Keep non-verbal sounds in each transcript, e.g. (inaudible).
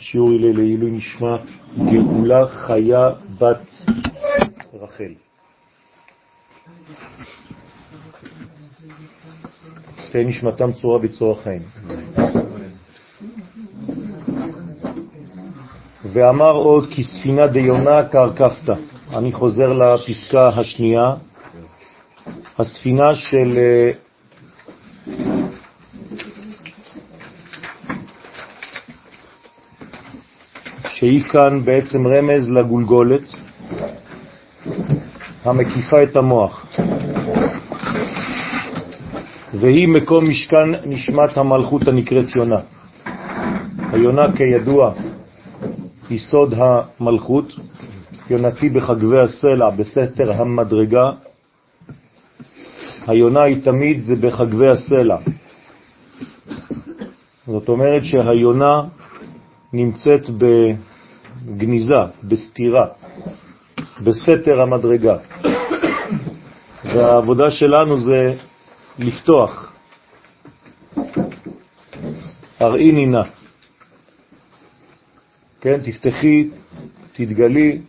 שיעור הלל לעילוי נשמע גאולה חיה בת רחל. תהיה נשמתם צורה בצורה חיים. ואמר עוד כי ספינה דיונה קרקפת. אני חוזר לפסקה השנייה. הספינה של שהיא כאן בעצם רמז לגולגולת המקיפה את המוח. והיא מקום משכן נשמת המלכות הנקראת יונה. היונה כידוע היא סוד המלכות, יונתי בחגבי הסלע בסתר המדרגה. היונה היא תמיד בחגבי הסלע. זאת אומרת שהיונה נמצאת בגניזה, בסתירה, בסתר המדרגה. והעבודה שלנו זה לפתוח. הראיני נא. כן, תפתחי, תתגלי,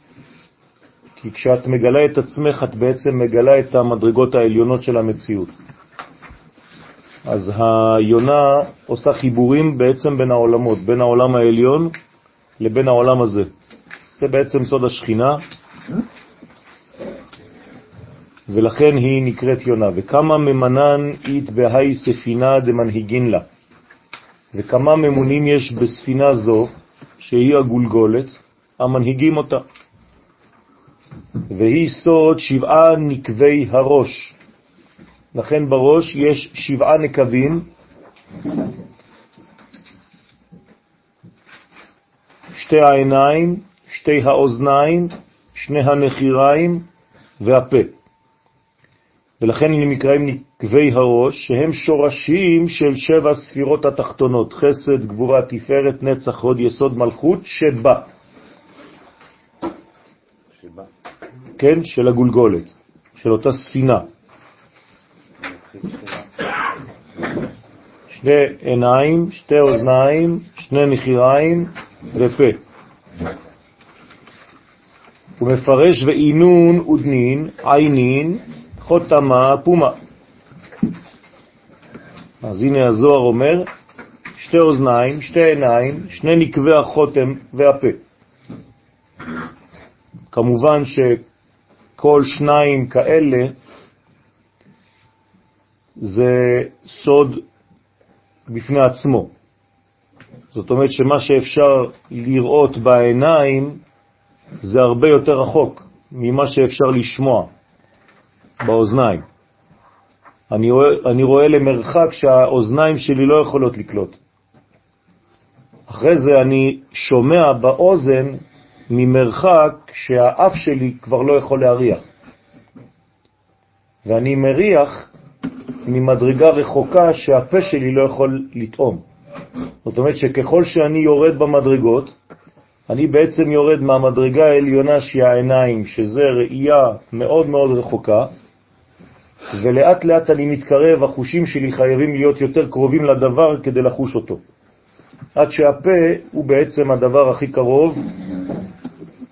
כי כשאת מגלה את עצמך, את בעצם מגלה את המדרגות העליונות של המציאות. אז היונה עושה חיבורים בעצם בין העולמות, בין העולם העליון לבין העולם הזה. זה בעצם סוד השכינה, ולכן היא נקראת יונה. וכמה ממנן אית בהי ספינה דמנהיגין לה. וכמה ממונים יש בספינה זו, שהיא הגולגולת, המנהיגים אותה. והיא סוד שבעה נקבי הראש. לכן בראש יש שבעה נקבים, שתי העיניים, שתי האוזניים, שני הנחיריים והפה. ולכן הם נקראים נקבי הראש, שהם שורשים של שבע ספירות התחתונות, חסד, גבורה, תפארת, נצח, הוד, יסוד, מלכות, שבא. שבא. כן, של הגולגולת, של אותה ספינה. שני עיניים, שתי אוזניים, שני נחיריים ופה. הוא מפרש ואינון ודנין, עינין, חותמה פומה. אז הנה הזוהר אומר, שתי אוזניים, שתי עיניים, שני נקבי החותם והפה. כמובן שכל שניים כאלה זה סוד בפני עצמו. זאת אומרת שמה שאפשר לראות בעיניים זה הרבה יותר רחוק ממה שאפשר לשמוע באוזניים. אני רואה, אני רואה למרחק שהאוזניים שלי לא יכולות לקלוט. אחרי זה אני שומע באוזן ממרחק שהאף שלי כבר לא יכול להריח. ואני מריח ממדרגה רחוקה שהפה שלי לא יכול לטעום. זאת אומרת שככל שאני יורד במדרגות, אני בעצם יורד מהמדרגה העליונה שהיא העיניים, שזה ראייה מאוד מאוד רחוקה, ולאט לאט אני מתקרב, החושים שלי חייבים להיות יותר קרובים לדבר כדי לחוש אותו. עד שהפה הוא בעצם הדבר הכי קרוב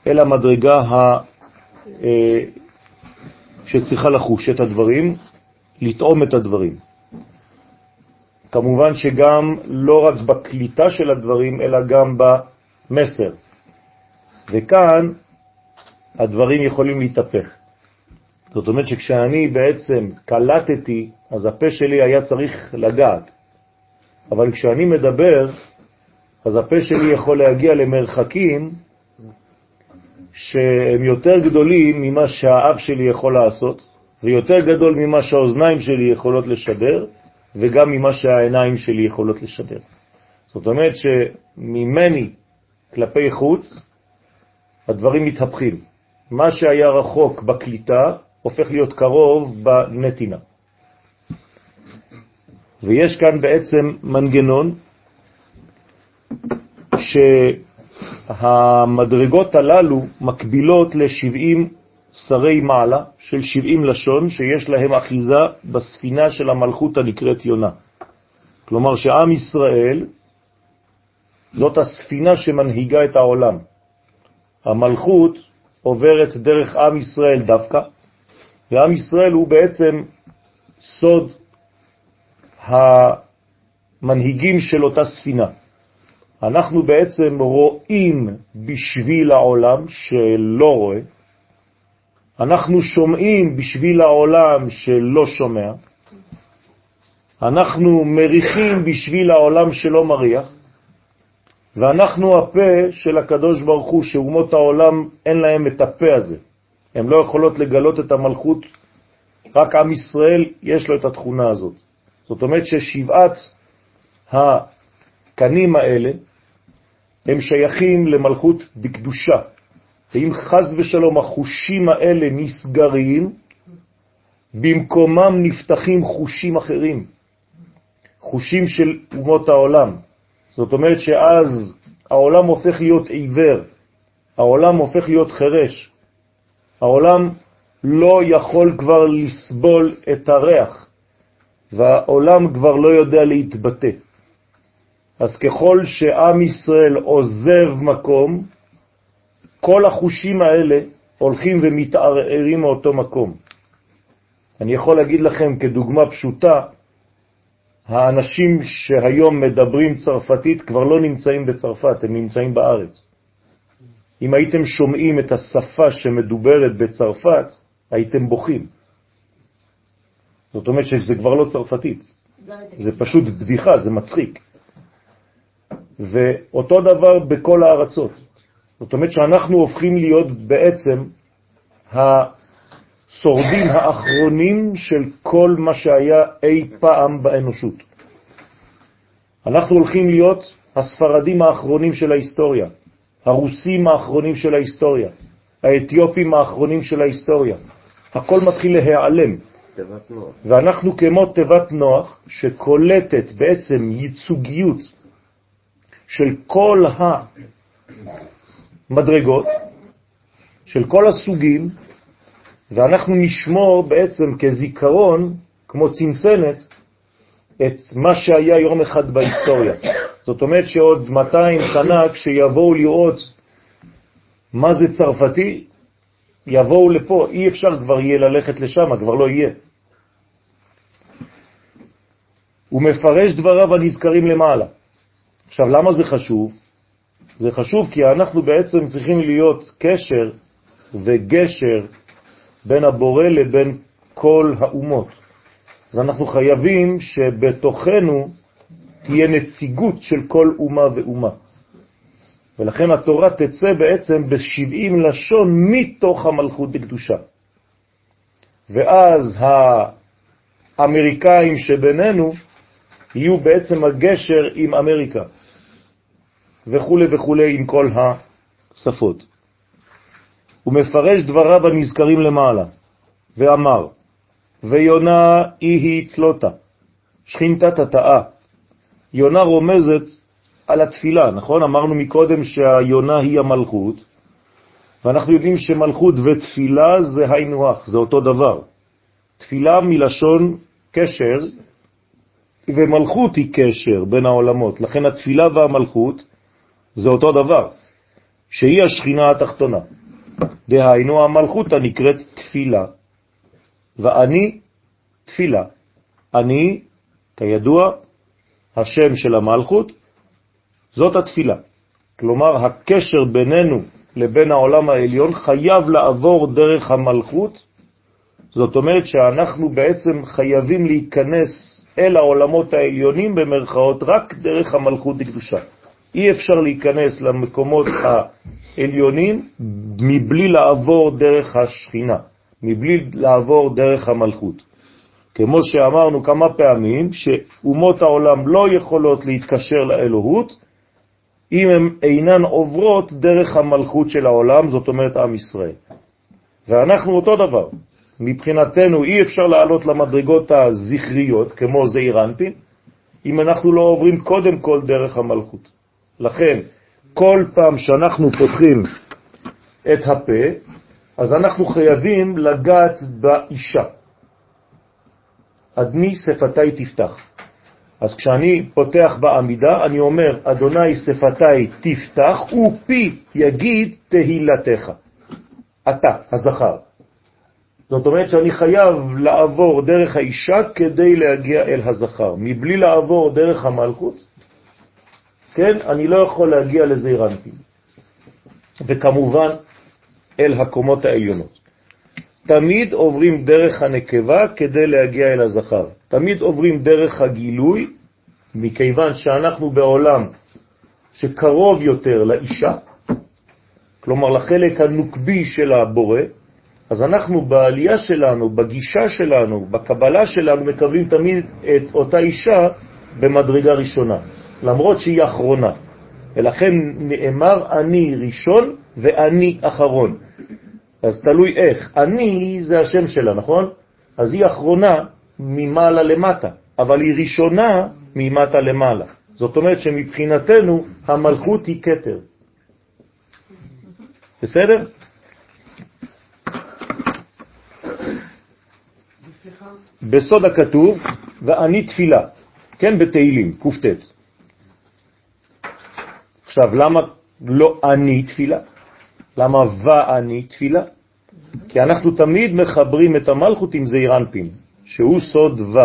אל המדרגה ה... אה, שצריכה לחוש את הדברים, לטעום את הדברים. כמובן שגם לא רק בקליטה של הדברים, אלא גם במסר. וכאן הדברים יכולים להתהפך. זאת אומרת שכשאני בעצם קלטתי, אז הפה שלי היה צריך לגעת. אבל כשאני מדבר, אז הפה שלי יכול להגיע למרחקים שהם יותר גדולים ממה שהאב שלי יכול לעשות, ויותר גדול ממה שהאוזניים שלי יכולות לשדר, וגם ממה שהעיניים שלי יכולות לשדר. זאת אומרת שממני כלפי חוץ, הדברים מתהפכים. מה שהיה רחוק בקליטה הופך להיות קרוב בנתינה. ויש כאן בעצם מנגנון שהמדרגות הללו מקבילות ל-70 שרי מעלה של 70 לשון שיש להם אחיזה בספינה של המלכות הנקראת יונה. כלומר שעם ישראל זאת הספינה שמנהיגה את העולם. המלכות עוברת דרך עם ישראל דווקא, ועם ישראל הוא בעצם סוד המנהיגים של אותה ספינה. אנחנו בעצם רואים בשביל העולם שלא רואה, אנחנו שומעים בשביל העולם שלא שומע, אנחנו מריחים בשביל העולם שלא מריח, ואנחנו הפה של הקדוש ברוך הוא, שאומות העולם אין להם את הפה הזה. הן לא יכולות לגלות את המלכות, רק עם ישראל יש לו את התכונה הזאת. זאת אומרת ששבעת הקנים האלה הם שייכים למלכות בקדושה. ואם חז ושלום החושים האלה נסגרים, במקומם נפתחים חושים אחרים, חושים של אומות העולם. זאת אומרת שאז העולם הופך להיות עיוור, העולם הופך להיות חרש, העולם לא יכול כבר לסבול את הריח, והעולם כבר לא יודע להתבטא. אז ככל שעם ישראל עוזב מקום, כל החושים האלה הולכים ומתערערים מאותו מקום. אני יכול להגיד לכם כדוגמה פשוטה, האנשים שהיום מדברים צרפתית כבר לא נמצאים בצרפת, הם נמצאים בארץ. אם הייתם שומעים את השפה שמדוברת בצרפת, הייתם בוכים. זאת אומרת שזה כבר לא צרפתית. זה פשוט בדיחה, זה מצחיק. ואותו דבר בכל הארצות. זאת אומרת שאנחנו הופכים להיות בעצם השורדים האחרונים של כל מה שהיה אי פעם באנושות. אנחנו הולכים להיות הספרדים האחרונים של ההיסטוריה, הרוסים האחרונים של ההיסטוריה, האתיופים האחרונים של ההיסטוריה. הכל מתחיל להיעלם. ואנחנו כמו תיבת נוח שקולטת בעצם ייצוגיות של כל המדרגות, של כל הסוגים, ואנחנו נשמור בעצם כזיכרון, כמו צנצנת, את מה שהיה יום אחד בהיסטוריה. זאת אומרת שעוד 200 שנה, כשיבואו לראות מה זה צרפתי, יבואו לפה, אי אפשר כבר יהיה ללכת לשם, כבר לא יהיה. הוא מפרש דבריו הנזכרים למעלה. עכשיו, למה זה חשוב? זה חשוב כי אנחנו בעצם צריכים להיות קשר וגשר בין הבורא לבין כל האומות. אז אנחנו חייבים שבתוכנו תהיה נציגות של כל אומה ואומה. ולכן התורה תצא בעצם ב-70 לשון מתוך המלכות בקדושה. ואז האמריקאים שבינינו יהיו בעצם הגשר עם אמריקה. וכו' וכו' עם כל השפות. הוא מפרש דבריו הנזכרים למעלה, ואמר, ויונה היא צלותה, שכינתה תתאה. יונה רומזת על התפילה, נכון? אמרנו מקודם שהיונה היא המלכות, ואנחנו יודעים שמלכות ותפילה זה היינו הך, זה אותו דבר. תפילה מלשון קשר, ומלכות היא קשר בין העולמות. לכן התפילה והמלכות זה אותו דבר, שהיא השכינה התחתונה. דהיינו המלכות הנקראת תפילה, ואני תפילה. אני, כידוע, השם של המלכות, זאת התפילה. כלומר, הקשר בינינו לבין העולם העליון חייב לעבור דרך המלכות, זאת אומרת שאנחנו בעצם חייבים להיכנס אל העולמות העליונים במרכאות רק דרך המלכות לקדושה. אי אפשר להיכנס למקומות העליונים מבלי לעבור דרך השכינה, מבלי לעבור דרך המלכות. כמו שאמרנו כמה פעמים, שאומות העולם לא יכולות להתקשר לאלוהות אם הן אינן עוברות דרך המלכות של העולם, זאת אומרת עם ישראל. ואנחנו אותו דבר. מבחינתנו אי אפשר לעלות למדרגות הזכריות, כמו זעיר אנפין, אם אנחנו לא עוברים קודם כל דרך המלכות. לכן, כל פעם שאנחנו פותחים את הפה, אז אנחנו חייבים לגעת באישה. אדני שפתי תפתח. אז כשאני פותח בעמידה, אני אומר, אדוני שפתי תפתח ופי יגיד תהילתך. אתה, הזכר. זאת אומרת שאני חייב לעבור דרך האישה כדי להגיע אל הזכר. מבלי לעבור דרך המלכות, כן, אני לא יכול להגיע לזעירנטים. וכמובן, אל הקומות העליונות. תמיד עוברים דרך הנקבה כדי להגיע אל הזכר. תמיד עוברים דרך הגילוי, מכיוון שאנחנו בעולם שקרוב יותר לאישה, כלומר לחלק הנוקבי של הבורא, אז אנחנו בעלייה שלנו, בגישה שלנו, בקבלה שלנו, מקבלים תמיד את אותה אישה במדרגה ראשונה, למרות שהיא אחרונה. ולכן נאמר אני ראשון ואני אחרון. אז תלוי איך. אני זה השם שלה, נכון? אז היא אחרונה ממעלה למטה, אבל היא ראשונה ממטה למעלה. זאת אומרת שמבחינתנו המלכות היא קטר. בסדר? בסוד הכתוב, ואני תפילה, כן, בתהילים, קופט. עכשיו, למה לא אני תפילה? למה ואני תפילה? כי אנחנו תמיד מחברים את המלכות עם זעיר אנפין, שהוא סוד ו'.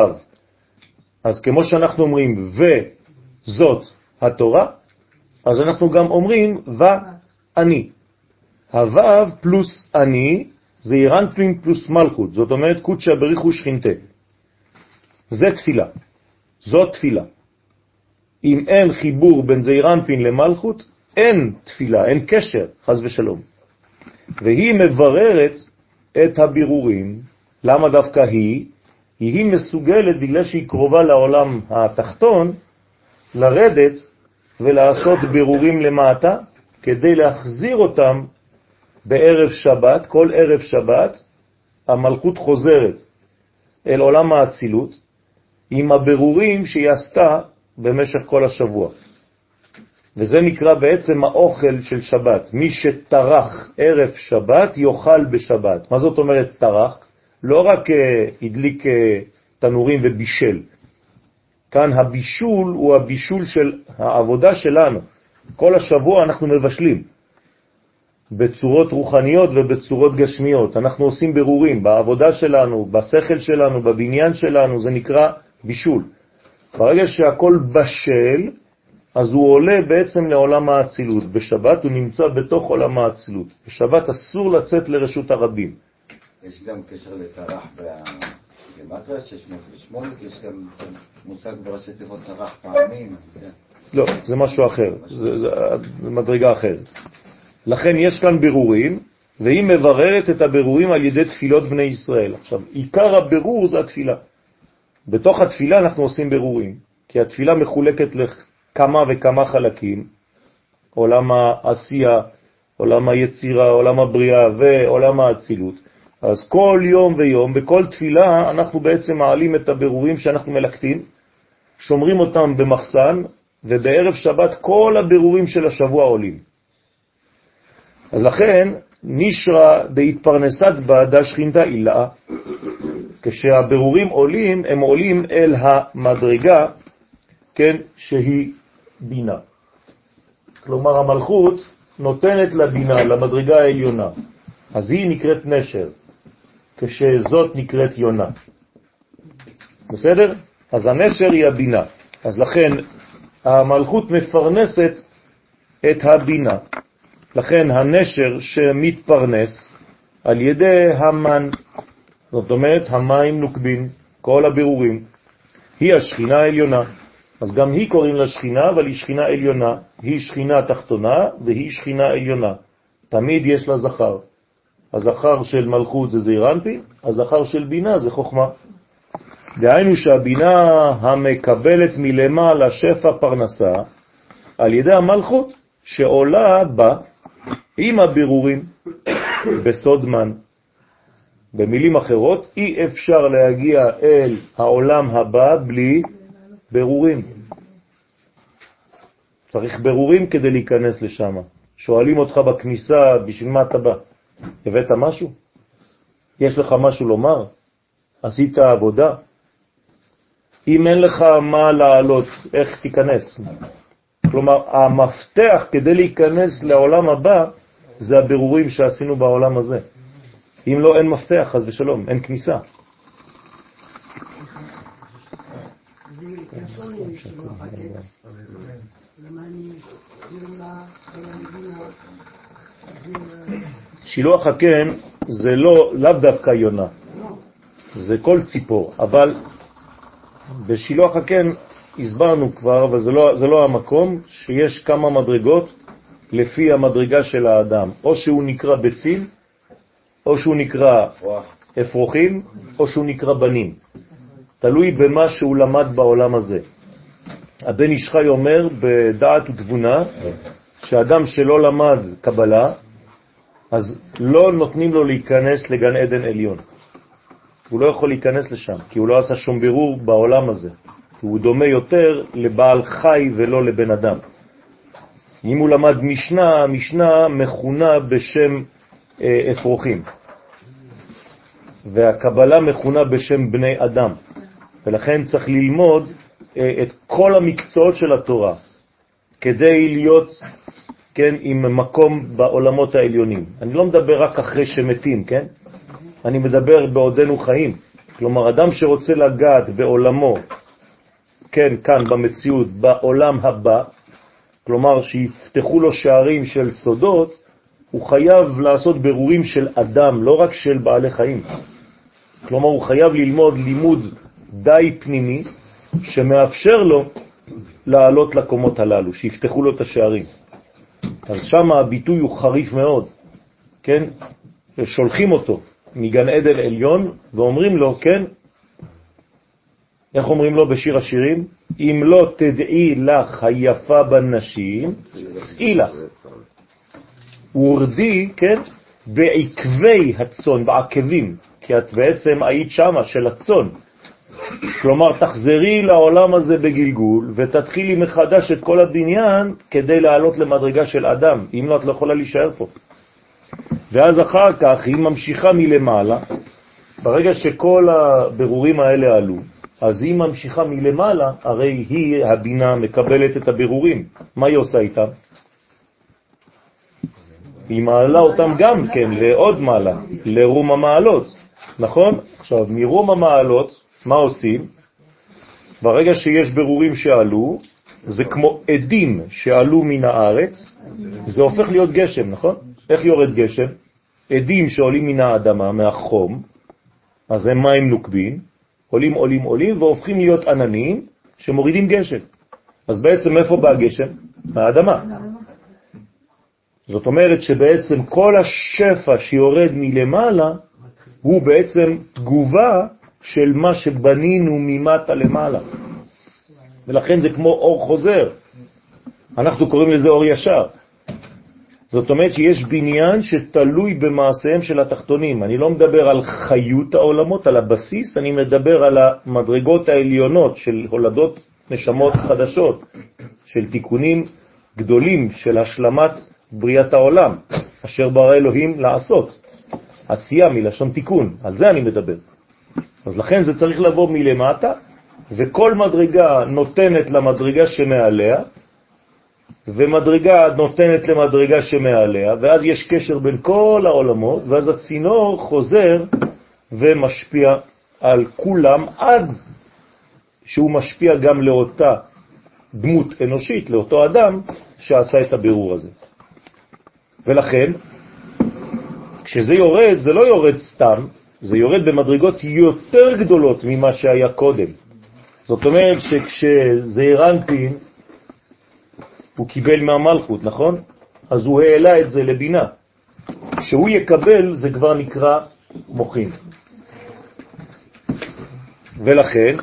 אז כמו שאנחנו אומרים וזאת התורה, אז אנחנו גם אומרים ואני. הו' פלוס אני זה אירנטים פלוס מלכות, זאת אומרת קודשא בריחו שכינתה. זה תפילה, זאת תפילה. אם אין חיבור בין זעירנפין למלכות, אין תפילה, אין קשר, חז ושלום. והיא מבררת את הבירורים. למה דווקא היא? היא מסוגלת, בגלל שהיא קרובה לעולם התחתון, לרדת ולעשות בירורים למטה, כדי להחזיר אותם בערב שבת, כל ערב שבת, המלכות חוזרת אל עולם האצילות עם הבירורים שהיא עשתה במשך כל השבוע. וזה נקרא בעצם האוכל של שבת. מי שטרח ערב שבת יאכל בשבת. מה זאת אומרת טרח? לא רק uh, הדליק uh, תנורים ובישל. כאן הבישול הוא הבישול של העבודה שלנו. כל השבוע אנחנו מבשלים. בצורות רוחניות ובצורות גשמיות. אנחנו עושים ברורים בעבודה שלנו, בשכל שלנו, בבניין שלנו, זה נקרא בישול. ברגע שהכל בשל, אז הוא עולה בעצם לעולם האצילות. בשבת הוא נמצא בתוך עולם האצילות. בשבת אסור לצאת לרשות הרבים. יש גם קשר לטרח בגמטריה 608, כי יש גם מושג בראשי תיבות טרח פעמים. לא, זה משהו אחר, זה, זה, זה מדרגה אחרת. לכן יש כאן בירורים, והיא מבררת את הבירורים על ידי תפילות בני ישראל. עכשיו, עיקר הבירור זה התפילה. בתוך התפילה אנחנו עושים בירורים, כי התפילה מחולקת לכמה וכמה חלקים, עולם העשייה, עולם היצירה, עולם הבריאה ועולם האצילות. אז כל יום ויום, בכל תפילה, אנחנו בעצם מעלים את הבירורים שאנחנו מלקטים, שומרים אותם במחסן, ובערב שבת כל הבירורים של השבוע עולים. אז לכן, נשרה בהתפרנסת בה דשכינתה אילה. כשהבירורים עולים, הם עולים אל המדרגה, כן, שהיא בינה. כלומר, המלכות נותנת לבינה, למדרגה העליונה. אז היא נקראת נשר, כשזאת נקראת יונה. בסדר? אז הנשר היא הבינה. אז לכן המלכות מפרנסת את הבינה. לכן הנשר שמתפרנס על ידי המן, זאת אומרת המים נוקבין, כל הבירורים, היא השכינה העליונה. אז גם היא קוראים לה שכינה, אבל היא שכינה עליונה. היא שכינה תחתונה והיא שכינה עליונה. תמיד יש לה זכר. הזכר של מלכות זה זעירנפין, הזכר של בינה זה חוכמה. דהיינו שהבינה המקבלת מלמעלה שפע פרנסה על ידי המלכות שעולה בה עם הבירורים (coughs) בסוד מן. במילים אחרות, אי אפשר להגיע אל העולם הבא בלי ברורים. צריך ברורים כדי להיכנס לשם. שואלים אותך בכניסה, בשביל מה אתה בא? הבאת משהו? יש לך משהו לומר? עשית עבודה? אם אין לך מה לעלות, איך תיכנס? כלומר, המפתח כדי להיכנס לעולם הבא זה הבירורים שעשינו בעולם הזה. אם לא, אין מפתח, חס ושלום, אין כניסה. שילוח הקן זה לא, לאו דווקא יונה, זה כל ציפור, אבל בשילוח הקן הסברנו כבר, אבל זה לא, זה לא המקום, שיש כמה מדרגות לפי המדרגה של האדם, או שהוא נקרא ביצים, או שהוא נקרא אפרוחים, או שהוא נקרא בנים. תלוי במה שהוא למד בעולם הזה. הבן איש חי אומר בדעת ותבונה, שאדם שלא למד קבלה, אז לא נותנים לו להיכנס לגן עדן עליון. הוא לא יכול להיכנס לשם, כי הוא לא עשה שום בירור בעולם הזה. הוא דומה יותר לבעל חי ולא לבן אדם. אם הוא למד משנה, המשנה מכונה בשם אפרוחים, והקבלה מכונה בשם בני אדם, ולכן צריך ללמוד אה, את כל המקצועות של התורה, כדי להיות, כן, עם מקום בעולמות העליונים. אני לא מדבר רק אחרי שמתים, כן? אני מדבר בעודנו חיים. כלומר, אדם שרוצה לגעת בעולמו, כן, כאן במציאות, בעולם הבא, כלומר שיפתחו לו שערים של סודות, הוא חייב לעשות ברורים של אדם, לא רק של בעלי חיים. כלומר, הוא חייב ללמוד לימוד די פנימי, שמאפשר לו לעלות לקומות הללו, שיפתחו לו את השערים. אז שם הביטוי הוא חריף מאוד, כן? שולחים אותו מגן עדן עליון ואומרים לו, כן, איך אומרים לו בשיר השירים? אם לא תדעי לך היפה בנשים, צאי לך. ורדי, כן, בעקבי הצון, בעקבים, כי את בעצם היית שמה של הצון. כלומר, תחזרי לעולם הזה בגלגול ותתחילי מחדש את כל הבניין כדי לעלות למדרגה של אדם. אם לא, את לא יכולה להישאר פה. ואז אחר כך היא ממשיכה מלמעלה. ברגע שכל הבירורים האלה עלו, אז היא ממשיכה מלמעלה, הרי היא, הבינה, מקבלת את הבירורים. מה היא עושה איתם? היא מעלה אותם גם כן לעוד מעלה, לרום המעלות, נכון? עכשיו, מרום המעלות, מה עושים? ברגע שיש ברורים שעלו, זה כמו עדים שעלו מן הארץ, זה הופך להיות גשם, נכון? איך יורד גשם? עדים שעולים מן האדמה, מהחום, אז הם מים נוקבים, עולים, עולים, עולים, והופכים להיות עננים שמורידים גשם. אז בעצם איפה בא הגשם? מהאדמה. זאת אומרת שבעצם כל השפע שיורד מלמעלה הוא בעצם תגובה של מה שבנינו ממטה למעלה. ולכן זה כמו אור חוזר. אנחנו קוראים לזה אור ישר. זאת אומרת שיש בניין שתלוי במעשיהם של התחתונים. אני לא מדבר על חיות העולמות, על הבסיס, אני מדבר על המדרגות העליונות של הולדות נשמות חדשות, של תיקונים גדולים של השלמת בריאת העולם, אשר ברא אלוהים לעשות. עשייה מלשון תיקון, על זה אני מדבר. אז לכן זה צריך לבוא מלמטה, וכל מדרגה נותנת למדרגה שמעליה, ומדרגה נותנת למדרגה שמעליה, ואז יש קשר בין כל העולמות, ואז הצינור חוזר ומשפיע על כולם עד שהוא משפיע גם לאותה דמות אנושית, לאותו אדם שעשה את הבירור הזה. ולכן, כשזה יורד, זה לא יורד סתם, זה יורד במדרגות יותר גדולות ממה שהיה קודם. זאת אומרת שכשזעירנטין הוא קיבל מהמלכות, נכון? אז הוא העלה את זה לבינה. כשהוא יקבל זה כבר נקרא מוחין. ולכן,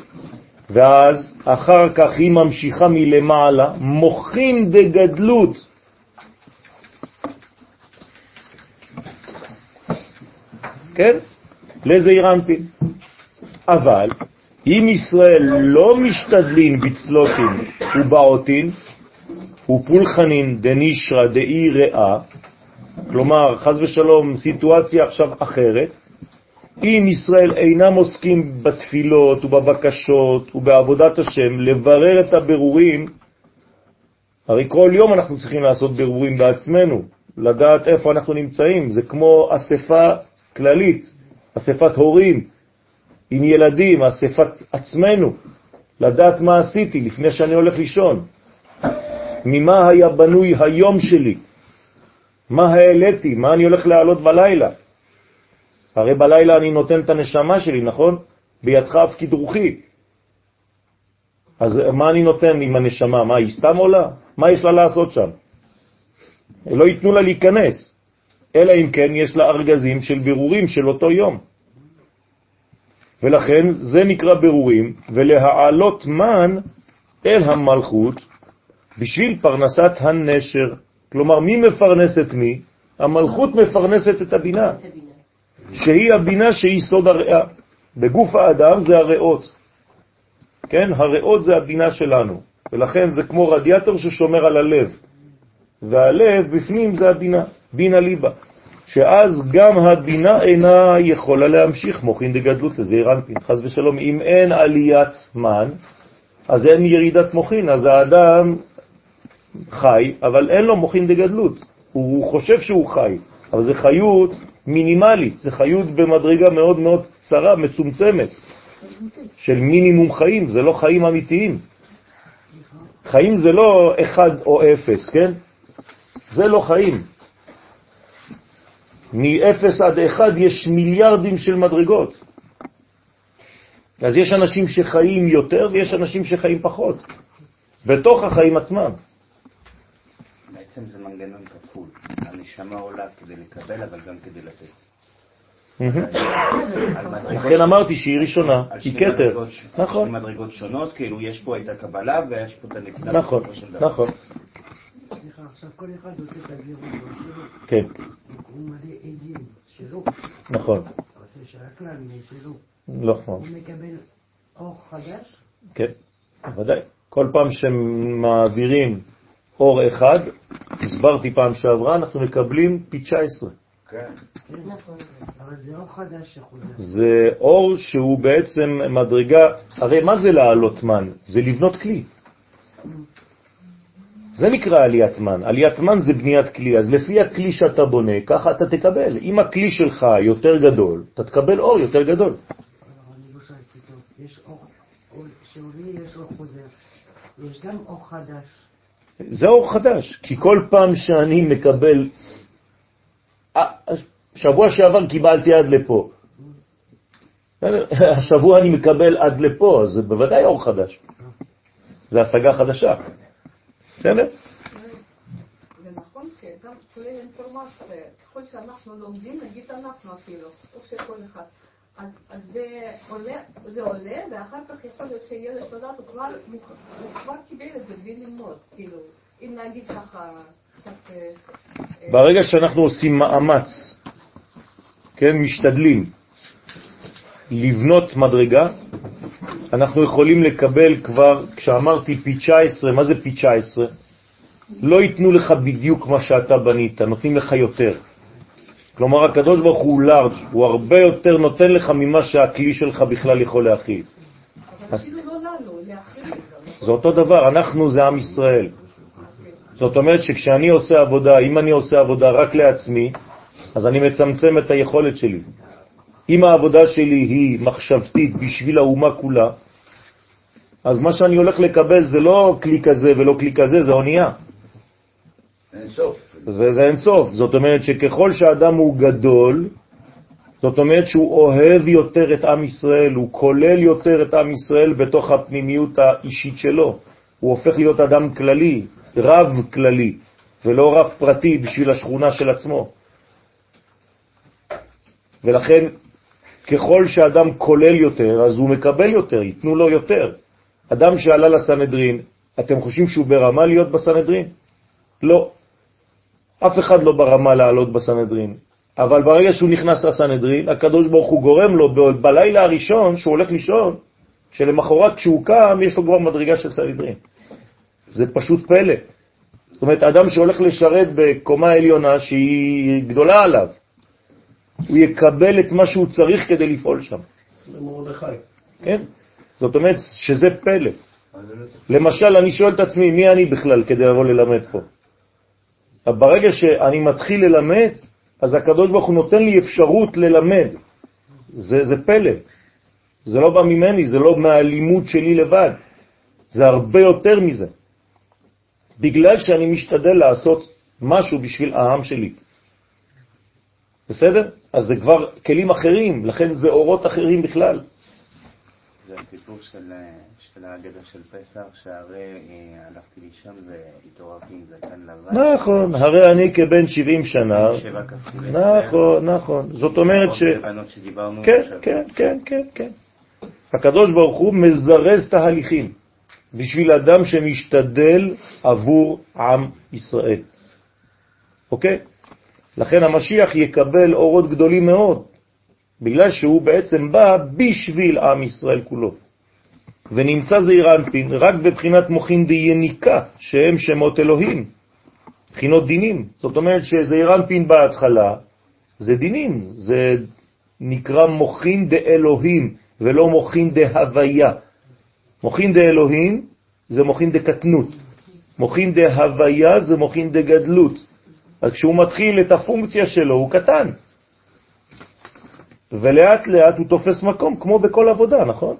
ואז אחר כך היא ממשיכה מלמעלה, מוחין דגדלות. כן? לזעיר אנפין. אבל אם ישראל לא משתדלין בצלוטין ובעותין, ופולחנין דנישרא דאי ראה, כלומר, חז ושלום, סיטואציה עכשיו אחרת, אם ישראל אינם עוסקים בתפילות ובבקשות ובעבודת השם, לברר את הבירורים, הרי כל יום אנחנו צריכים לעשות בירורים בעצמנו, לדעת איפה אנחנו נמצאים. זה כמו אספה כללית, אספת הורים עם ילדים, אספת עצמנו, לדעת מה עשיתי לפני שאני הולך לישון, ממה היה בנוי היום שלי, מה העליתי, מה אני הולך להעלות בלילה. הרי בלילה אני נותן את הנשמה שלי, נכון? בידך אף כדרוכי. אז מה אני נותן עם הנשמה? מה, היא סתם עולה? מה יש לה לעשות שם? לא ייתנו לה להיכנס, אלא אם כן יש לה ארגזים של בירורים של אותו יום. ולכן זה נקרא בירורים, ולהעלות מן אל המלכות בשביל פרנסת הנשר. כלומר, מי מפרנס את מי? המלכות מפרנסת את הבינה, שהיא הבינה שהיא סוד הריאה. בגוף האדם זה הריאות. כן, הריאות זה הבינה שלנו, ולכן זה כמו רדיאטור ששומר על הלב, והלב בפנים זה הבינה, בינה ליבה, שאז גם הבינה אינה יכולה להמשיך מוכין דגדלות לזעיר אנפין, חז ושלום. אם אין עליית מן, אז אין ירידת מוכין, אז האדם חי, אבל אין לו מוכין דגדלות. הוא חושב שהוא חי, אבל זה חיות מינימלית, זה חיות במדרגה מאוד מאוד צרה, מצומצמת, של מינימום חיים, זה לא חיים אמיתיים. חיים זה לא אחד או אפס, כן? זה לא חיים. מ-0 עד 1 יש מיליארדים של מדרגות. אז יש אנשים שחיים יותר ויש אנשים שחיים פחות, בתוך החיים עצמם. בעצם זה מנגנון כפול. הנשמה עולה כדי לקבל, אבל גם כדי לתת. לכן אמרתי שהיא ראשונה, היא כתר. נכון. מדרגות שונות, כאילו יש פה את הקבלה ויש פה את הנקודה. נכון, נכון. סליחה, עכשיו כל אחד עושה את הגירוי שלו. כן, הוא מלא עדים שלו. נכון. שלו. נכון. הוא מקבל אור חדש. כן, בוודאי. כל פעם שמעבירים אור אחד, הסברתי פעם שעברה, אנחנו מקבלים פי 19. כן. נכון. אבל זה אור חדש שחוזר. זה אור שהוא בעצם מדרגה, הרי מה זה לעלות מן? זה לבנות כלי. זה נקרא עליית מן. עליית מן זה בניית כלי, אז לפי הכלי שאתה בונה, ככה אתה תקבל. אם הכלי שלך יותר גדול, אתה תקבל אור יותר גדול. אני לא טוב. יש אור, אור שעולה יש אור חוזר. יש גם אור חדש. זה אור חדש, כי כל פעם שאני מקבל, אה, שבוע שעבר קיבלתי עד לפה, השבוע אני מקבל עד לפה, אז זה בוודאי אור חדש. זה השגה חדשה. בסדר? זה נכון שגם כולל אינפורמציה, ככל שאנחנו לומדים, נגיד אנחנו אפילו, או שכל אחד, אז, אז זה, עולה, זה עולה, ואחר כך יכול להיות שילד נולד, הוא כבר, הוא כבר קיבל את זה בלי ללמוד, כאילו, אם נגיד ככה, קצת... אה, אה, ברגע שאנחנו עושים מאמץ, כן, משתדלים לבנות מדרגה, אנחנו יכולים לקבל כבר, כשאמרתי פי 19, מה זה פי 19? לא ייתנו לך בדיוק מה שאתה בנית, נותנים לך יותר. כלומר, הקדוש ברוך הוא לארג', הוא הרבה יותר נותן לך ממה שהכלי שלך בכלל יכול להכיל. אפילו לא. זה אותו דבר, אנחנו זה עם ישראל. זאת אומרת שכשאני עושה עבודה, אם אני עושה עבודה רק לעצמי, אז אני מצמצם את היכולת שלי. אם העבודה שלי היא מחשבתית בשביל האומה כולה, אז מה שאני הולך לקבל זה לא כלי כזה ולא כלי כזה, זה אונייה. אין סוף. זה, זה אין סוף. זאת אומרת שככל שאדם הוא גדול, זאת אומרת שהוא אוהב יותר את עם ישראל, הוא כולל יותר את עם ישראל בתוך הפנימיות האישית שלו. הוא הופך להיות אדם כללי, רב כללי, ולא רב פרטי בשביל השכונה של עצמו. ולכן, ככל שאדם כולל יותר, אז הוא מקבל יותר, ייתנו לו יותר. אדם שעלה לסנהדרין, אתם חושבים שהוא ברמה להיות בסנהדרין? לא. אף אחד לא ברמה לעלות בסנהדרין. אבל ברגע שהוא נכנס לסנהדרין, הקדוש ברוך הוא גורם לו בלילה הראשון, שהוא הולך לישון, שלמחרת כשהוא קם, יש לו כבר מדרגה של סנהדרין. זה פשוט פלא. זאת אומרת, אדם שהולך לשרת בקומה עליונה שהיא גדולה עליו, הוא יקבל את מה שהוא צריך כדי לפעול שם. כן? זאת אומרת שזה פלא. למשל, אני שואל את עצמי, מי אני בכלל כדי לבוא ללמד פה? ברגע שאני מתחיל ללמד, אז הקדוש ברוך הוא נותן לי אפשרות ללמד. זה, זה פלא. זה לא בא ממני, זה לא מהלימוד שלי לבד. זה הרבה יותר מזה. בגלל שאני משתדל לעשות משהו בשביל העם שלי. בסדר? אז זה כבר כלים אחרים, לכן זה אורות אחרים בכלל. זה הסיפור של, של ההגדה של פסח, שהרי אה, הלכתי לישון והתעוררתי עם זקן לבן. נכון, הרי אני כבן 70 שנה. שבע כ"ג. נכון, נכון. זאת אומרת ש... כן. כן, כן, כן, כן. הקדוש ברוך הוא מזרז תהליכים בשביל אדם שמשתדל עבור עם ישראל. אוקיי? לכן המשיח יקבל אורות גדולים מאוד, בגלל שהוא בעצם בא בשביל עם ישראל כולו. ונמצא זעיר אנפין רק בבחינת מוכין יניקה, שהם שמות אלוהים, בחינות דינים. זאת אומרת שזעיר אנפין בהתחלה זה דינים, זה נקרא מוכין אלוהים, ולא מוכין הוויה. מוכין אלוהים זה מוכין קטנות, מוכין הוויה זה מוכין גדלות. אז כשהוא מתחיל את הפונקציה שלו הוא קטן. ולאט לאט הוא תופס מקום, כמו בכל עבודה, נכון?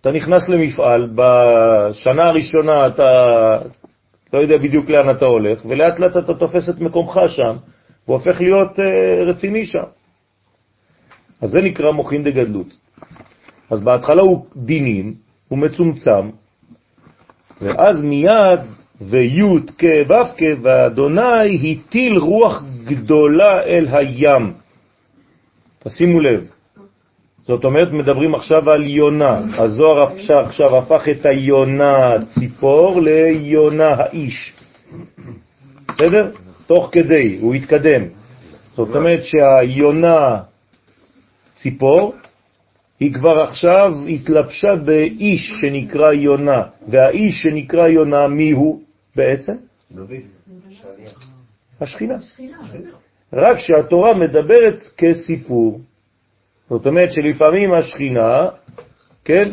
אתה נכנס למפעל, בשנה הראשונה אתה לא יודע בדיוק לאן אתה הולך, ולאט לאט אתה תופס את מקומך שם, והופך להיות uh, רציני שם. אז זה נקרא מוכין דגדלות. אז בהתחלה הוא דינים, הוא מצומצם, ואז מיד וי' כו' ואדוני הטיל רוח גדולה אל הים. תשימו לב. זאת אומרת, מדברים עכשיו על יונה. הזוהר עכשיו הפך את היונה ציפור ליונה האיש. בסדר? תוך כדי, הוא התקדם. זאת אומרת שהיונה ציפור, היא כבר עכשיו התלבשה באיש שנקרא יונה, והאיש שנקרא יונה, מי הוא בעצם? השכינה. רק שהתורה מדברת כסיפור. זאת אומרת שלפעמים השכינה, כן,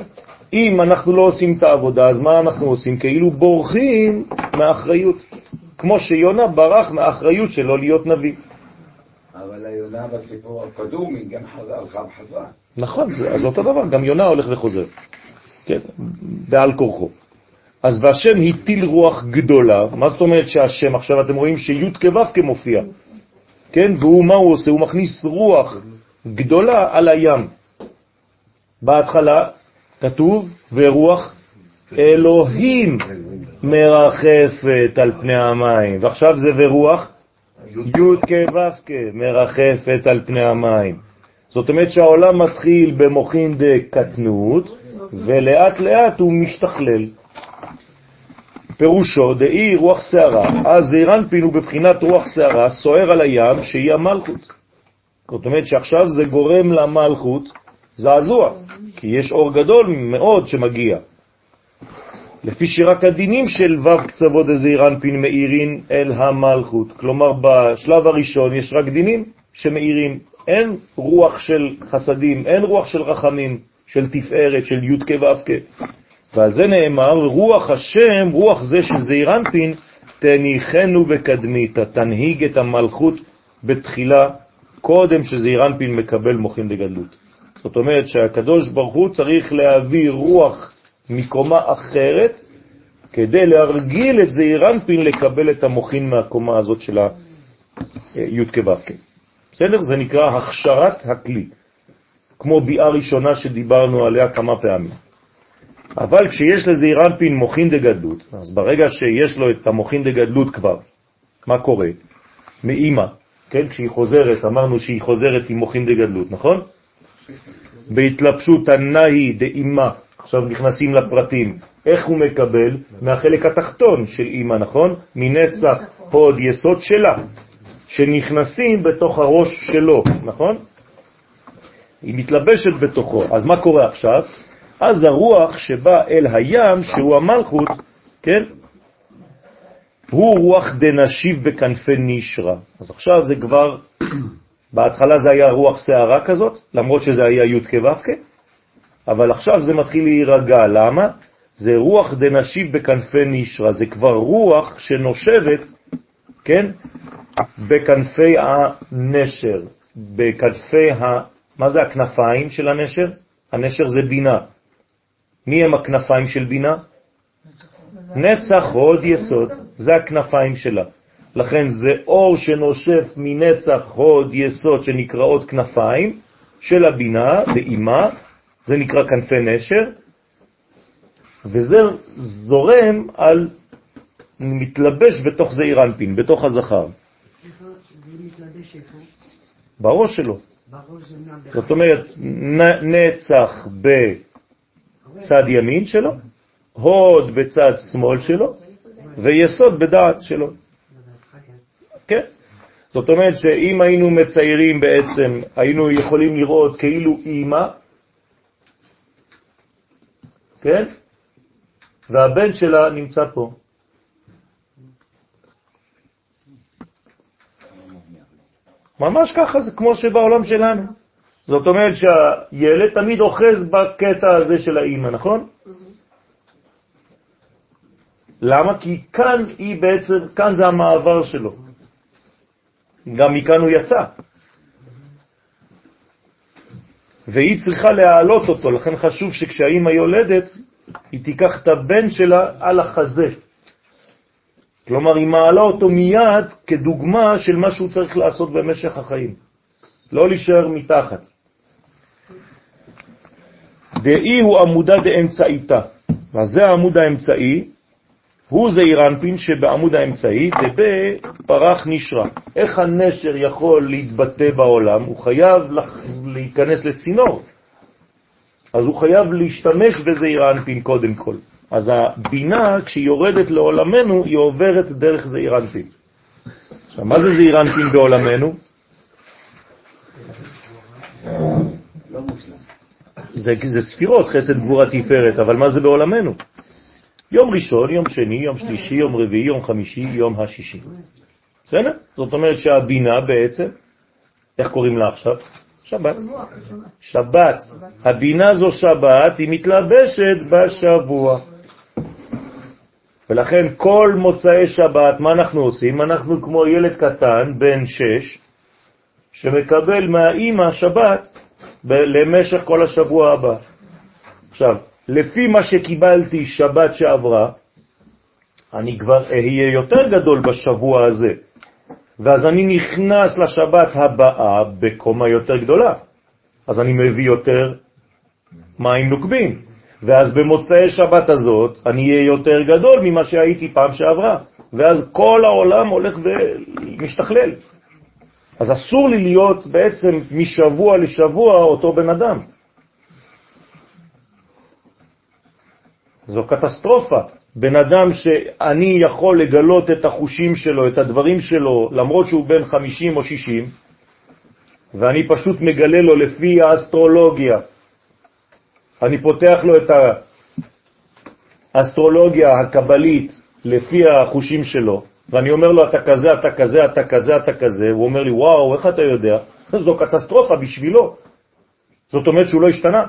אם אנחנו לא עושים את העבודה, אז מה אנחנו עושים? כאילו בורחים מהאחריות. כמו שיונה ברח מהאחריות שלו להיות נביא. אבל היונה בסיפור הקדומי גם גם חזר. נכון, אז אותו דבר, גם יונה הולך וחוזר, כן, בעל כורחו. אז והשם הטיל רוח גדולה, מה זאת אומרת שהשם, עכשיו אתם רואים שי' כו' מופיע, כן, והוא, מה הוא עושה? הוא מכניס רוח גדולה על הים. בהתחלה כתוב, ורוח אלוהים מרחפת על פני המים, ועכשיו זה ורוח י' כו' מרחפת על פני המים. זאת אומרת שהעולם מתחיל במוחין דקטנות, ולאט לאט הוא משתכלל. פירושו דאי רוח שערה, אז זעירנפין הוא בבחינת רוח שערה, סוער על הים, שהיא המלכות. זאת אומרת שעכשיו זה גורם למלכות זעזוע, כי יש אור גדול מאוד שמגיע. לפי שרק הדינים של ו' קצוות דזעירנפין מאירין אל המלכות. כלומר, בשלב הראשון יש רק דינים שמאירים. אין רוח של חסדים, אין רוח של רחמים, של תפארת, של י' כו' ועל זה נאמר, רוח השם, רוח זה של זעירנפין, תניחנו בקדמית, תנהיג את המלכות בתחילה, קודם שזעירנפין מקבל מוכין לגדלות. זאת אומרת שהקדוש ברוך הוא צריך להביא רוח מקומה אחרת, כדי להרגיל את זעירנפין לקבל את המוכין מהקומה הזאת של הי' כו' בסדר? זה נקרא הכשרת הכלי, כמו ביאה ראשונה שדיברנו עליה כמה פעמים. אבל כשיש לזעיר אנפין מוכין דגדלות, אז ברגע שיש לו את המוכין דגדלות כבר, מה קורה? מאימא, כן? כשהיא חוזרת, אמרנו שהיא חוזרת עם מוכין דגדלות, נכון? בהתלבשות הנאי דאימא, עכשיו נכנסים לפרטים, איך הוא מקבל? מהחלק התחתון של אימא, נכון? מנצח הוד יסוד שלה, שנכנסים בתוך הראש שלו, נכון? היא מתלבשת בתוכו. אז מה קורה עכשיו? אז הרוח שבא אל הים, שהוא המלכות, כן? הוא רוח דנשיב בכנפי נשרה. אז עכשיו זה כבר בהתחלה זה היה רוח שערה כזאת, למרות שזה היה י' כו' אבל עכשיו זה מתחיל להירגע. למה? זה רוח דנשיב בכנפי נשרה, זה כבר רוח שנושבת, כן? בכנפי הנשר, בכנפי ה... מה זה הכנפיים של הנשר? הנשר זה בינה. מי הם הכנפיים של בינה? נצח הוד יסוד, זה הכנפיים שלה. לכן זה אור שנושף מנצח הוד יסוד שנקראות כנפיים של הבינה באימה, זה נקרא כנפי נשר, וזה זורם על, מתלבש בתוך זעיר אנפין, בתוך הזכר. זה? בראש שלו. זה. זאת אומרת, נצח בצד ימין שלו, הוד בצד שמאל שלו, ויסוד בדעת שלו. כן. זאת אומרת שאם היינו מציירים בעצם, היינו יכולים לראות כאילו אימא, כן? והבן שלה נמצא פה. ממש ככה, זה כמו שבעולם שלנו. זאת אומרת שהילד תמיד אוחז בקטע הזה של האימא, נכון? למה? כי כאן היא בעצם, כאן זה המעבר שלו. גם מכאן הוא יצא. והיא צריכה להעלות אותו, לכן חשוב שכשהאימא יולדת, היא תיקח את הבן שלה על החזה. כלומר, היא מעלה אותו מיד כדוגמה של מה שהוא צריך לעשות במשך החיים. לא להישאר מתחת. דאי הוא עמודה דאמצעיתה. אז זה העמוד האמצעי, הוא זה אירנפין שבעמוד האמצעי, דבה פרח נשרה. איך הנשר יכול להתבטא בעולם? הוא חייב. להיכנס לצינור. אז הוא חייב להשתמש בזה אירנפין קודם כל. אז הבינה, כשהיא יורדת לעולמנו, היא עוברת דרך זעיר אנפין. עכשיו, מה זה זעיר אנפין בעולמנו? לא מושלם. זה, זה ספירות, חסד גבורה תפארת, אבל מה זה בעולמנו? יום ראשון, יום שני, יום שלישי, יום רביעי, יום חמישי, יום השישי. בסדר? זאת אומרת שהבינה בעצם, איך קוראים לה עכשיו? שבת. שבת. הבינה זו שבת, היא מתלבשת בשבוע. ולכן כל מוצאי שבת, מה אנחנו עושים? אנחנו כמו ילד קטן, בן שש, שמקבל מהאימא שבת למשך כל השבוע הבא. עכשיו, לפי מה שקיבלתי שבת שעברה, אני כבר אהיה יותר גדול בשבוע הזה, ואז אני נכנס לשבת הבאה בקומה יותר גדולה. אז אני מביא יותר מים נוקבים, ואז במוצאי שבת הזאת אני אהיה יותר גדול ממה שהייתי פעם שעברה, ואז כל העולם הולך ומשתכלל. אז אסור לי להיות בעצם משבוע לשבוע אותו בן אדם. זו קטסטרופה. בן אדם שאני יכול לגלות את החושים שלו, את הדברים שלו, למרות שהוא בן 50 או 60, ואני פשוט מגלה לו לפי האסטרולוגיה. אני פותח לו את האסטרולוגיה הקבלית לפי החושים שלו, ואני אומר לו, אתה כזה, אתה כזה, אתה כזה, אתה כזה, הוא אומר לי, וואו, איך אתה יודע? (laughs) זו קטסטרופה בשבילו. זאת אומרת שהוא לא השתנה.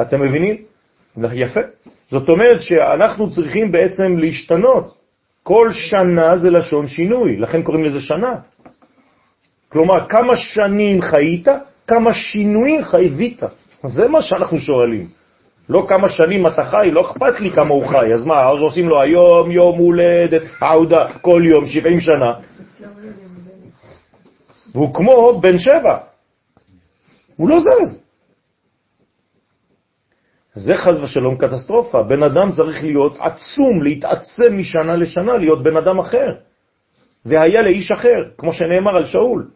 אתם מבינים? יפה. זאת אומרת שאנחנו צריכים בעצם להשתנות. כל שנה זה לשון שינוי, לכן קוראים לזה שנה. כלומר, כמה שנים חיית, כמה שינויים חיווית. זה מה שאנחנו שואלים. לא כמה שנים אתה חי, לא אכפת לי כמה הוא חי. אז מה, אז עושים לו היום, יום הולדת, עודה, כל יום, 70 שנה. והוא כמו בן שבע. הוא לא זז. זה חז ושלום קטסטרופה. בן אדם צריך להיות עצום, להתעצם משנה לשנה, להיות בן אדם אחר. והיה לאיש אחר, כמו שנאמר על שאול.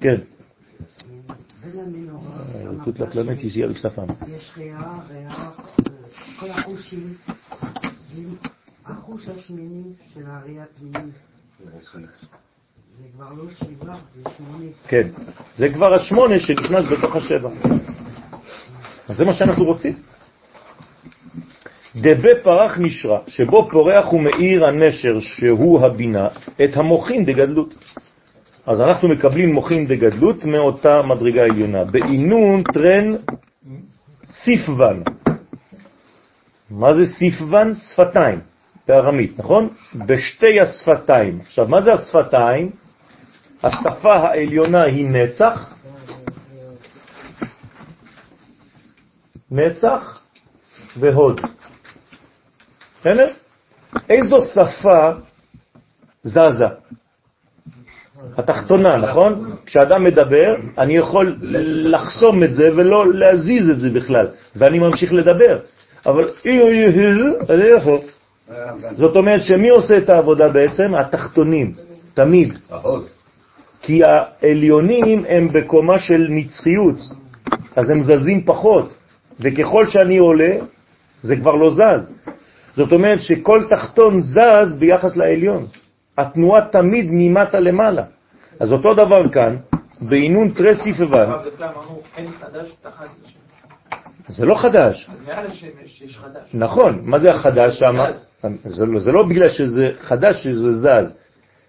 כן. Toute la planète ici avec sa femme. החוש השמיני של הראייה הפנימית. זה כבר לא שבעה, זה שמונה. כן. זה כבר השמונה שנכנס בתוך השבע. אז זה מה שאנחנו רוצים. דבה פרח נשרה, שבו פורח ומאיר הנשר שהוא הבינה, את המוחין דגדלות. אז אנחנו מקבלים מוחין דגדלות מאותה מדרגה עליונה, בעינון טרן סיפוון. מה זה סיפוון? שפתיים, בארמית, נכון? בשתי השפתיים. עכשיו, מה זה השפתיים? השפה העליונה היא נצח, נצח והוד. בסדר? איזו שפה זזה? התחתונה, נכון? כשאדם מדבר, אני יכול לחסום את זה ולא להזיז את זה בכלל, ואני ממשיך לדבר. אבל אם אני אני יכול. זאת אומרת שמי עושה את העבודה בעצם? התחתונים, תמיד. כי העליונים הם בקומה של נצחיות, אז הם זזים פחות, וככל שאני עולה, זה כבר לא זז. זאת אומרת שכל תחתון זז ביחס לעליון. התנועה תמיד ממטה למעלה. אז אותו דבר כאן, בעינון טרסי פבן. זה לא חדש. אז מעל השמש יש חדש. נכון, מה זה החדש שם? זה, לא, זה לא בגלל שזה חדש שזה זז.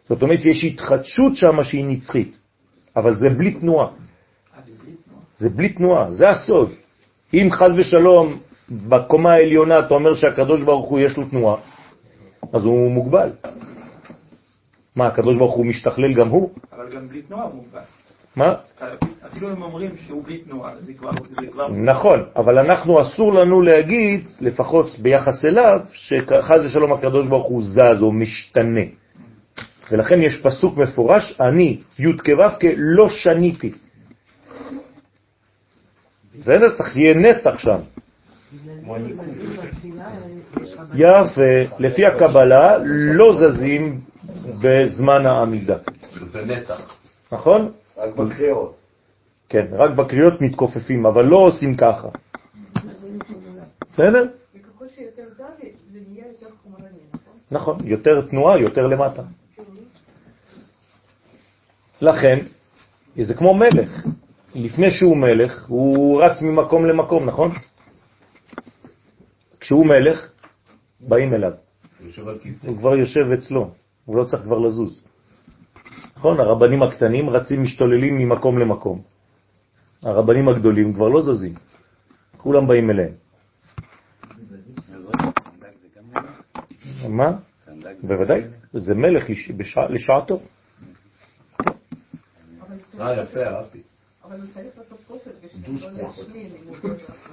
זאת אומרת, יש התחדשות שם שהיא נצחית, אבל זה בלי תנועה. זה בלי תנועה, זה הסוד. אם חז ושלום בקומה העליונה אתה אומר שהקדוש ברוך הוא יש לו תנועה, אז הוא מוגבל. מה, הקדוש ברוך הוא משתכלל גם הוא? אבל גם בלי תנועה הוא מוגבל. מה? אפילו אם אומרים שהוא בלי תנועה, זה כבר... זה כבר... נכון, אבל אנחנו אסור לנו להגיד, לפחות ביחס אליו, שחז ושלום הקדוש ברוך הוא זז או משתנה. ולכן יש פסוק מפורש, אני, י' כו' לא שניתי. בסדר? צריך שיהיה נצח שם. יפה, לפי הקבלה לא זזים בזמן העמידה. זה נצח. נכון? רק בקריאות. כן, רק בקריאות מתכופפים, אבל לא עושים ככה. בסדר? נכון? נכון, יותר תנועה, יותר למטה. לכן, זה כמו מלך. לפני שהוא מלך, הוא רץ ממקום למקום, נכון? כשהוא מלך, באים אליו. הוא כבר יושב אצלו, הוא לא צריך כבר לזוז. נכון? הרבנים הקטנים רצים משתוללים ממקום למקום. הרבנים הגדולים כבר לא זזים, כולם באים אליהם. מה? בוודאי, זה מלך לשעתו. אה, לא.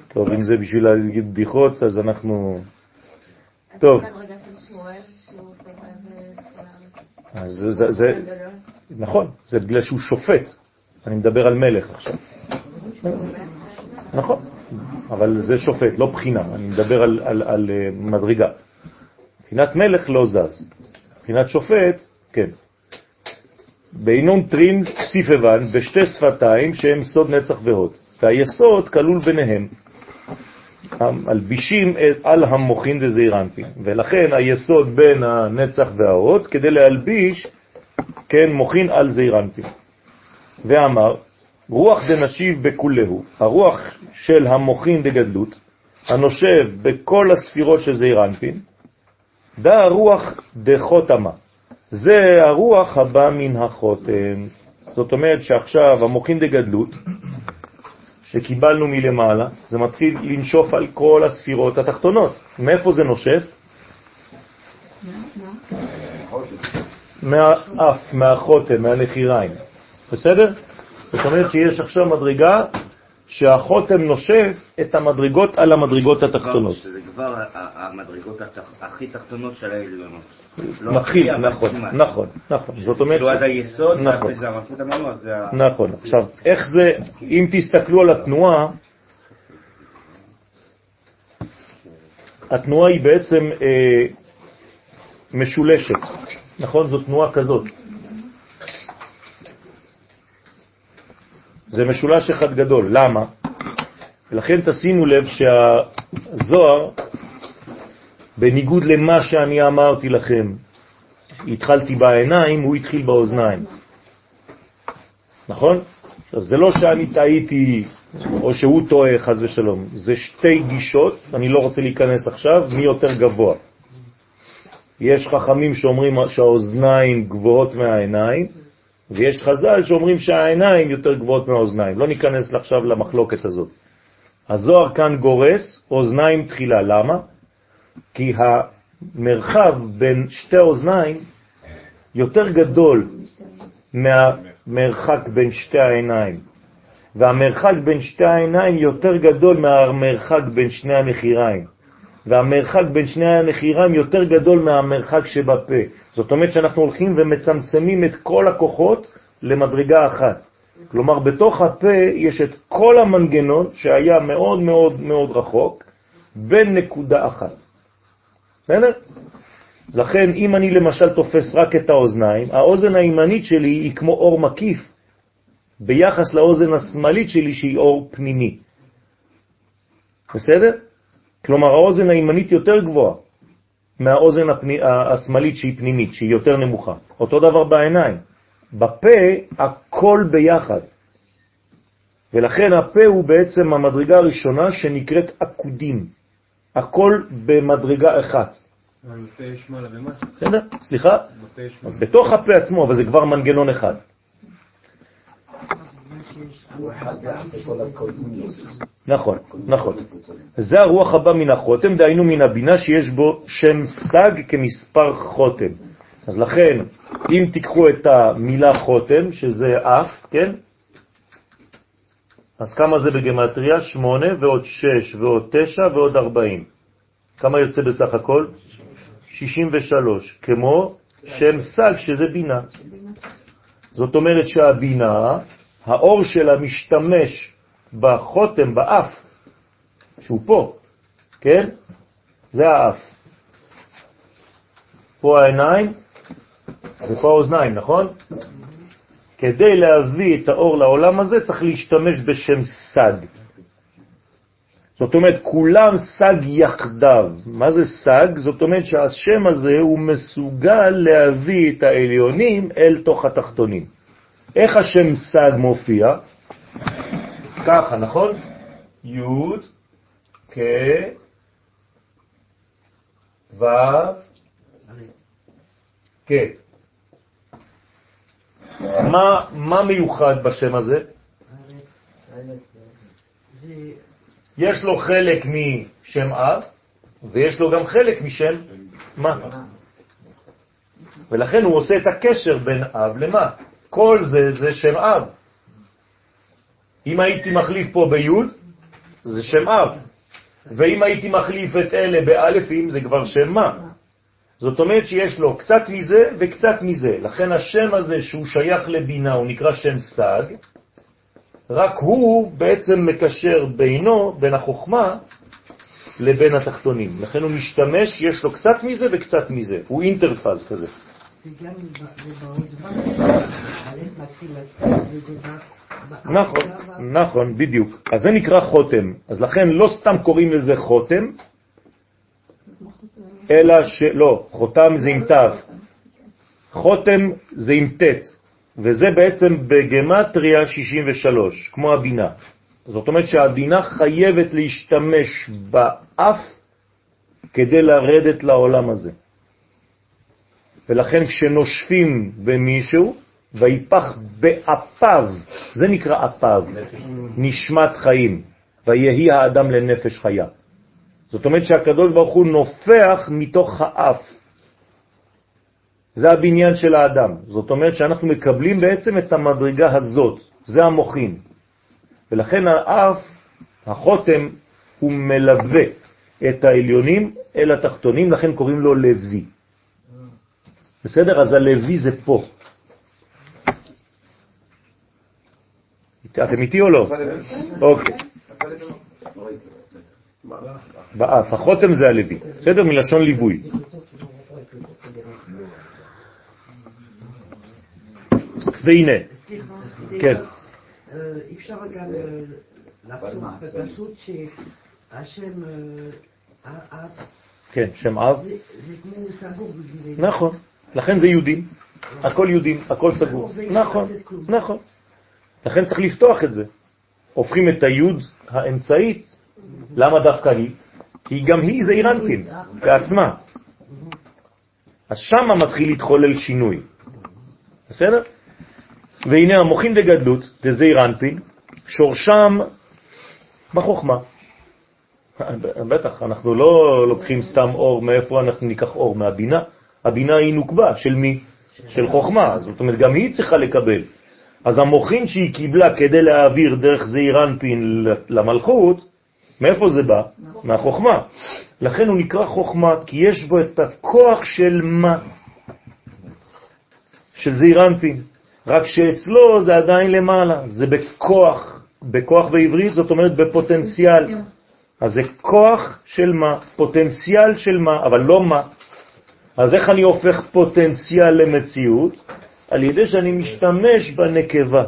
טוב, אם זה בשביל להגיד בדיחות, אז אנחנו... טוב. אז זה, זה, זה, נכון, זה בגלל שהוא שופט. אני מדבר על מלך עכשיו. נכון, אבל זה שופט, לא בחינה. אני מדבר על, על, על אה, מדרגה. מבחינת מלך לא זז. מבחינת שופט, כן. בעינון טרין סיפבן בשתי שפתיים שהם סוד נצח והוד, והיסוד כלול ביניהם. מלבישים על המוחין דזעירנטין, ולכן היסוד בין הנצח וההוד כדי להלביש, כן, מוחין על זעירנטין. ואמר, רוח דנשיב בכולהו, הרוח של המוחין דגדלות, הנושב בכל הספירות של זעירנטין, דא רוח דחותמה, זה הרוח הבא מן החותם. זאת אומרת שעכשיו המוחין דגדלות, שקיבלנו מלמעלה, זה מתחיל לנשוף על כל הספירות התחתונות. מאיפה זה נושף? מהאף, מהחותם, מהנחיריים. בסדר? זאת אומרת שיש עכשיו מדרגה שהחותם נושף את המדרגות על המדרגות התחתונות. שזה כבר המדרגות הכי תחתונות של העליונות. לא מתחיל, נכון. נכון, נכון. זאת אומרת... כאילו עד היסוד, נכון. זה המלכות אמרנו, אז זה ה... נכון. עכשיו, איך זה, אם תסתכלו על התנועה, התנועה היא בעצם אה, משולשת, נכון? זו תנועה כזאת. זה משולש אחד גדול. למה? ולכן תשימו לב שהזוהר, בניגוד למה שאני אמרתי לכם, התחלתי בעיניים, הוא התחיל באוזניים. נכון? עכשיו, זה לא שאני טעיתי או שהוא טועה, חז ושלום, זה שתי גישות, אני לא רוצה להיכנס עכשיו, מי יותר גבוה. יש חכמים שאומרים שהאוזניים גבוהות מהעיניים, ויש חז"ל שאומרים שהעיניים יותר גבוהות מהאוזניים. לא ניכנס עכשיו למחלוקת הזאת. הזוהר כאן גורס אוזניים תחילה. למה? כי המרחב בין שתי האוזניים יותר גדול מהמרחק בין שתי העיניים, והמרחק בין שתי העיניים יותר גדול מהמרחק בין שני הנחיריים, והמרחק בין שני הנחיריים יותר גדול מהמרחק שבפה. זאת אומרת שאנחנו הולכים ומצמצמים את כל הכוחות למדרגה אחת. כלומר, בתוך הפה יש את כל המנגנון שהיה מאוד מאוד מאוד רחוק, בין נקודה אחת. בסדר? לכן, אם אני למשל תופס רק את האוזניים, האוזן הימנית שלי היא כמו אור מקיף, ביחס לאוזן השמאלית שלי שהיא אור פנימי. בסדר? כלומר, האוזן הימנית יותר גבוהה מהאוזן הפני... השמאלית שהיא פנימית, שהיא יותר נמוכה. אותו דבר בעיניים. בפה הכל ביחד. ולכן הפה הוא בעצם המדרגה הראשונה שנקראת עקודים. הכל במדרגה אחת. סליחה? בתוך הפה עצמו, אבל זה כבר מנגנון אחד. נכון, נכון. זה הרוח הבא מן החותם, דהיינו מן הבינה שיש בו שם סג כמספר חותם. אז לכן, אם תיקחו את המילה חותם, שזה אף, כן? אז כמה זה בגמטריה? שמונה ועוד שש ועוד תשע ועוד ארבעים. כמה יוצא בסך הכל? שישים ושלוש, כמו שם סג שזה בינה. זאת אומרת שהבינה, האור שלה משתמש בחותם, באף, שהוא פה, כן? זה האף. פה העיניים ופה האוזניים, נכון? כדי להביא את האור לעולם הזה צריך להשתמש בשם סג. זאת אומרת, כולם סג יחדיו. מה זה סג? זאת אומרת שהשם הזה הוא מסוגל להביא את העליונים אל תוך התחתונים. איך השם סג מופיע? ככה, נכון? י' כ' ו' כ'. מה, מה מיוחד בשם הזה? זה יש לו חלק משם אב, ויש לו גם חלק משם מה. ולכן הוא עושה את הקשר בין אב למה. כל זה זה שם אב. אם הייתי מחליף פה ביוד, זה שם אב. ואם הייתי מחליף את אלה באלפים, זה כבר שם מה. זאת אומרת שיש לו קצת מזה וקצת מזה. לכן השם הזה שהוא שייך לבינה, הוא נקרא שם סג, רק הוא בעצם מקשר בינו, בין החוכמה, לבין התחתונים. לכן הוא משתמש, יש לו קצת מזה וקצת מזה. הוא אינטרפז כזה. נכון. נכון, בדיוק. אז זה נקרא חותם. אז לכן לא סתם קוראים לזה חותם, אלא ש... לא, חותם זה עם תו. חותם זה עם ט', וזה בעצם בגמטריה 63, כמו הבינה. זאת אומרת שהבינה חייבת להשתמש באף כדי לרדת לעולם הזה. ולכן כשנושפים במישהו, ויפח באפיו, זה נקרא אפיו, נשמת חיים, ויהי האדם לנפש חיה. זאת אומרת שהקדוש ברוך הוא נופח מתוך האף. זה הבניין של האדם. זאת אומרת שאנחנו מקבלים בעצם את המדרגה הזאת, זה המוחין. ולכן האף, החותם, הוא מלווה את העליונים אל התחתונים, לכן קוראים לו לוי. בסדר? אז הלוי זה פה. אתם איתי או לא? אוקיי. באף, החותם זה הלוי, בסדר? מלשון ליווי. והנה, סליחה, כן. אה, אפשר גם אה, לחשוב בפשוט שהשם אה, האב כן, שם אב, זה כמו סגור. נכון, לכן זה יהודים, הכל יהודים, הכל סגור, זה נכון. נכון. לכן צריך לפתוח את זה. הופכים את היוד האמצעית, למה דווקא היא? כי גם היא זה אירנפין בעצמה. אז שמה מתחיל להתחולל שינוי. בסדר? והנה המוחין דגדלות, דזעיר אנפין, שורשם בחוכמה. (laughs) בטח, אנחנו לא לוקחים סתם אור, מאיפה אנחנו ניקח אור? מהבינה. הבינה היא נוקבה, של מי? של חוכמה, זאת אומרת גם היא צריכה לקבל. אז המוחין שהיא קיבלה כדי להעביר דרך זעיר אנפין למלכות, מאיפה זה בא? מהחוכמה. לכן הוא נקרא חוכמה, כי יש בו את הכוח של מה? של זעיר אנפין. רק שאצלו זה עדיין למעלה, זה בכוח, בכוח בעברית זאת אומרת בפוטנציאל. אז זה כוח של מה? פוטנציאל של מה, אבל לא מה. אז איך אני הופך פוטנציאל למציאות? על ידי שאני משתמש בנקבה.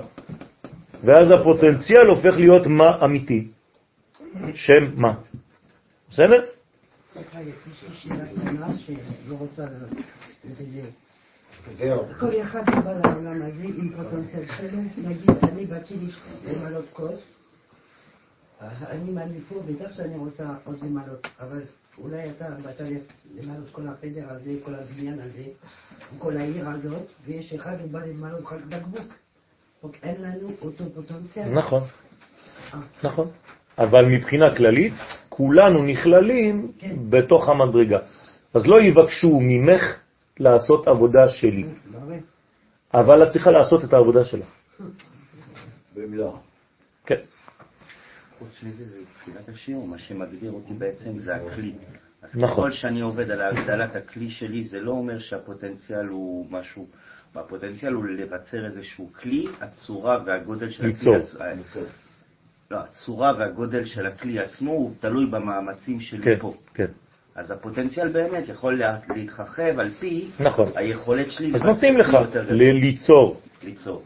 ואז הפוטנציאל הופך להיות מה אמיתי. שם מה. בסדר? כל אחד בא לעולם הזה עם פוטנציאל שלו, נגיד אני באתי למלות כוס, אני מעדיפו בטח שאני רוצה עוד למלות, אבל אולי אתה באת למלות כל החדר הזה, כל הבניין הזה, כל העיר הזאת, ויש אחד הוא בא למלות רק בקבוק. אוקיי, אין לנו אותו פוטנציאל. נכון, אה. נכון. אבל מבחינה כללית, כולנו נכללים כן. בתוך המדרגה. אז לא יבקשו ממך לעשות עבודה שלי. אבל את צריכה לעשות את העבודה שלך. במלוא. כן, חוץ מזה, זה תחילת השיעור, מה שמגדיר אותי בעצם זה הכלי. אז נכון. ככל שאני עובד על הגדלת הכלי שלי, זה לא אומר שהפוטנציאל הוא משהו, הפוטנציאל הוא לבצר איזשהו כלי, הצורה והגודל של ליצור. הכלי, אה, לא, הצורה והגודל של הכלי עצמו הוא תלוי במאמצים שלי כן, פה. כן, אז הפוטנציאל באמת יכול לה- להתרחב על פי נכון. היכולת שלי אז נותנים לך ליצור. ליצור.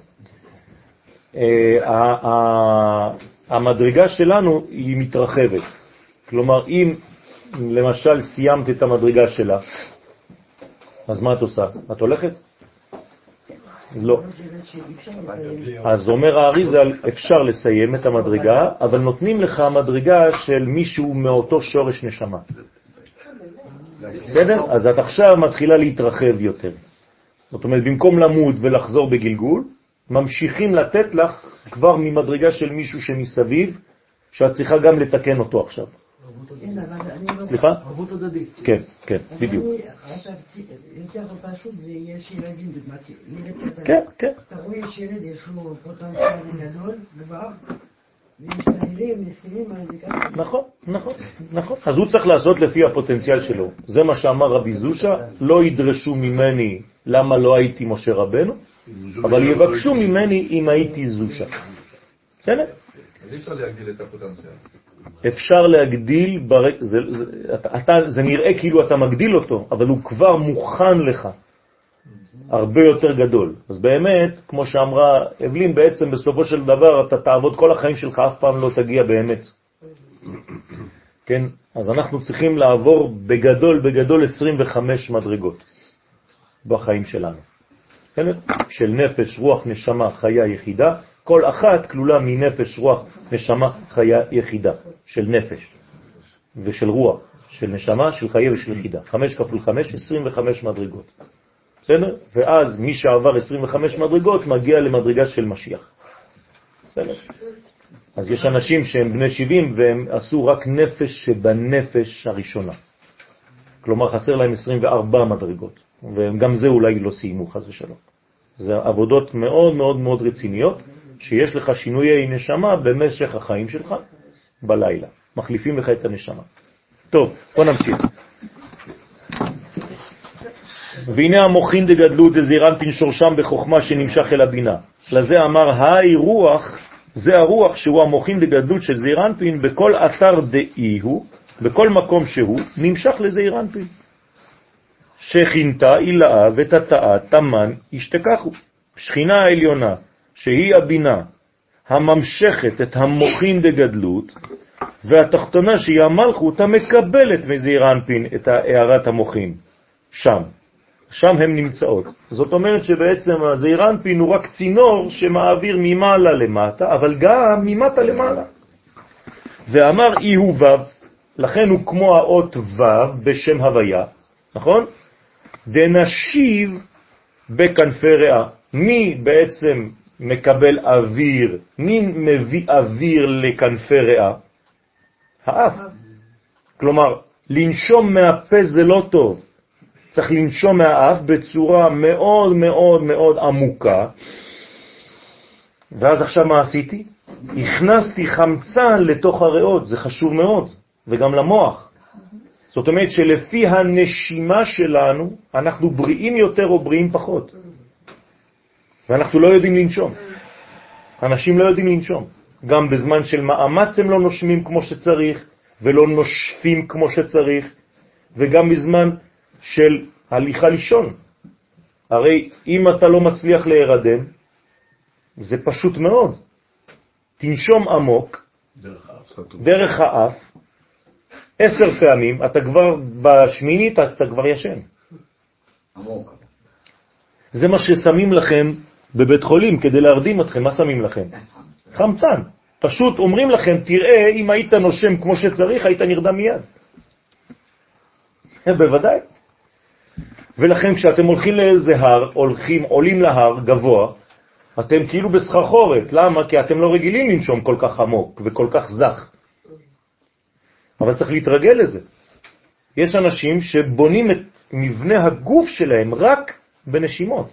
אה, המדרגה שלנו היא מתרחבת. כלומר, אם למשל סיימת את המדרגה שלה, אז מה את עושה? את הולכת? לא. אז אומר האריזל, אפשר לסיים את המדרגה, אבל נותנים לך מדרגה של מישהו מאותו שורש נשמה. בסדר? אז את עכשיו מתחילה להתרחב יותר. זאת אומרת, במקום למות ולחזור בגלגול, ממשיכים לתת לך כבר ממדרגה של מישהו שמסביב, שאת צריכה גם לתקן אותו עכשיו. סליחה? ערבות הדדית. כן, כן, בדיוק. כן, כן. אתה רואה יש ילד, יש לו פוטנציאל גדול כבר, ויש כאלה מסכימים על זה ככה. נכון, נכון, נכון. אז הוא צריך לעשות לפי הפוטנציאל שלו. זה מה שאמר רבי זושה, לא ידרשו ממני למה לא הייתי משה רבנו, אבל יבקשו ממני אם הייתי זושה. בסדר? אז אי אפשר להגדיל את הפוטנציאל. אפשר להגדיל, ברק... זה, זה, אתה, אתה, זה נראה כאילו אתה מגדיל אותו, אבל הוא כבר מוכן לך, הרבה יותר גדול. אז באמת, כמו שאמרה אבלין, בעצם בסופו של דבר אתה תעבוד כל החיים שלך, אף פעם לא תגיע באמת. כן? אז אנחנו צריכים לעבור בגדול, בגדול 25 מדרגות בחיים שלנו. כן? של נפש, רוח, נשמה, חיה יחידה, כל אחת כלולה מנפש, רוח, נשמה, חיה יחידה, של נפש ושל רוח, של נשמה, של חיה ושל יחידה. 5 כפול 5, 25 מדרגות. בסדר? ואז מי שעבר 25 מדרגות מגיע למדרגה של משיח. בסדר? אז יש אנשים שהם בני 70 והם עשו רק נפש שבנפש הראשונה. כלומר חסר להם 24 מדרגות, וגם זה אולי לא סיימו חס ושלום. זה עבודות מאוד מאוד מאוד רציניות, שיש לך שינויי נשמה במשך החיים שלך בלילה. מחליפים לך את הנשמה. טוב, בוא נמשיך. והנה המוחין דגדלו דזירנפין שורשם בחוכמה שנמשך אל הבינה. לזה אמר, היי רוח, זה הרוח שהוא המוחין דגדלות של זעירנפין, בכל אתר דאי הוא, בכל מקום שהוא, נמשך לזעירנפין. שכינתה אילאה ותתאה תמן ישתכחו. שכינה העליונה, שהיא הבינה, הממשכת את המוחין דגדלות, והתחתונה שהיא המלכות המקבלת מזעירנפין את הערת המוחין, שם. שם הן נמצאות. זאת אומרת שבעצם הזעיר אנפין הוא רק צינור שמעביר ממעלה למטה, אבל גם ממטה למעלה. ואמר אי הוא וו, לכן הוא כמו האות וו בשם הוויה, נכון? דנשיב בכנפי ריאה. מי בעצם מקבל אוויר, מי מביא אוויר לכנפי ריאה? האף. כלומר, לנשום מהפה זה לא טוב. צריך לנשום מהאף בצורה מאוד מאוד מאוד עמוקה. ואז עכשיו מה עשיתי? הכנסתי חמצן לתוך הריאות, זה חשוב מאוד, וגם למוח. זאת אומרת שלפי הנשימה שלנו, אנחנו בריאים יותר או בריאים פחות. ואנחנו לא יודעים לנשום. אנשים לא יודעים לנשום. גם בזמן של מאמץ הם לא נושמים כמו שצריך, ולא נושפים כמו שצריך, וגם בזמן של הליכה לישון. הרי אם אתה לא מצליח להירדם, זה פשוט מאוד. תנשום עמוק, דרך האף, דרך האף עשר פעמים, אתה כבר בשמינית, אתה כבר ישן. עמוק. זה מה ששמים לכם בבית חולים כדי להרדים אתכם. מה שמים לכם? חמצן. פשוט אומרים לכם, תראה, אם היית נושם כמו שצריך, היית נרדם מיד. בוודאי. ולכן כשאתם הולכים לאיזה הר, הולכים, עולים להר גבוה, אתם כאילו בסחרחורת. למה? כי אתם לא רגילים לנשום כל כך עמוק וכל כך זך. אבל צריך להתרגל לזה. יש אנשים שבונים את מבנה הגוף שלהם רק בנשימות.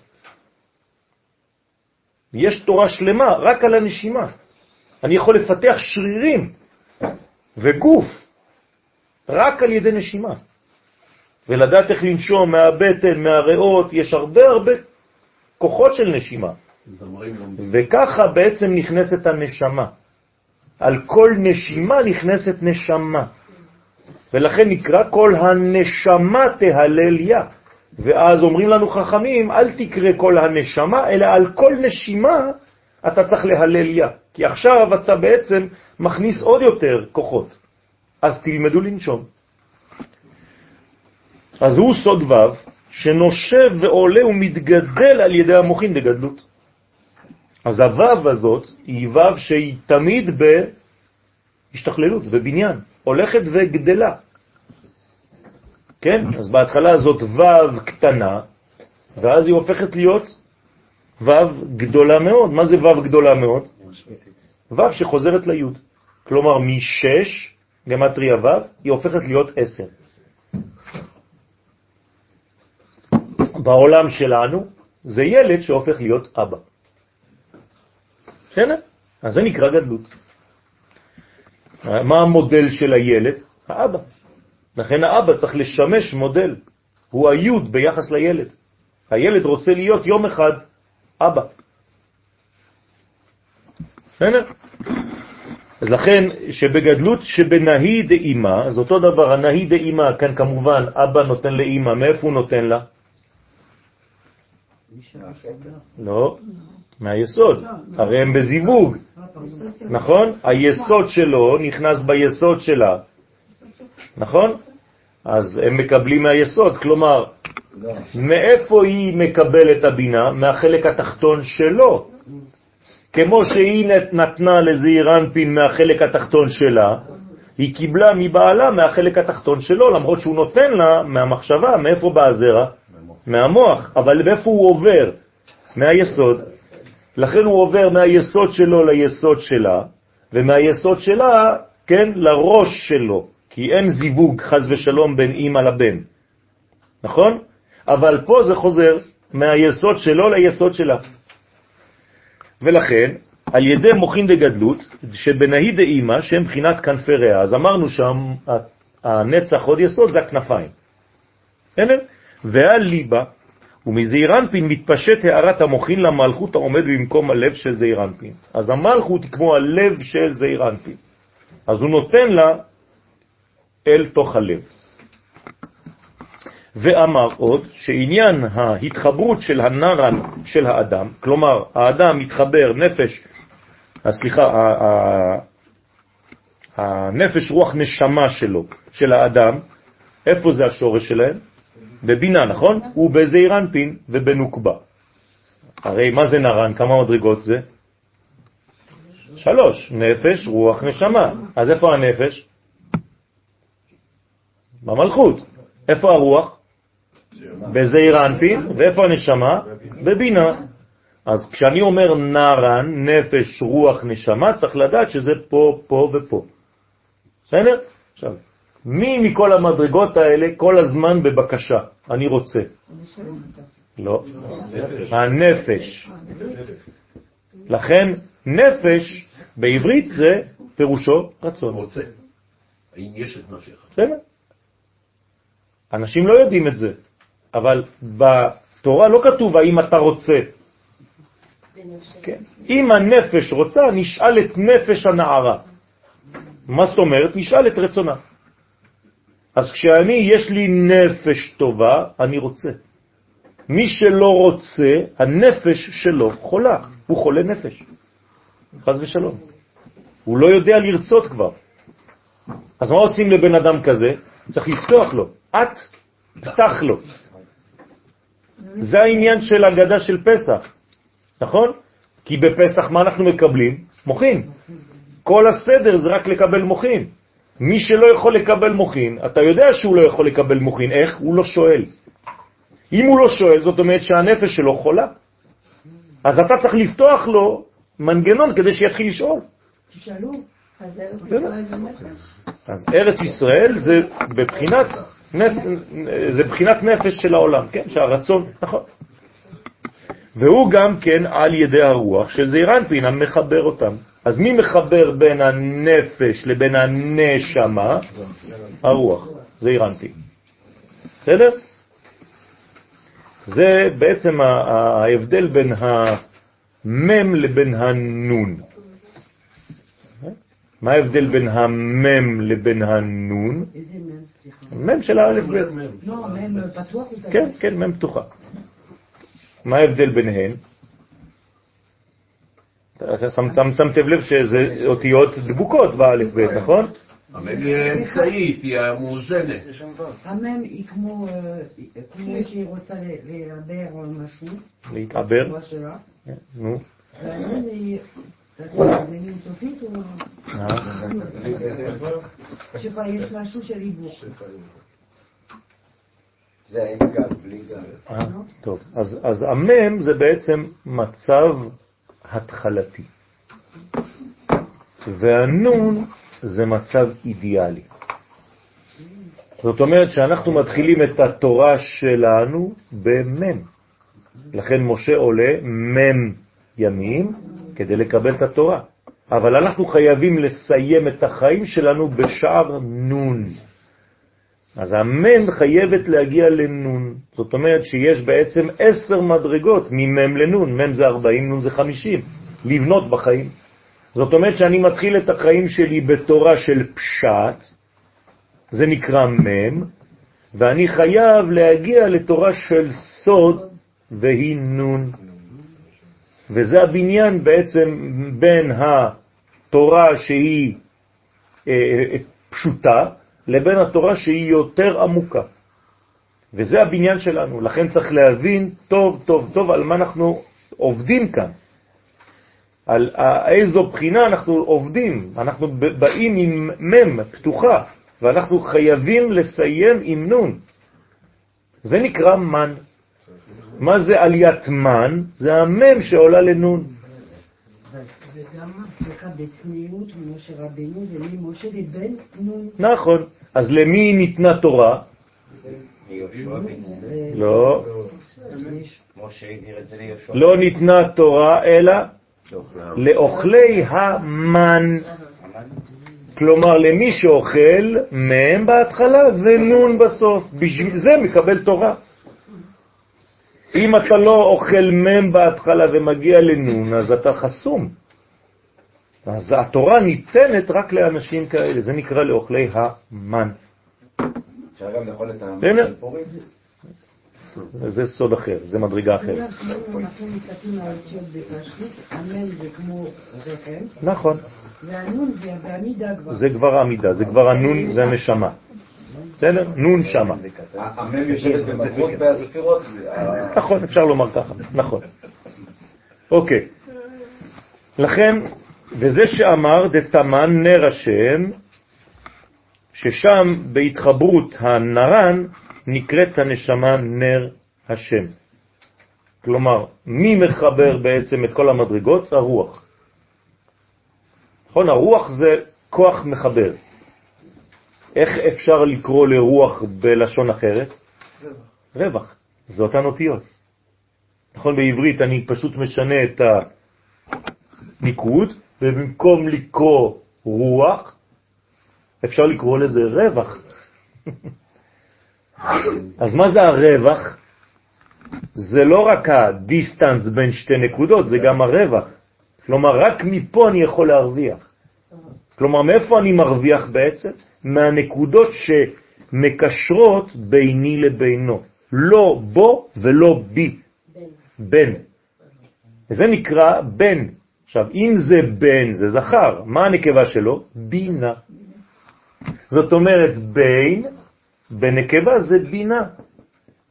יש תורה שלמה רק על הנשימה. אני יכול לפתח שרירים וגוף רק על ידי נשימה. ולדעת איך לנשום מהבטן, מהריאות, יש הרבה הרבה כוחות של נשימה. וככה בעצם נכנסת הנשמה. על כל נשימה נכנסת נשמה. ולכן נקרא כל הנשמה תהלל יה. ואז אומרים לנו חכמים, אל תקרא כל הנשמה, אלא על כל נשימה אתה צריך להלל יה. כי עכשיו אתה בעצם מכניס עוד יותר כוחות. אז תלמדו לנשום. אז הוא סוד ו' שנושב ועולה ומתגדל על ידי המוחין בגדלות. אז הו' הזאת היא ו' שהיא תמיד בהשתכללות, בבניין, הולכת וגדלה. כן? אז בהתחלה זאת ו' קטנה, ואז היא הופכת להיות ו' גדולה מאוד. מה זה ו' גדולה מאוד? ו' שחוזרת לי'. כלומר, משש, גמטריה ו', היא הופכת להיות עשר. בעולם שלנו זה ילד שהופך להיות אבא. בסדר? אז זה נקרא גדלות. מה המודל של הילד? האבא. לכן האבא צריך לשמש מודל. הוא היוד ביחס לילד. הילד רוצה להיות יום אחד אבא. בסדר? אז לכן שבגדלות שבנהי דאימה, אז אותו דבר, הנהי דאימה, כאן כמובן אבא נותן לאימא, מאיפה הוא נותן לה? לא, מהיסוד, הרי הם בזיווג, נכון? היסוד שלו נכנס ביסוד שלה, נכון? אז הם מקבלים מהיסוד, כלומר, מאיפה היא מקבלת הבינה? מהחלק התחתון שלו. כמו שהיא נתנה לזעיר אנפין מהחלק התחתון שלה, היא קיבלה מבעלה מהחלק התחתון שלו, למרות שהוא נותן לה מהמחשבה, מאיפה בא הזרע? מהמוח, אבל מאיפה הוא עובר? מהיסוד. לכן הוא עובר מהיסוד שלו ליסוד שלה, ומהיסוד שלה, כן, לראש שלו, כי אין זיווג חז ושלום בין אמא לבן, נכון? אבל פה זה חוזר מהיסוד שלו ליסוד שלה. ולכן, על ידי מוכין דגדלות, שבנהי דאמא, שהם בחינת כנפי ריאה. אז אמרנו שם, הנצח עוד יסוד זה הכנפיים. בסדר? והליבה, ומזעירנפין מתפשט הערת המוכין למלכות העומד במקום הלב של זעירנפין. אז המלכות היא כמו הלב של זעירנפין. אז הוא נותן לה אל תוך הלב. ואמר עוד שעניין ההתחברות של הנרן של האדם, כלומר האדם מתחבר נפש, סליחה, הנפש רוח נשמה שלו, של האדם, איפה זה השורש שלהם? בבינה, נכון? ובזעיר אנפין ובנוקבה. הרי מה זה נרן? כמה מדרגות זה? שלוש, נפש, רוח, נשמה. אז איפה הנפש? במלכות. איפה הרוח? בזעיר אנפין, ואיפה הנשמה? בבינה. אז כשאני אומר נרן, נפש, רוח, נשמה, צריך לדעת שזה פה, פה ופה. בסדר? עכשיו, מי מכל המדרגות האלה כל הזמן בבקשה? אני רוצה. לא. הנפש. לכן נפש בעברית זה פירושו רצון. רוצה. האם יש את נפשך? בסדר. אנשים לא יודעים את זה, אבל בתורה לא כתוב האם אתה רוצה. כן. אם הנפש רוצה, נשאל את נפש הנערה. מה זאת אומרת? נשאל את רצונה. אז כשאני, יש לי נפש טובה, אני רוצה. מי שלא רוצה, הנפש שלו חולה, הוא חולה נפש. חז ושלום. הוא לא יודע לרצות כבר. אז מה עושים לבן אדם כזה? צריך לפתוח לו. את, פתח לו. זה העניין של הגדה של פסח, נכון? כי בפסח מה אנחנו מקבלים? מוכין. כל הסדר זה רק לקבל מוכין. מי שלא יכול לקבל מוכין, אתה יודע שהוא לא יכול לקבל מוכין. איך? הוא לא שואל. אם הוא לא שואל, זאת אומרת שהנפש שלו חולה. אז אתה צריך לפתוח לו מנגנון כדי שיתחיל לשאול. תשאלו. אז ארץ ישראל זה בבחינת, נפ... זה בחינת נפש של העולם, כן? שהרצון, נכון. והוא גם כן על ידי הרוח של זעירנפין המחבר אותם. אז מי מחבר בין הנפש לבין הנשמה? הרוח, זעירנפין. בסדר? זה בעצם ההבדל בין המם לבין הנון. מה ההבדל בין המם לבין הנון? איזה מם של האלף ב'. לא, מם פתוח או סגור? כן, כן, מם פתוחה. מה ההבדל ביניהן? שמתם לב שזה אותיות דבוקות באלף ב', נכון? המם היא אמצעית, היא המאוזנת. המם היא כמו, אה, כמו שהיא רוצה ל- לעבר משהו, להתעבר. כן, נו. שבה יש משהו של עיבור. זה אין גל, בלי גל. אה, טוב, אז, אז המם זה בעצם מצב התחלתי, והנון זה מצב אידיאלי. זאת אומרת שאנחנו מתחילים את התורה שלנו במם. לכן משה עולה מם ימים כדי לקבל את התורה. אבל אנחנו חייבים לסיים את החיים שלנו בשער נון. אז המם חייבת להגיע לנון. זאת אומרת שיש בעצם עשר מדרגות ממם לנון. מם זה 40, נון זה 50. לבנות בחיים. זאת אומרת שאני מתחיל את החיים שלי בתורה של פשט, זה נקרא מם, ואני חייב להגיע לתורה של סוד, והיא נון. וזה הבניין בעצם בין התורה שהיא אה, אה, פשוטה, לבין התורה שהיא יותר עמוקה. וזה הבניין שלנו, לכן צריך להבין טוב טוב טוב על מה אנחנו עובדים כאן. על איזו בחינה אנחנו עובדים, אנחנו באים עם מם פתוחה, ואנחנו חייבים לסיים עם נון. זה נקרא מן. מה זה עליית מן? זה המם שעולה לנון. וגם, סליחה, בצניעות ממשה רבנו זה ממשה לבן נון. נכון. אז למי ניתנה תורה? לא. לא ניתנה תורה אלא. לאוכלי המן. כלומר, למי שאוכל מהם בהתחלה ונון בסוף. בשביל זה מקבל תורה. אם אתה לא אוכל מם בהתחלה ומגיע לנון, אז אתה חסום. אז התורה ניתנת רק לאנשים כאלה, זה נקרא לאוכלי המן. אפשר גם לאכול את הנה. העם של פורים? זה סוד אחר, זה מדרגה אחרת. רחם, נכון, זה כבר. העמידה, זה כבר הנון, זה הנשמה. בסדר? נון שמה. המם יושבת במלכות בספירות. נכון, אפשר לומר ככה, נכון. אוקיי. לכן, וזה שאמר דתמן נר השם, ששם בהתחברות הנרן נקראת הנשמה נר השם. כלומר, מי מחבר בעצם את כל המדרגות? הרוח. נכון, הרוח זה כוח מחבר. איך אפשר לקרוא לרוח בלשון אחרת? רווח. רווח, זה אותן אותיות. נכון, בעברית אני פשוט משנה את הניקוד, ובמקום לקרוא רוח, אפשר לקרוא לזה רווח. (laughs) אז מה זה הרווח? זה לא רק הדיסטנס בין שתי נקודות, זה גם הרווח. כלומר, רק מפה אני יכול להרוויח. כלומר, מאיפה אני מרוויח בעצם? מהנקודות שמקשרות ביני לבינו. לא בו ולא בי. בן. זה נקרא בן. עכשיו, אם זה בן, זה זכר, מה הנקבה שלו? בינה. זאת אומרת, בין, בנקבה זה בינה.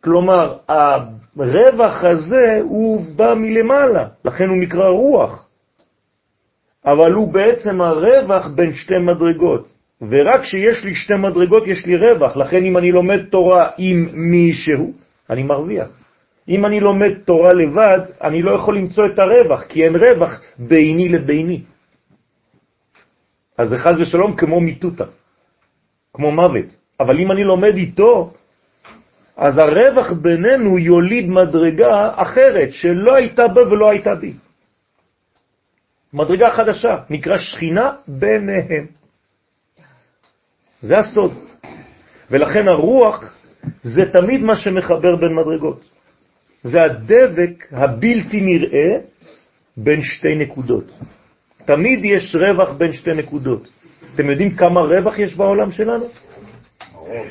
כלומר, הרווח הזה הוא בא מלמעלה, לכן הוא נקרא רוח. אבל הוא בעצם הרווח בין שתי מדרגות. ורק כשיש לי שתי מדרגות יש לי רווח, לכן אם אני לומד תורה עם מישהו, אני מרוויח. אם אני לומד תורה לבד, אני לא יכול למצוא את הרווח, כי אין רווח ביני לביני. אז זה חז ושלום כמו מיטוטה, כמו מוות. אבל אם אני לומד איתו, אז הרווח בינינו יוליד מדרגה אחרת, שלא הייתה בה ולא הייתה בי. מדרגה חדשה, נקרא שכינה ביניהם. זה הסוד. ולכן הרוח זה תמיד מה שמחבר בין מדרגות. זה הדבק הבלתי נראה בין שתי נקודות. תמיד יש רווח בין שתי נקודות. אתם יודעים כמה רווח יש בעולם שלנו? הרוב.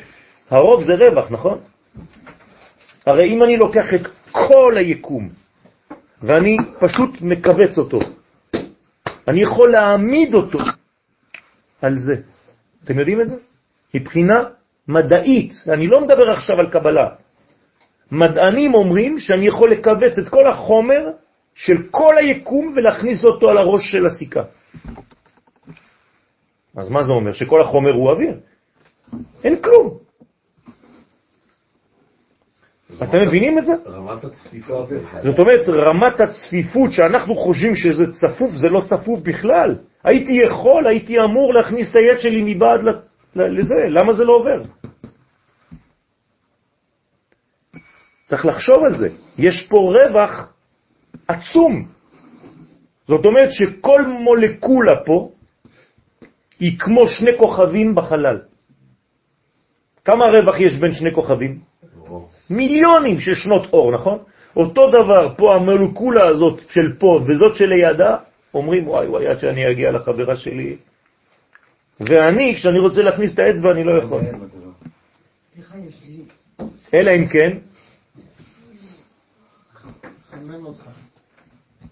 הרוב זה רווח, נכון? הרי אם אני לוקח את כל היקום ואני פשוט מקבץ אותו, אני יכול להעמיד אותו על זה. אתם יודעים את זה? מבחינה מדעית, אני לא מדבר עכשיו על קבלה. מדענים אומרים שאני יכול לקבץ את כל החומר של כל היקום ולהכניס אותו על הראש של הסיכה. אז מה זה אומר? שכל החומר הוא אוויר? אין כלום. אתם מבינים את זה? רמת הצפיפה. זאת אומרת, רמת הצפיפות שאנחנו חושבים שזה צפוף, זה לא צפוף בכלל. הייתי יכול, הייתי אמור להכניס את היד שלי מבעד לזה, למה זה לא עובר? צריך לחשוב על זה. יש פה רווח עצום. זאת אומרת שכל מולקולה פה היא כמו שני כוכבים בחלל. כמה רווח יש בין שני כוכבים? מיליונים של שנות אור, נכון? אותו דבר, פה המולקולה הזאת של פה וזאת שלידה, אומרים, וואי וואי, עד שאני אגיע לחברה שלי. ואני, כשאני רוצה להכניס את האצבע, אני לא יכול. אלא אם כן...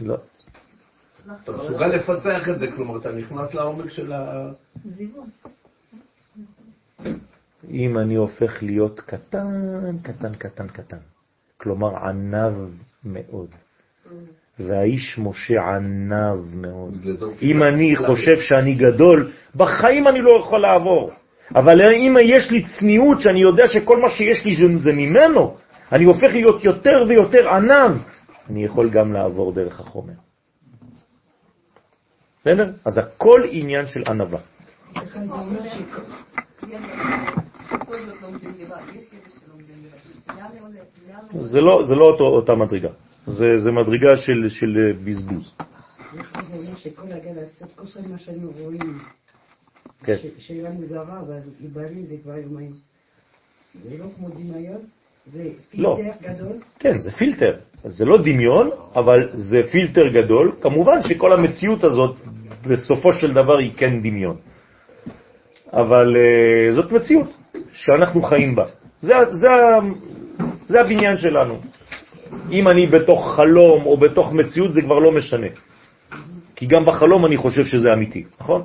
לא. אתה מסוגל לפצח את זה, כלומר, אתה נכנס לעומק של ה... אם אני הופך להיות קטן, קטן, קטן, קטן, כלומר ענב מאוד. והאיש משה ענב מאוד. אם אני חושב שאני גדול, בחיים אני לא יכול לעבור. אבל אם יש לי צניעות, שאני יודע שכל מה שיש לי זה ממנו, אני הופך להיות יותר ויותר ענב, אני יכול גם לעבור דרך החומר. בסדר? אז הכל עניין של ענבה. זה לא, זה לא אותו, אותה מדרגה, זה, זה מדרגה של, של בזבוז. שאנו רואים, כן. שאלה מוזרה, אבל איברי זה כבר יומיים. זה לא כמו דמיון, זה לא. פילטר גדול. כן, זה פילטר. זה לא דמיון, אבל זה פילטר גדול. כמובן שכל המציאות הזאת, בסופו של דבר, היא כן דמיון. אבל uh, זאת מציאות שאנחנו חיים בה. זה, זה, זה הבניין שלנו. אם אני בתוך חלום או בתוך מציאות, זה כבר לא משנה. כי גם בחלום אני חושב שזה אמיתי, נכון?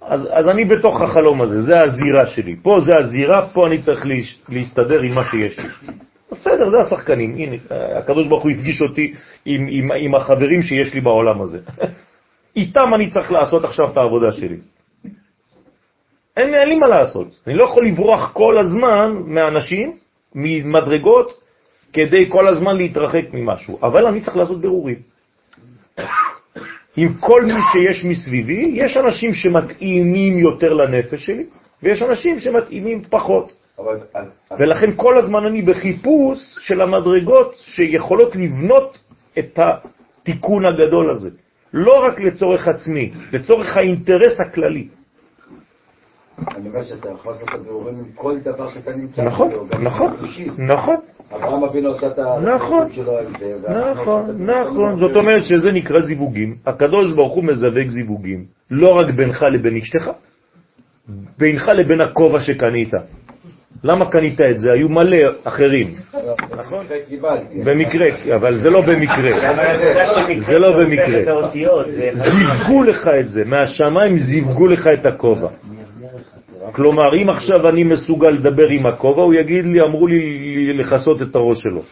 אז, אז אני בתוך החלום הזה, זה הזירה שלי. פה זה הזירה, פה אני צריך להש, להסתדר עם מה שיש לי. בסדר, זה השחקנים. הנה, הקדוש ברוך הוא הפגיש אותי עם, עם, עם החברים שיש לי בעולם הזה. (laughs) איתם אני צריך לעשות עכשיו את העבודה שלי. אין, אין לי מה לעשות. אני לא יכול לברוח כל הזמן מאנשים, ממדרגות, כדי כל הזמן להתרחק ממשהו. אבל אני צריך לעשות ברורים. עם כל מי שיש מסביבי, יש אנשים שמתאימים יותר לנפש שלי, ויש אנשים שמתאימים פחות. ולכן כל הזמן אני בחיפוש של המדרגות שיכולות לבנות את התיקון הגדול הזה. לא רק לצורך עצמי, לצורך האינטרס הכללי. אני אומר שאתה יכול לעשות את הבירורים עם כל דבר שאתה נמצא נכון, נכון, נכון. אברהם אבינו עושה את נכון, שלו על זה. נכון, נכון. זאת אומרת שזה נקרא זיווגים. הקדוש ברוך הוא מזווג זיווגים, לא רק בינך לבין אשתך, בינך לבין הכובע שקנית. למה קנית את זה? היו מלא אחרים. נכון? במקרה, אבל זה לא במקרה. זה לא במקרה. זיווגו לך את זה, מהשמיים זיווגו לך את הכובע. כלומר, אם עכשיו אני מסוגל לדבר עם הכובע, הוא יגיד לי, אמרו לי לחסות את הראש שלו.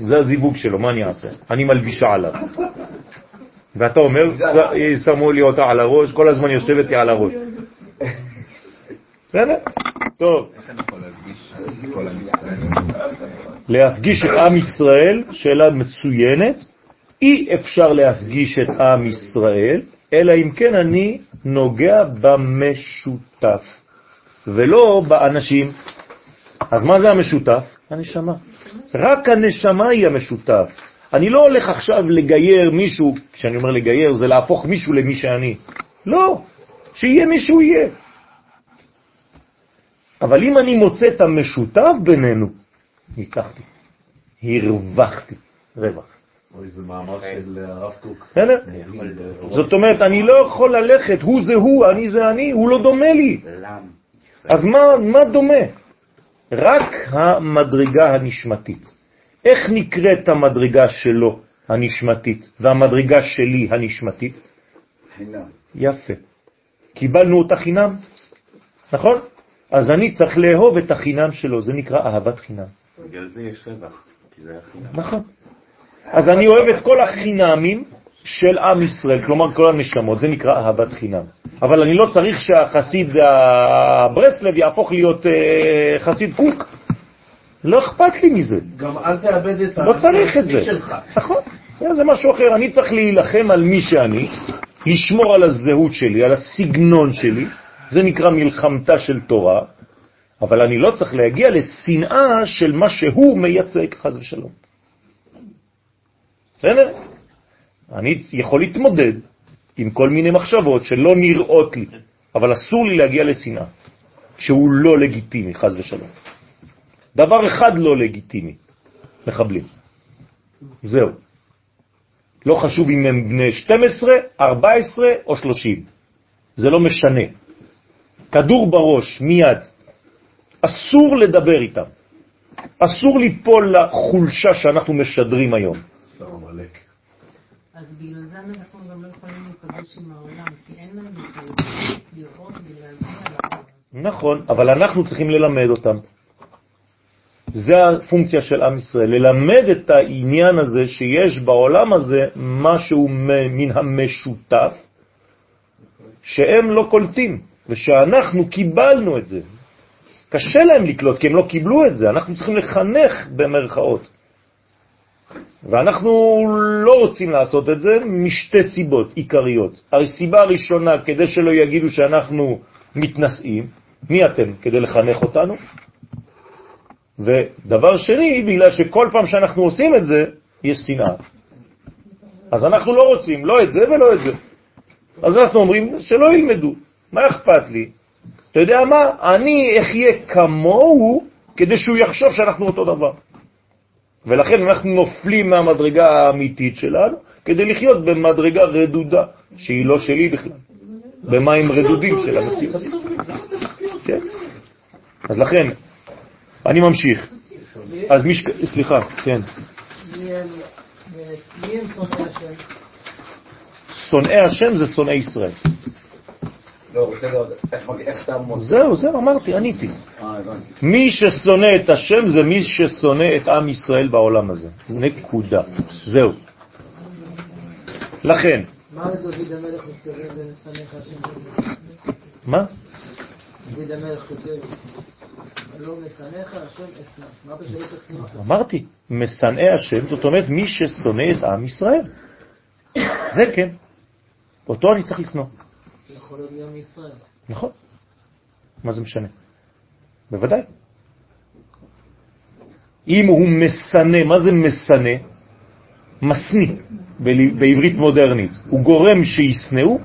זה הזיווג שלו, מה אני אעשה? אני מלבישה עליו. ואתה אומר, שמו לי אותה על הראש, כל הזמן יושבת לי על הראש. בסדר? טוב. להפגיש את עם ישראל, שאלה מצוינת, אי אפשר להפגיש את עם ישראל, אלא אם כן אני נוגע במשותף, ולא באנשים. אז מה זה המשותף? הנשמה. רק הנשמה היא המשותף. אני לא הולך עכשיו לגייר מישהו, כשאני אומר לגייר זה להפוך מישהו למי שאני. לא, שיהיה מי שהוא יהיה. אבל אם אני מוצא את המשותף בינינו, ניצחתי, הרווחתי, רווח. אוי, זה מאמר של הרב קוק. בסדר? זאת אומרת, אני לא יכול ללכת, הוא זה הוא, אני זה אני, הוא לא דומה לי. אז מה, מה דומה? רק המדרגה הנשמתית. איך נקראת המדרגה שלו הנשמתית והמדרגה שלי הנשמתית? חינם. יפה. קיבלנו אותה חינם, נכון? אז אני צריך לאהוב את החינם שלו, זה נקרא אהבת חינם. בגלל זה יש רווח, כי זה היה חינם. נכון. אז אני אוהב את כל החינמים של עם ישראל, כלומר כל הנשמות, זה נקרא אהבת חינם. אבל אני לא צריך שהחסיד הברסלב יהפוך להיות אה, חסיד קוק. לא אכפת לי מזה. גם אל תאבד את לא צריך את זה. שלך. נכון, זה משהו אחר. אני צריך להילחם על מי שאני, לשמור על הזהות שלי, על הסגנון שלי, זה נקרא מלחמתה של תורה, אבל אני לא צריך להגיע לשנאה של מה שהוא מייצג, חז ושלום. בסדר? אני יכול להתמודד עם כל מיני מחשבות שלא נראות לי, אבל אסור לי להגיע לשנאה, שהוא לא לגיטימי, חז ושלום. דבר אחד לא לגיטימי, מחבלים. זהו. לא חשוב אם הם בני 12, 14 או 30. זה לא משנה. כדור בראש, מיד. אסור לדבר איתם. אסור ליפול לחולשה שאנחנו משדרים היום. שר עמלק. אז בגלל זה אנחנו גם לא יכולים להיפגש עם העולם, כי אין לנו יכולת לראות ולהגיע לעולם. נכון, אבל אנחנו צריכים ללמד אותם. זה הפונקציה של עם ישראל, ללמד את העניין הזה שיש בעולם הזה משהו מן המשותף שהם לא קולטים, ושאנחנו קיבלנו את זה. קשה להם לקלוט, כי הם לא קיבלו את זה, אנחנו צריכים לחנך במרכאות. ואנחנו לא רוצים לעשות את זה משתי סיבות עיקריות. הסיבה הראשונה, כדי שלא יגידו שאנחנו מתנשאים, מי אתם כדי לחנך אותנו? ודבר שני, בגלל שכל פעם שאנחנו עושים את זה, יש שנאה. אז אנחנו לא רוצים לא את זה ולא את זה. אז אנחנו אומרים שלא ילמדו, מה אכפת לי? אתה יודע מה? אני אחיה כמוהו כדי שהוא יחשוב שאנחנו אותו דבר. ולכן אנחנו נופלים מהמדרגה האמיתית שלנו כדי לחיות במדרגה רדודה, שהיא לא שלי בכלל, במים רדודים של המציאות. כן? אז לכן, אני ממשיך. אז מי ש... סליחה, כן. מי הם שונאי השם? שונאי השם זה שונאי ישראל. לא, רוצה לראות איך אתה. זהו, זהו, אמרתי, עניתי. אה. מי ששונא את השם זה מי ששונא את עם ישראל בעולם הזה. נקודה. זהו. לכן, מה דוד המלך מתכוון במשנאיך השם? מה? דוד המלך כותב, לא משנאיך השם אשנא. אמרת שלא צריך שנאה. אמרתי, משנאי השם, זאת אומרת מי ששונא את עם ישראל. זה כן. אותו אני צריך לשנוא. נכון. מה זה משנה? בוודאי. אם הוא מסנה, מה זה מסנה? מסני, בעברית מודרנית. הוא גורם שישנאו,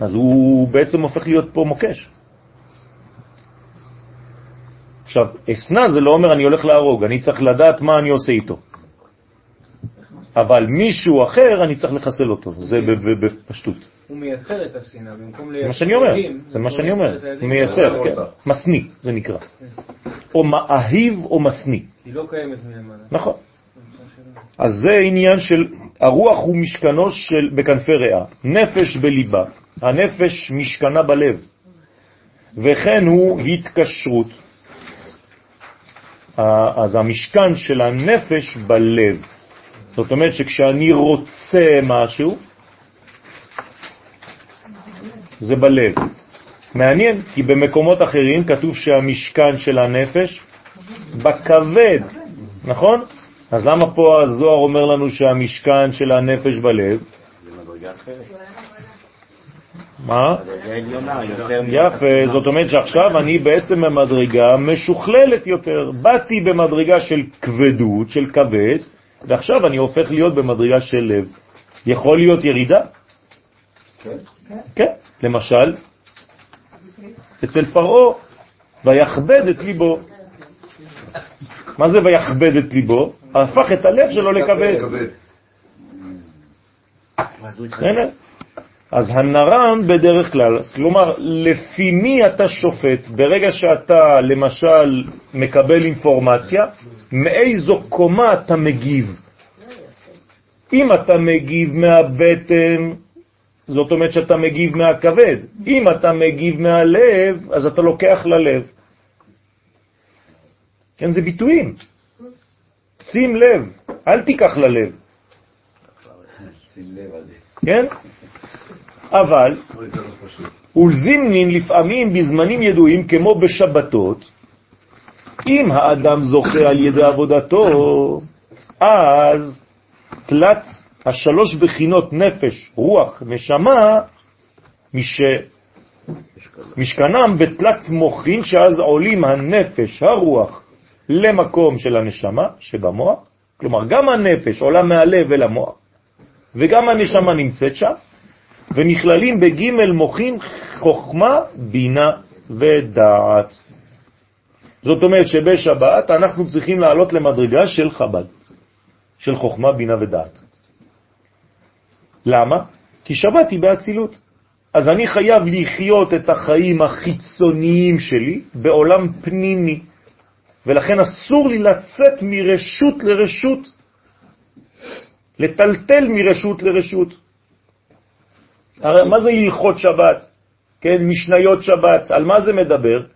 אז הוא בעצם הופך להיות פה מוקש. עכשיו, אסנה זה לא אומר אני הולך להרוג, אני צריך לדעת מה אני עושה איתו. אבל מישהו אחר, אני צריך לחסל אותו, זה בפשטות. הוא מייצר את השנאה, במקום זה מה שאני אומר, זה מה הוא שאני אומר, הילדים מייצר. כן, מסני זה נקרא. או מאהיב או מסני, היא לא קיימת מלמעלה. נכון. אז זה עניין של, הרוח הוא משכנו של, בכנפי ריאה, נפש בליבה, הנפש משכנה בלב, וכן הוא התקשרות. אז המשכן של הנפש בלב. זאת אומרת שכשאני רוצה משהו, זה בלב. מעניין, כי במקומות אחרים כתוב שהמשכן של הנפש בכבד, נכון? אז למה פה הזוהר אומר לנו שהמשכן של הנפש בלב? מה? יפה, זאת אומרת שעכשיו אני בעצם במדרגה משוכללת יותר. באתי במדרגה של כבדות, של כבד, ועכשיו אני הופך להיות במדרגה של לב. יכול להיות ירידה? כן. כן. למשל, אצל פרעה, ויכבד את ליבו. מה זה ויכבד את ליבו? הפך את הלב שלו לכבד. אז הנר"ם בדרך כלל, כלומר, לפי מי אתה שופט ברגע שאתה למשל מקבל אינפורמציה, מאיזו קומה אתה מגיב. אם אתה מגיב מהבטן, זאת אומרת שאתה מגיב מהכבד. אם אתה מגיב מהלב, אז אתה לוקח ללב. כן, זה ביטויים. שים לב, אל תיקח ללב. כן? אבל ולזימנין לפעמים בזמנים ידועים כמו בשבתות, אם האדם זוכה על ידי עבודתו, אז תלת השלוש בחינות נפש, רוח, נשמה, מש... משכנם בתלת מוחין, שאז עולים הנפש, הרוח, למקום של הנשמה שבמוח, כלומר גם הנפש עולה מהלב אל המוח, וגם הנשמה נמצאת שם, ונכללים בג' מוחין חוכמה, בינה ודעת. זאת אומרת שבשבת אנחנו צריכים לעלות למדרגה של חב"ד, של חוכמה, בינה ודעת. למה? כי שבת היא באצילות. אז אני חייב לחיות את החיים החיצוניים שלי בעולם פנימי, ולכן אסור לי לצאת מרשות לרשות, לטלטל מרשות לרשות. הרי מה זה הלכות שבת? כן, משניות שבת, על מה זה מדבר?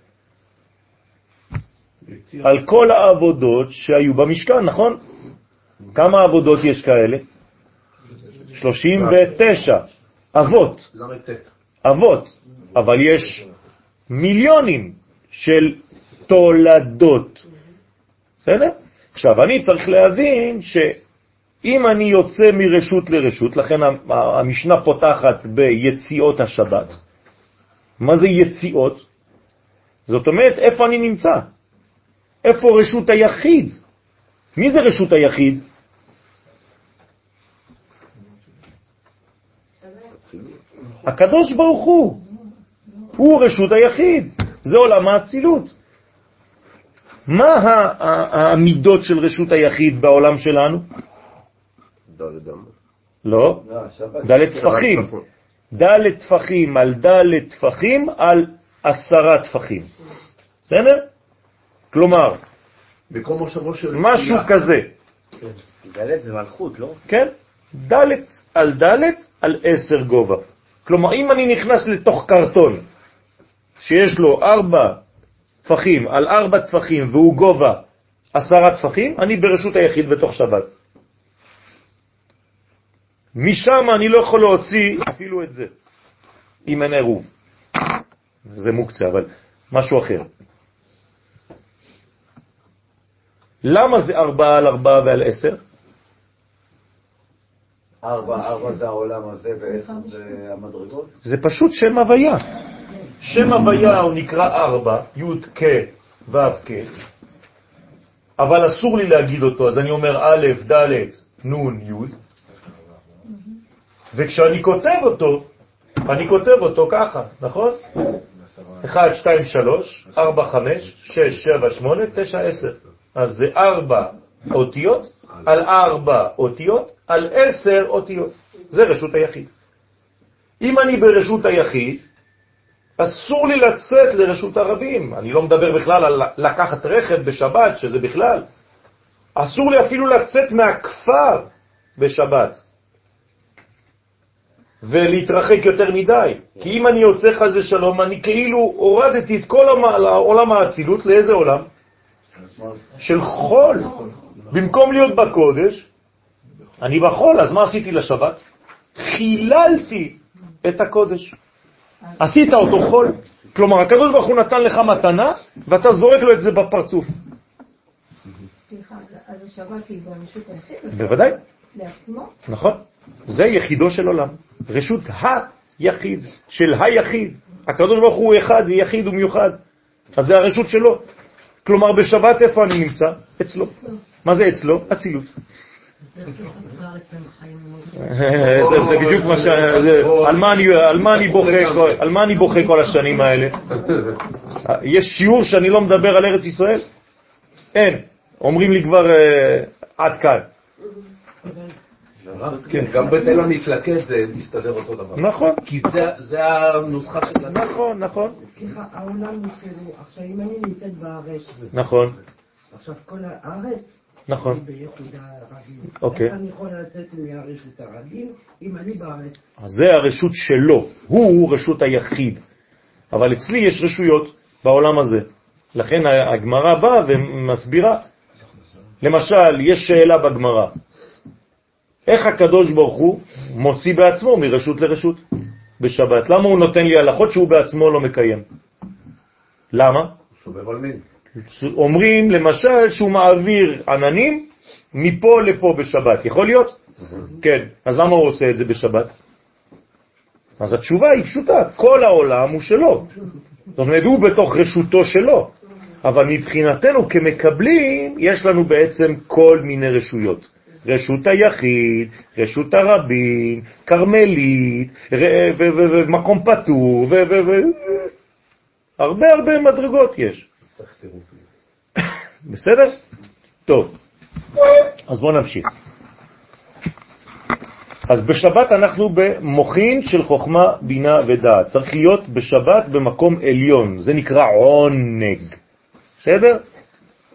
על כל העבודות שהיו במשכן, נכון? כמה עבודות יש כאלה? 39 אבות, אבות, אבל יש מיליונים של תולדות. בסדר? עכשיו, אני צריך להבין שאם אני יוצא מרשות לרשות, לכן המשנה פותחת ביציאות השבת. מה זה יציאות? זאת אומרת, איפה אני נמצא? איפה רשות היחיד? מי זה רשות היחיד? הקדוש ברוך הוא. הוא רשות היחיד. זה עולם האצילות. מה ה- ה- המידות של רשות היחיד בעולם שלנו? לא, לא, שבת. ד' טפחים. ד' טפחים על ד' טפחים על עשרה טפחים. בסדר? כלומר. משהו כזה, דלת זה מלכות, לא? כן? ד' על ד' על עשר גובה. כלומר, אם אני נכנס לתוך קרטון שיש לו ארבע טפחים על ארבע טפחים והוא גובה עשרה טפחים, אני ברשות היחיד בתוך שבת. משם אני לא יכול להוציא אפילו את זה, אם אין עירוב. זה מוקצה, אבל משהו אחר. למה זה ארבעה על ארבעה ועל עשר? ארבע, ארבע זה העולם הזה ועשר זה המדרגות? זה פשוט שם הוויה. שם הוויה הוא נקרא ארבע, י' כ' ו' כ', אבל אסור לי להגיד אותו, אז אני אומר א', ד', נ', י', וכשאני כותב אותו, אני כותב אותו ככה, נכון? 1, 2, 3, 4, 5, 6, 7, 8, 9, 10. אז זה 4 אותיות על 4 אותיות על 10 אותיות. זה רשות היחיד. אם אני ברשות היחיד, אסור לי לצאת לרשות הרבים. אני לא מדבר בכלל על לקחת רכב בשבת, שזה בכלל. אסור לי אפילו לצאת מהכפר בשבת. ולהתרחק יותר מדי. כי אם אני יוצא חז ושלום, אני כאילו הורדתי את כל העולם האצילות לאיזה עולם? של חול. במקום להיות בקודש, אני בחול, אז מה עשיתי לשבת? חיללתי את הקודש. עשית אותו חול. כלומר, הקדוש ברוך הוא נתן לך מתנה, ואתה זורק לו את זה בפרצוף. בוודאי. לעצמו? נכון. זה יחידו של עולם. רשות היחיד, של היחיד. הקדוש ברוך הוא אחד, יחיד ומיוחד. אז זה הרשות שלו. כלומר, בשבת איפה אני נמצא? אצלו. מה זה אצלו? אצילות. זה זה בדיוק מה ש... על מה אני- בוכה כל- השנים האלה? יש שיעור שאני לא מדבר על ארץ ישראל? אין. אומרים לי כבר אה, עד כאן. כן, גם בתל המתלקט זה מסתדר אותו דבר. נכון. כי זה- זה הנוסחה של... נכון, נכון. סליחה, העולם הוא שלו. עכשיו, אם אני נמצאת בארץ, נכון, עכשיו כל הארץ נכון. אוקיי. איך אני יכול לצאת מהרשות הרבים אם אני בארץ? אז זה הרשות שלו, הוא רשות היחיד. אבל אצלי יש רשויות בעולם הזה. לכן הגמרא באה ומסבירה. למשל, יש שאלה בגמרא, איך הקדוש ברוך הוא מוציא בעצמו מרשות לרשות בשבת? למה הוא נותן לי הלכות שהוא בעצמו לא מקיים? למה? סובב על מין. אומרים למשל שהוא מעביר עננים מפה לפה בשבת, יכול להיות? כן, אז למה הוא עושה את זה בשבת? אז התשובה היא פשוטה, כל העולם הוא שלו. זאת אומרת, הוא בתוך רשותו שלו, אבל מבחינתנו כמקבלים, יש לנו בעצם כל מיני רשויות. רשות היחיד, רשות הרבים, כרמלית, ומקום פטור, הרבה הרבה מדרגות יש. (coughs) בסדר? טוב, אז בואו נמשיך. אז בשבת אנחנו במוחין של חוכמה, בינה ודעת. צריך להיות בשבת במקום עליון, זה נקרא עונג. בסדר?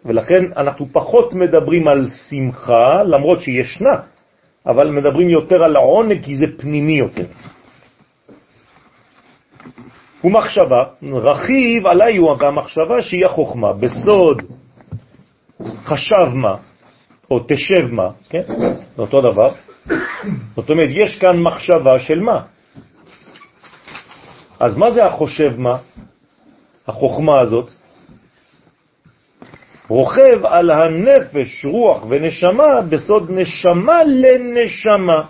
ולכן אנחנו פחות מדברים על שמחה, למרות שישנה, אבל מדברים יותר על העונג כי זה פנימי יותר. ומחשבה, רכיב עליי הוא המחשבה שהיא החוכמה, בסוד חשב מה, או תשב מה, כן? זה אותו דבר. זאת אומרת, יש כאן מחשבה של מה. אז מה זה החושב מה? החוכמה הזאת? רוכב על הנפש, רוח ונשמה בסוד נשמה לנשמה,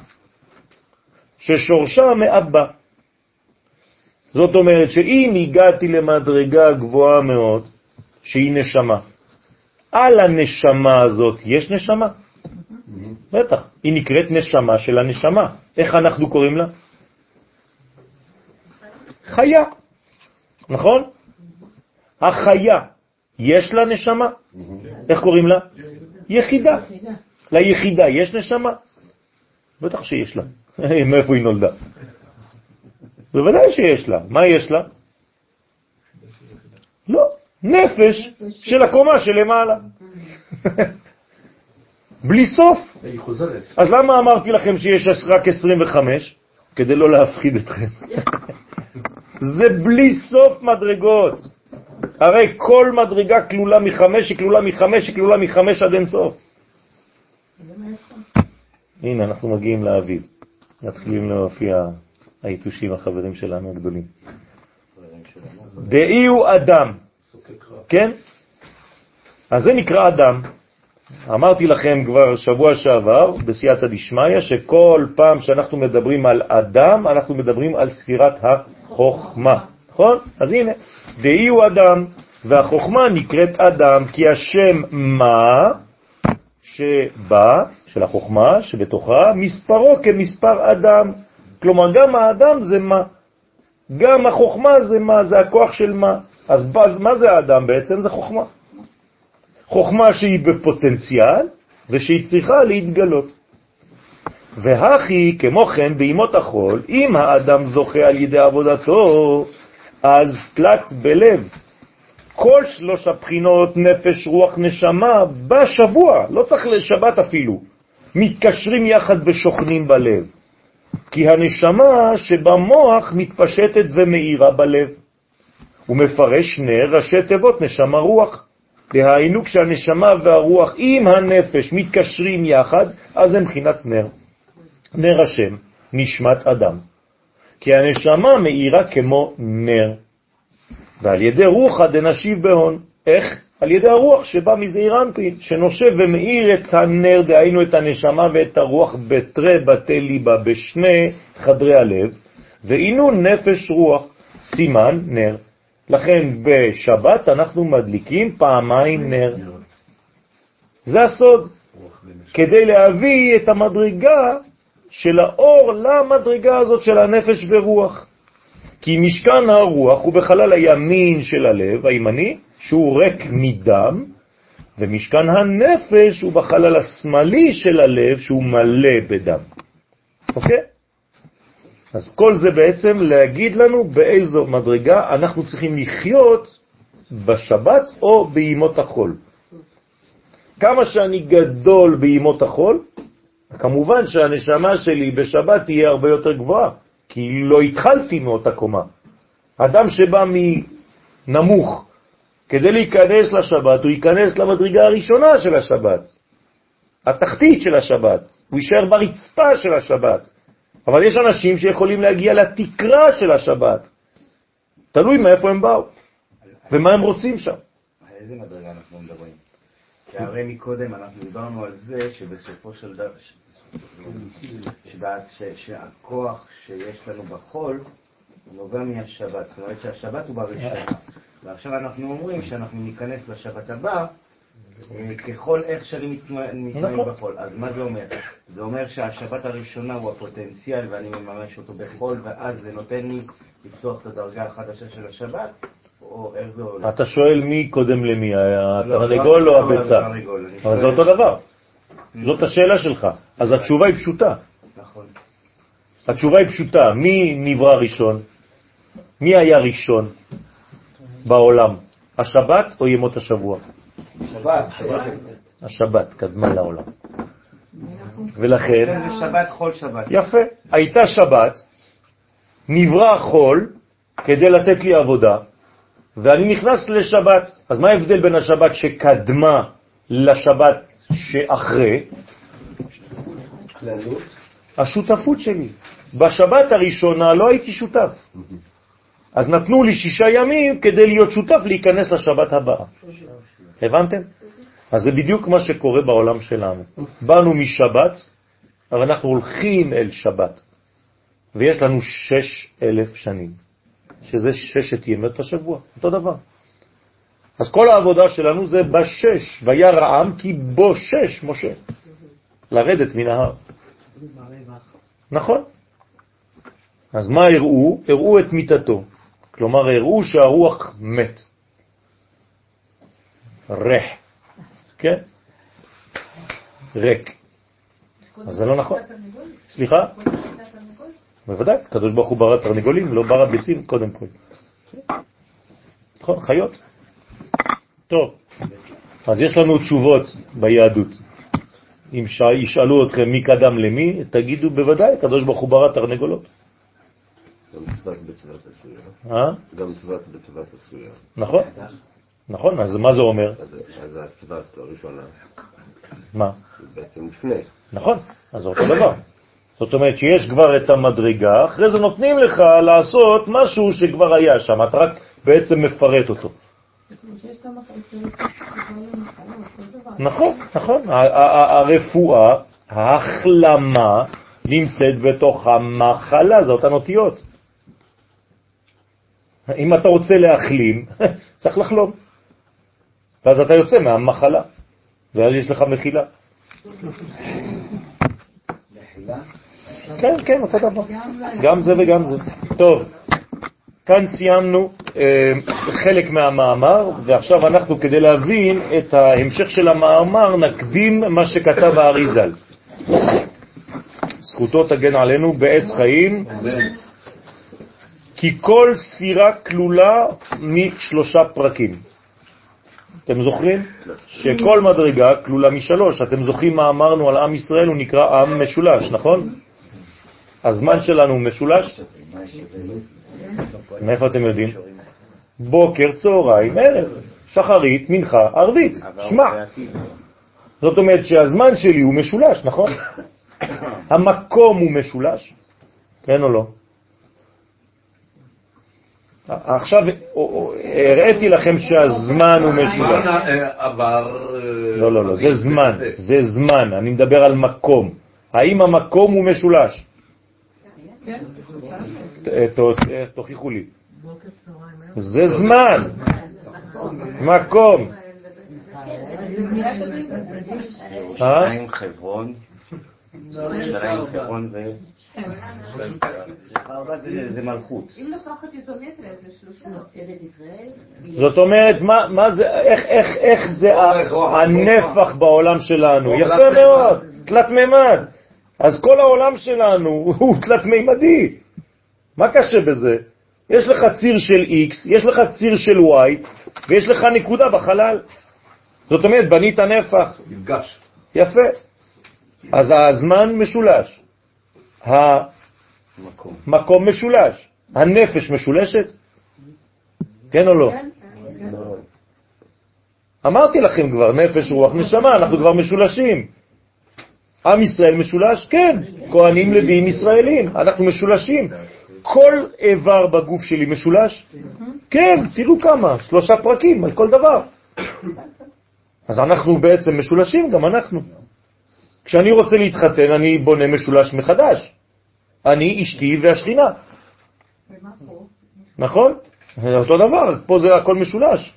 ששורשה מאבא. זאת אומרת שאם הגעתי למדרגה גבוהה מאוד, שהיא נשמה, על הנשמה הזאת יש נשמה? בטח, היא נקראת נשמה של הנשמה. איך אנחנו קוראים לה? חיה, נכון? החיה, יש לה נשמה? איך קוראים לה? יחידה. ליחידה יש נשמה? בטח שיש לה. (laughs) מאיפה היא נולדה? בוודאי שיש לה. מה יש לה? לא, נפש של הקומה שלמעלה. (laughs) בלי סוף. היא חוזרת. אז למה אמרתי לכם שיש רק 25? כדי לא להפחיד אתכם. (laughs) זה בלי סוף מדרגות. הרי כל מדרגה כלולה מחמש, היא כלולה מחמש, היא כלולה מחמש עד אין סוף. הנה, אנחנו מגיעים לאביב. מתחילים להופיע היתושים החברים שלנו הגדולים. דאי הוא אדם, כן? אז זה נקרא אדם. אמרתי לכם כבר שבוע שעבר, בסייעתא דשמיא, שכל פעם שאנחנו מדברים על אדם, אנחנו מדברים על ספירת החוכמה, נכון? אז הנה, דאי הוא אדם, והחוכמה נקראת אדם, כי השם מה שבא, של החוכמה שבתוכה, מספרו כמספר אדם. כלומר, גם האדם זה מה. גם החוכמה זה מה, זה הכוח של מה. אז מה זה האדם בעצם? זה חוכמה. חוכמה שהיא בפוטנציאל ושהיא צריכה להתגלות. והכי, כמו כן, בימות החול, אם האדם זוכה על ידי עבודתו, אז תלת בלב. כל שלוש הבחינות, נפש, רוח, נשמה, בשבוע, לא צריך לשבת אפילו, מתקשרים יחד ושוכנים בלב. כי הנשמה שבמוח מתפשטת ומאירה בלב. הוא מפרש שני ראשי תיבות נשמה רוח. דהיינו כשהנשמה והרוח עם הנפש מתקשרים יחד, אז הם בחינת נר. נר השם, נשמת אדם. כי הנשמה מאירה כמו נר. ועל ידי רוחא דנשיב בהון. איך? על ידי הרוח שבא מזעיר אנפין, שנושב ומאיר את הנר, דהיינו את הנשמה ואת הרוח בתרי בתי ליבה, בשני חדרי הלב, ואינו נפש רוח, סימן נר. לכן בשבת אנחנו מדליקים פעמיים נר. זה הסוד, כדי להביא את המדרגה של האור למדרגה הזאת של הנפש ורוח. כי משכן הרוח הוא בחלל הימין של הלב, הימני, שהוא ריק מדם, ומשכן הנפש הוא בחלל השמאלי של הלב, שהוא מלא בדם. אוקיי? אז כל זה בעצם להגיד לנו באיזו מדרגה אנחנו צריכים לחיות בשבת או בימות החול. כמה שאני גדול בימות החול, כמובן שהנשמה שלי בשבת תהיה הרבה יותר גבוהה, כי לא התחלתי מאותה קומה. אדם שבא מנמוך כדי להיכנס לשבת, הוא ייכנס למדרגה הראשונה של השבת, התחתית של השבת, הוא יישאר ברצפה של השבת. אבל יש אנשים שיכולים להגיע לתקרה של השבת. תלוי מאיפה הם באו ומה הם רוצים שם. איזה מדרגה אנחנו מדברים? כי הרי מקודם אנחנו דיברנו על זה שבסופו של דבר, שהכוח שיש לנו בחול נובע מהשבת. זאת אומרת שהשבת הוא בראשונה. ועכשיו אנחנו אומרים שאנחנו ניכנס לשבת הבא אה, ככל איך שאני מתנהג נכון. בחול. אז מה זה אומר? זה אומר שהשבת הראשונה הוא הפוטנציאל ואני מממש אותו בחול, ואז זה נותן לי לפתוח את הדרגה החדשה של השבת? או איך זה עולה? אתה שואל מי קודם למי, התרנגול לא, או הביצה? אבל זה אותו דבר. זאת השאלה שלך. אז התשובה היא פשוטה. נכון. התשובה היא פשוטה. מי נברא ראשון? מי היה ראשון בעולם? השבת או ימות השבוע? שבת. השבת קדמה לעולם. ולכן... זה שבת חול שבת. יפה. הייתה שבת, נברא חול כדי לתת לי עבודה, ואני נכנס לשבת. אז מה ההבדל בין השבת שקדמה לשבת שאחרי? השותפות שלי. בשבת הראשונה לא הייתי שותף. אז נתנו לי שישה ימים כדי להיות שותף להיכנס לשבת הבאה. הבנתם? אז זה בדיוק מה שקורה בעולם שלנו. באנו משבת, אבל אנחנו הולכים אל שבת, ויש לנו שש אלף שנים, שזה ששת ימות השבוע, אותו דבר. אז כל העבודה שלנו זה בשש, וירא העם כי בו שש, משה, לרדת מן ההר. נכון. אז מה הראו? הראו את מיטתו. כלומר, הראו שהרוח מת. ריח, כן? ריק. אז זה לא נכון. סליחה? בוודאי, קדוש ברוך הוא ברא תרנגולים, לא ברא ביצים קודם כל. נכון, חיות. טוב, אז יש לנו תשובות ביהדות. אם ישאלו אתכם מי קדם למי, תגידו בוודאי, קדוש ברוך הוא ברא תרנגולות. גם צוות בצוות עשויה. אה? גם בצוות עשויה. נכון, נכון, אז מה זה אומר? אז אז הצוות הראשונה, מה? בעצם לפני. נכון, אז זה אותו דבר. זאת אומרת שיש כבר את המדרגה, אחרי זה נותנים לך לעשות משהו שכבר היה שם, אתה רק בעצם מפרט אותו. נכון, נכון. הרפואה, ההחלמה, נמצאת בתוך המחלה, זה אותן אותיות. אם אתה רוצה להחלים, (laughs) צריך לחלום. ואז אתה יוצא מהמחלה, ואז יש לך מחילה. כן, כן, אותו דבר. גם זה וגם זה. טוב, כאן סיימנו אה, חלק מהמאמר, ועכשיו אנחנו, כדי להבין את ההמשך של המאמר, נקדים מה שכתב האריזל. זכותו תגן עלינו בעץ חיים, כי כל ספירה כלולה משלושה פרקים. אתם זוכרים? שכל מדרגה כלולה משלוש. אתם זוכרים מה אמרנו על עם ישראל? הוא נקרא עם משולש, נכון? הזמן שלנו משולש? מאיפה אתם יודעים? בוקר, צהריים, ערב, שחרית, מנחה, ערבית. שמע, זאת אומרת שהזמן שלי הוא משולש, נכון? המקום הוא משולש, כן או לא? עכשיו הראיתי לכם שהזמן הוא משולש. הזמן עבר... לא, לא, לא, זה זמן, זה זמן, אני מדבר על מקום. האם המקום הוא משולש? אה, תוכיחו לי. זה זמן, מקום. אה? שתיים חברון, שתיים חברון ו... זה- מלכות. אם לקחת איזומטריה זה שלושה. זאת אומרת, מה, מה זה, איך, איך, איך זה הנפח בעולם שלנו? יפה מאוד, תלת מימד. אז כל העולם שלנו (laughs) הוא תלת מימדי. מה קשה בזה? יש לך ציר של X, יש לך ציר של Y, ויש לך נקודה בחלל. זאת אומרת, בנית נפח. נפגש. יפה. אז הזמן משולש, המקום משולש, הנפש משולשת? כן או לא? אמרתי לכם כבר, נפש, רוח, נשמה, אנחנו כבר משולשים. עם ישראל משולש? כן. כהנים, לוויים, ישראלים, אנחנו משולשים. כל איבר בגוף שלי משולש? כן, תראו כמה, שלושה פרקים על כל דבר. אז אנחנו בעצם משולשים, גם אנחנו. כשאני רוצה להתחתן, אני בונה משולש מחדש. אני, אשתי והשכינה. ומה פה? נכון? זה אותו דבר, פה זה הכל משולש.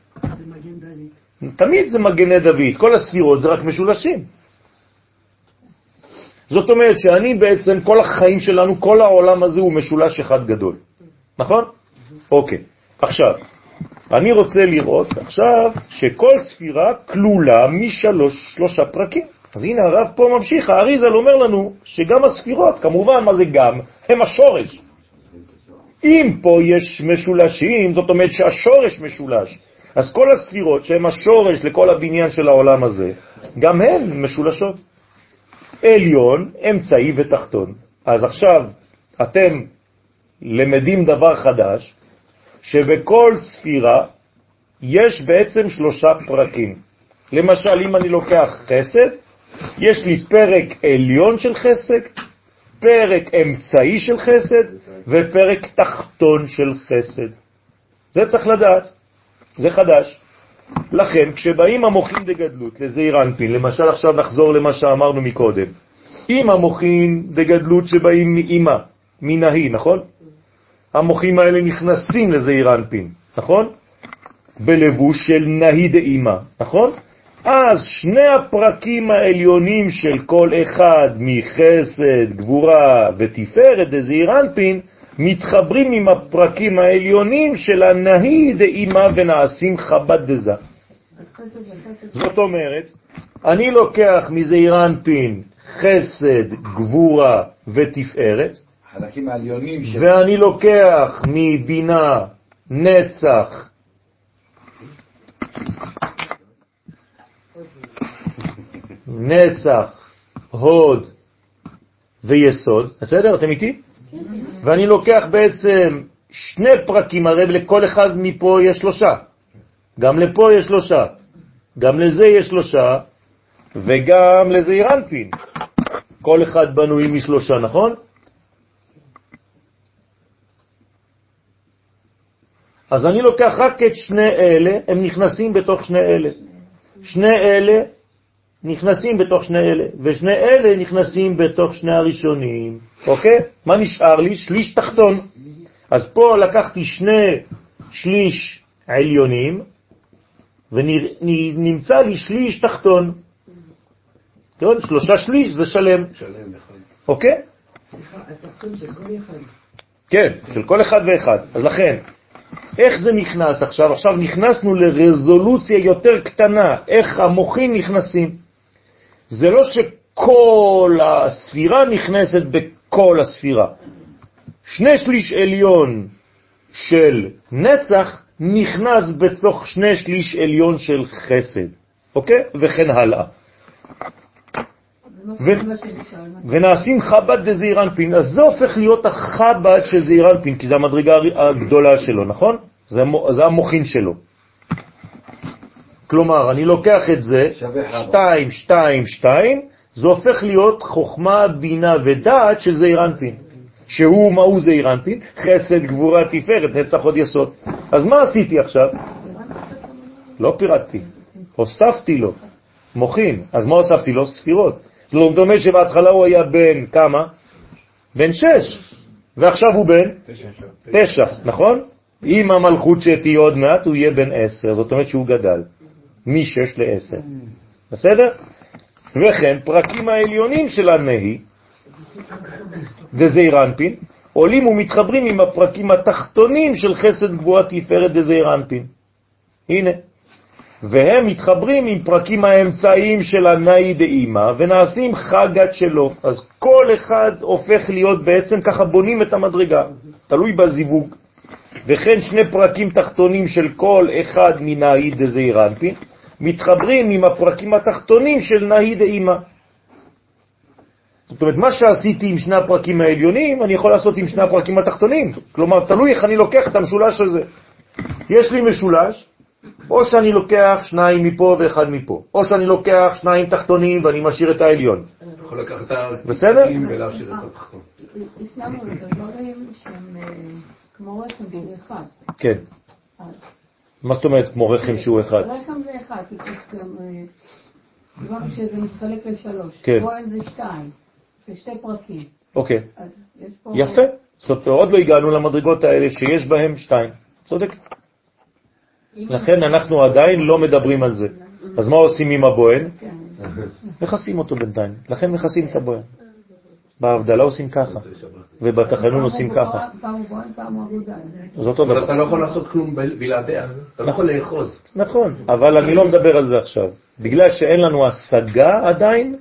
תמיד זה מגני דוד, כל הספירות זה רק משולשים. זאת אומרת שאני בעצם, כל החיים שלנו, כל העולם הזה הוא משולש אחד גדול. נכון? אוקיי. עכשיו, אני רוצה לראות עכשיו שכל ספירה כלולה משלוש, שלושה פרקים. אז הנה הרב פה ממשיך, האריזל אומר לנו שגם הספירות, כמובן, מה זה גם? הם השורש. אם פה יש משולשים, זאת אומרת שהשורש משולש. אז כל הספירות שהן השורש לכל הבניין של העולם הזה, גם הן משולשות. עליון, אמצעי ותחתון. אז עכשיו אתם למדים דבר חדש, שבכל ספירה יש בעצם שלושה פרקים. למשל, אם אני לוקח חסד, יש לי פרק עליון של חסד, פרק אמצעי של חסד ופרק תחתון של חסד. זה צריך לדעת, זה חדש. לכן, כשבאים המוחים דגדלות לזעיר אנפין, למשל עכשיו נחזור למה שאמרנו מקודם, אם המוחים דגדלות שבאים מאמא, מנהי, נכון? המוחים האלה נכנסים לזעיר אנפין, נכון? בלבוש של נהי דאמא, נכון? אז שני הפרקים העליונים של כל אחד מחסד, גבורה ותפארת דזעיר אנפין מתחברים עם הפרקים העליונים של הנהי דאמא ונעשים חב"ד דזה. זאת אומרת, אני לוקח מזעיר אנפין חסד, גבורה ותפארת, החלקים העליונים של... ואני לוקח מבינה, נצח, נצח, הוד ויסוד, בסדר? אתם איתי? ואני לוקח בעצם שני פרקים, הרי לכל אחד מפה יש שלושה. גם לפה יש שלושה, גם לזה יש שלושה, וגם לזה אירנפין. כל אחד בנוי משלושה, נכון? אז אני לוקח רק את שני אלה, הם נכנסים בתוך שני אלה. שני אלה נכנסים בתוך שני אלה, ושני אלה נכנסים בתוך שני הראשונים, אוקיי? מה נשאר לי? שליש תחתון. אז פה לקחתי שני שליש עליונים, ונמצא לי שליש תחתון. כן, שלושה שליש זה שלם. שלם, נכון. אוקיי? כן, של כל אחד ואחד. אז לכן, איך זה נכנס עכשיו? עכשיו נכנסנו לרזולוציה יותר קטנה, איך המוחים נכנסים. זה לא שכל הספירה נכנסת בכל הספירה. שני שליש עליון של נצח נכנס בתוך שני שליש עליון של חסד, אוקיי? וכן הלאה. ו... ונעשים חב"ד דזעיר אנפין, אז זה הופך להיות החב"ד של זעיר אנפין, כי זה המדרגה הגדולה שלו, נכון? זה, זה המוכין שלו. כלומר, אני לוקח את זה, 2, 2, 2, זה הופך להיות חוכמה, בינה ודעת של זעיר אנפין. שהוא, מהו זעיר אנפין? חסד, גבורה, תפארת, נצח עוד יסוד. אז מה עשיתי עכשיו? לא פירטתי, הוספתי לו מוכין. אז מה הוספתי לו? ספירות. זאת אומרת שבהתחלה הוא היה בן כמה? בן שש, ועכשיו הוא בן תשע, נכון? עם המלכות שתהיה עוד מעט הוא יהיה בן עשר, זאת אומרת שהוא גדל, משש לעשר, בסדר? וכן פרקים העליונים של הנהי, דזעיר אנפין, עולים ומתחברים עם הפרקים התחתונים של חסד גבוהה תפארת דזעיר אנפין. הנה, והם מתחברים עם פרקים האמצעיים של הנאי דאימא ונעשים חגת שלו. אז כל אחד הופך להיות בעצם ככה בונים את המדרגה, תלוי בזיווג. וכן שני פרקים תחתונים של כל אחד מנאי דזעיר אנפין מתחברים עם הפרקים התחתונים של נאי דאימא. זאת אומרת, מה שעשיתי עם שני הפרקים העליונים, אני יכול לעשות עם שני הפרקים התחתונים. כלומר, תלוי איך אני לוקח את המשולש הזה. יש לי משולש, או שאני לוקח שניים מפה ואחד מפה, או שאני לוקח שניים תחתונים ואני משאיר את העליון. יכול לקחת את בסדר? ולהשאיר את התחתון. הסלמנו את הדברים שהם אה, כמו רחם שהוא אחד. כן. מה זאת אומרת כמו רחם שהוא אחד? רחם זה אחד, גם אה, שזה מתחלק לשלוש. כן. כהן זה שתיים, זה שתי פרקים. אוקיי. יפה. זאת אומרת, עוד לא הגענו למדרגות האלה שיש בהם שתיים. צודק. לכן אנחנו עדיין לא מדברים על זה. אז מה עושים עם הבוהן? מכסים אותו בינתיים. לכן מכסים את הבוהן. בהבדלה עושים ככה, ובתחנון עושים ככה. אבל דבר. אתה לא יכול לעשות כלום בל- בלעדיה, אתה לא יכול לאחוז. נכון, אבל אני לא מדבר על זה עכשיו. בגלל שאין לנו השגה עדיין,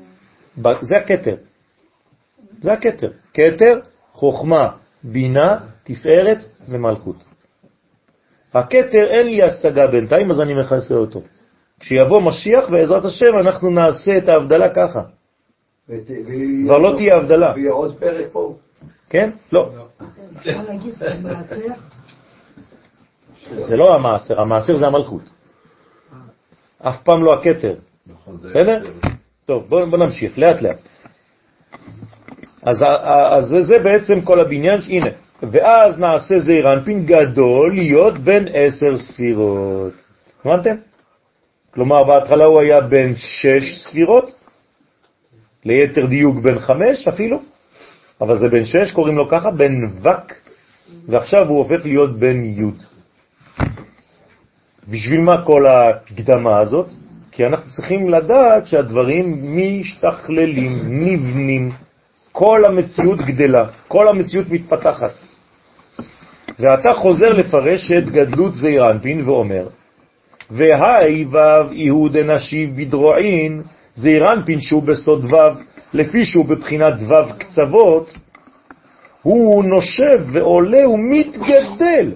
זה הכתר. זה הכתר. כתר, חוכמה, בינה, תפארת ומלכות. הכתר אין לי השגה בינתיים, אז אני מכסה אותו. כשיבוא משיח, בעזרת השם, אנחנו נעשה את ההבדלה ככה. כבר לא תהיה הבדלה. ויהיה עוד פרק פה. כן? לא. אפשר להגיד מעשר? זה לא המעשר, המעשר זה המלכות. אף פעם לא הכתר. נכון, בסדר? טוב, בוא, בוא נמשיך, לאט לאט. אז, אז זה, זה בעצם כל הבניין, הנה, ואז נעשה זעיר אנפין גדול להיות בין עשר ספירות. הבנתם? כלומר, בהתחלה הוא היה בין שש ספירות, ליתר דיוק בין חמש אפילו, אבל זה בין שש, קוראים לו ככה, בין וק, ועכשיו הוא הופך להיות בין יוד. בשביל מה כל הקדמה הזאת? כי אנחנו צריכים לדעת שהדברים משתכללים, נבנים, כל המציאות גדלה, כל המציאות מתפתחת. ואתה חוזר לפרש את גדלות זעיר אנפין ואומר, והי וו איהוד נשיב בדרועין, זעיר אנפין שהוא בסוד וו, לפי שהוא בבחינת וו קצוות, הוא נושב ועולה ומתגדל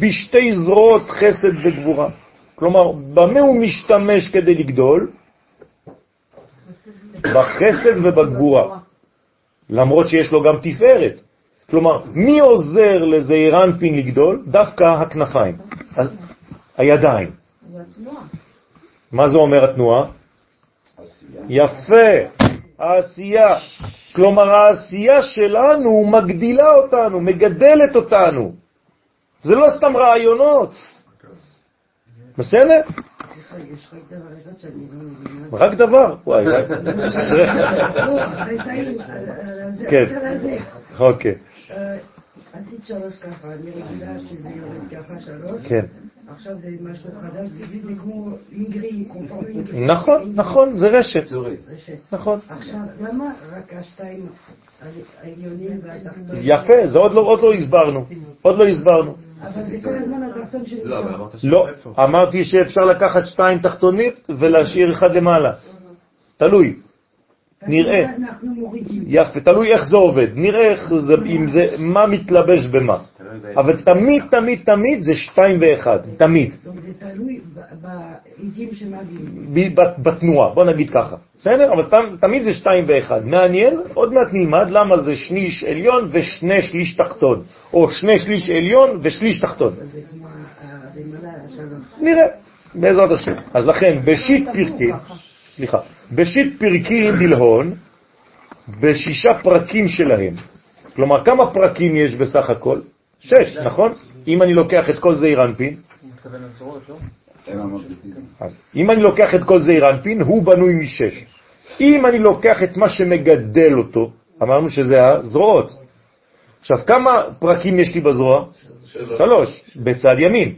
בשתי זרועות חסד וגבורה. כלומר, במה הוא משתמש כדי לגדול? בחסד ובגבורה. למרות שיש לו גם תפארת. כלומר, מי עוזר לזעיר אנפין לגדול? דווקא הכנפיים, הידיים. מה זה אומר התנועה? יפה, העשייה. כלומר, העשייה שלנו מגדילה אותנו, מגדלת אותנו. זה לא סתם רעיונות. בסדר? רק דבר. וואי, וואי. כן. אוקיי, אה, עשית שלוש ככה, אני רגילה שזה יורד ככה שלוש. כן. עכשיו זה משהו חדש, כמו. נכון, נכון, זה רשת. נכון. עכשיו, למה רק השתיים העליונים והתחתונים? יפה, זה עוד לא, עוד לא הסברנו. עוד לא הסברנו. אבל זה כל הזמן התחתון שנשאר. לא, אמרתי שאפשר לקחת שתיים תחתונית ולהשאיר אחד למעלה. תלוי, נראה. יפה, תלוי איך זה עובד. נראה איך זה, אם זה, מה מתלבש במה. אבל תמיד, תמיד, תמיד זה שתיים ואחד. תמיד. זה תלוי ב- בעדים שמביאים. ב- ב- בתנועה, בוא נגיד ככה. בסדר? אבל תמיד זה שתיים ואחד. מעניין, עוד מעט נלמד למה זה שליש עליון ושני שליש תחתון. או שני שליש עליון ושליש תחתון. נראה, בעזרת השם. אז לכן, בשיט פרקים, סליחה, בשיט פרקים דלהון, בשישה פרקים שלהם. כלומר, כמה פרקים יש בסך הכל? שש, נכון? אם אני לוקח את כל מתכוון לזרועות, לא? אז אם אני לוקח את כל זעיר אנפין, הוא בנוי משש. אם אני לוקח את מה שמגדל אותו, אמרנו שזה הזרועות. עכשיו, כמה פרקים יש לי בזרוע? שלוש, בצד ימין.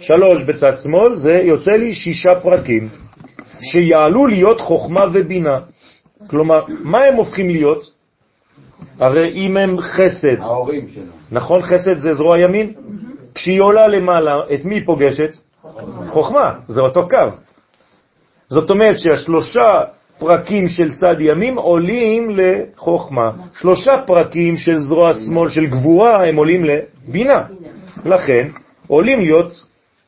שלוש בצד שמאל, זה יוצא לי שישה פרקים, שיעלו להיות חוכמה ובינה. כלומר, מה הם הופכים להיות? הרי אם הם חסד, ההורים שלו. נכון חסד זה זרוע ימין? כשהיא עולה למעלה, את מי היא פוגשת? חוכמה, זה אותו קו. זאת אומרת שהשלושה פרקים של צד ימים עולים לחוכמה, שלושה פרקים של זרוע שמאל של גבורה הם עולים לבינה. לכן עולים להיות,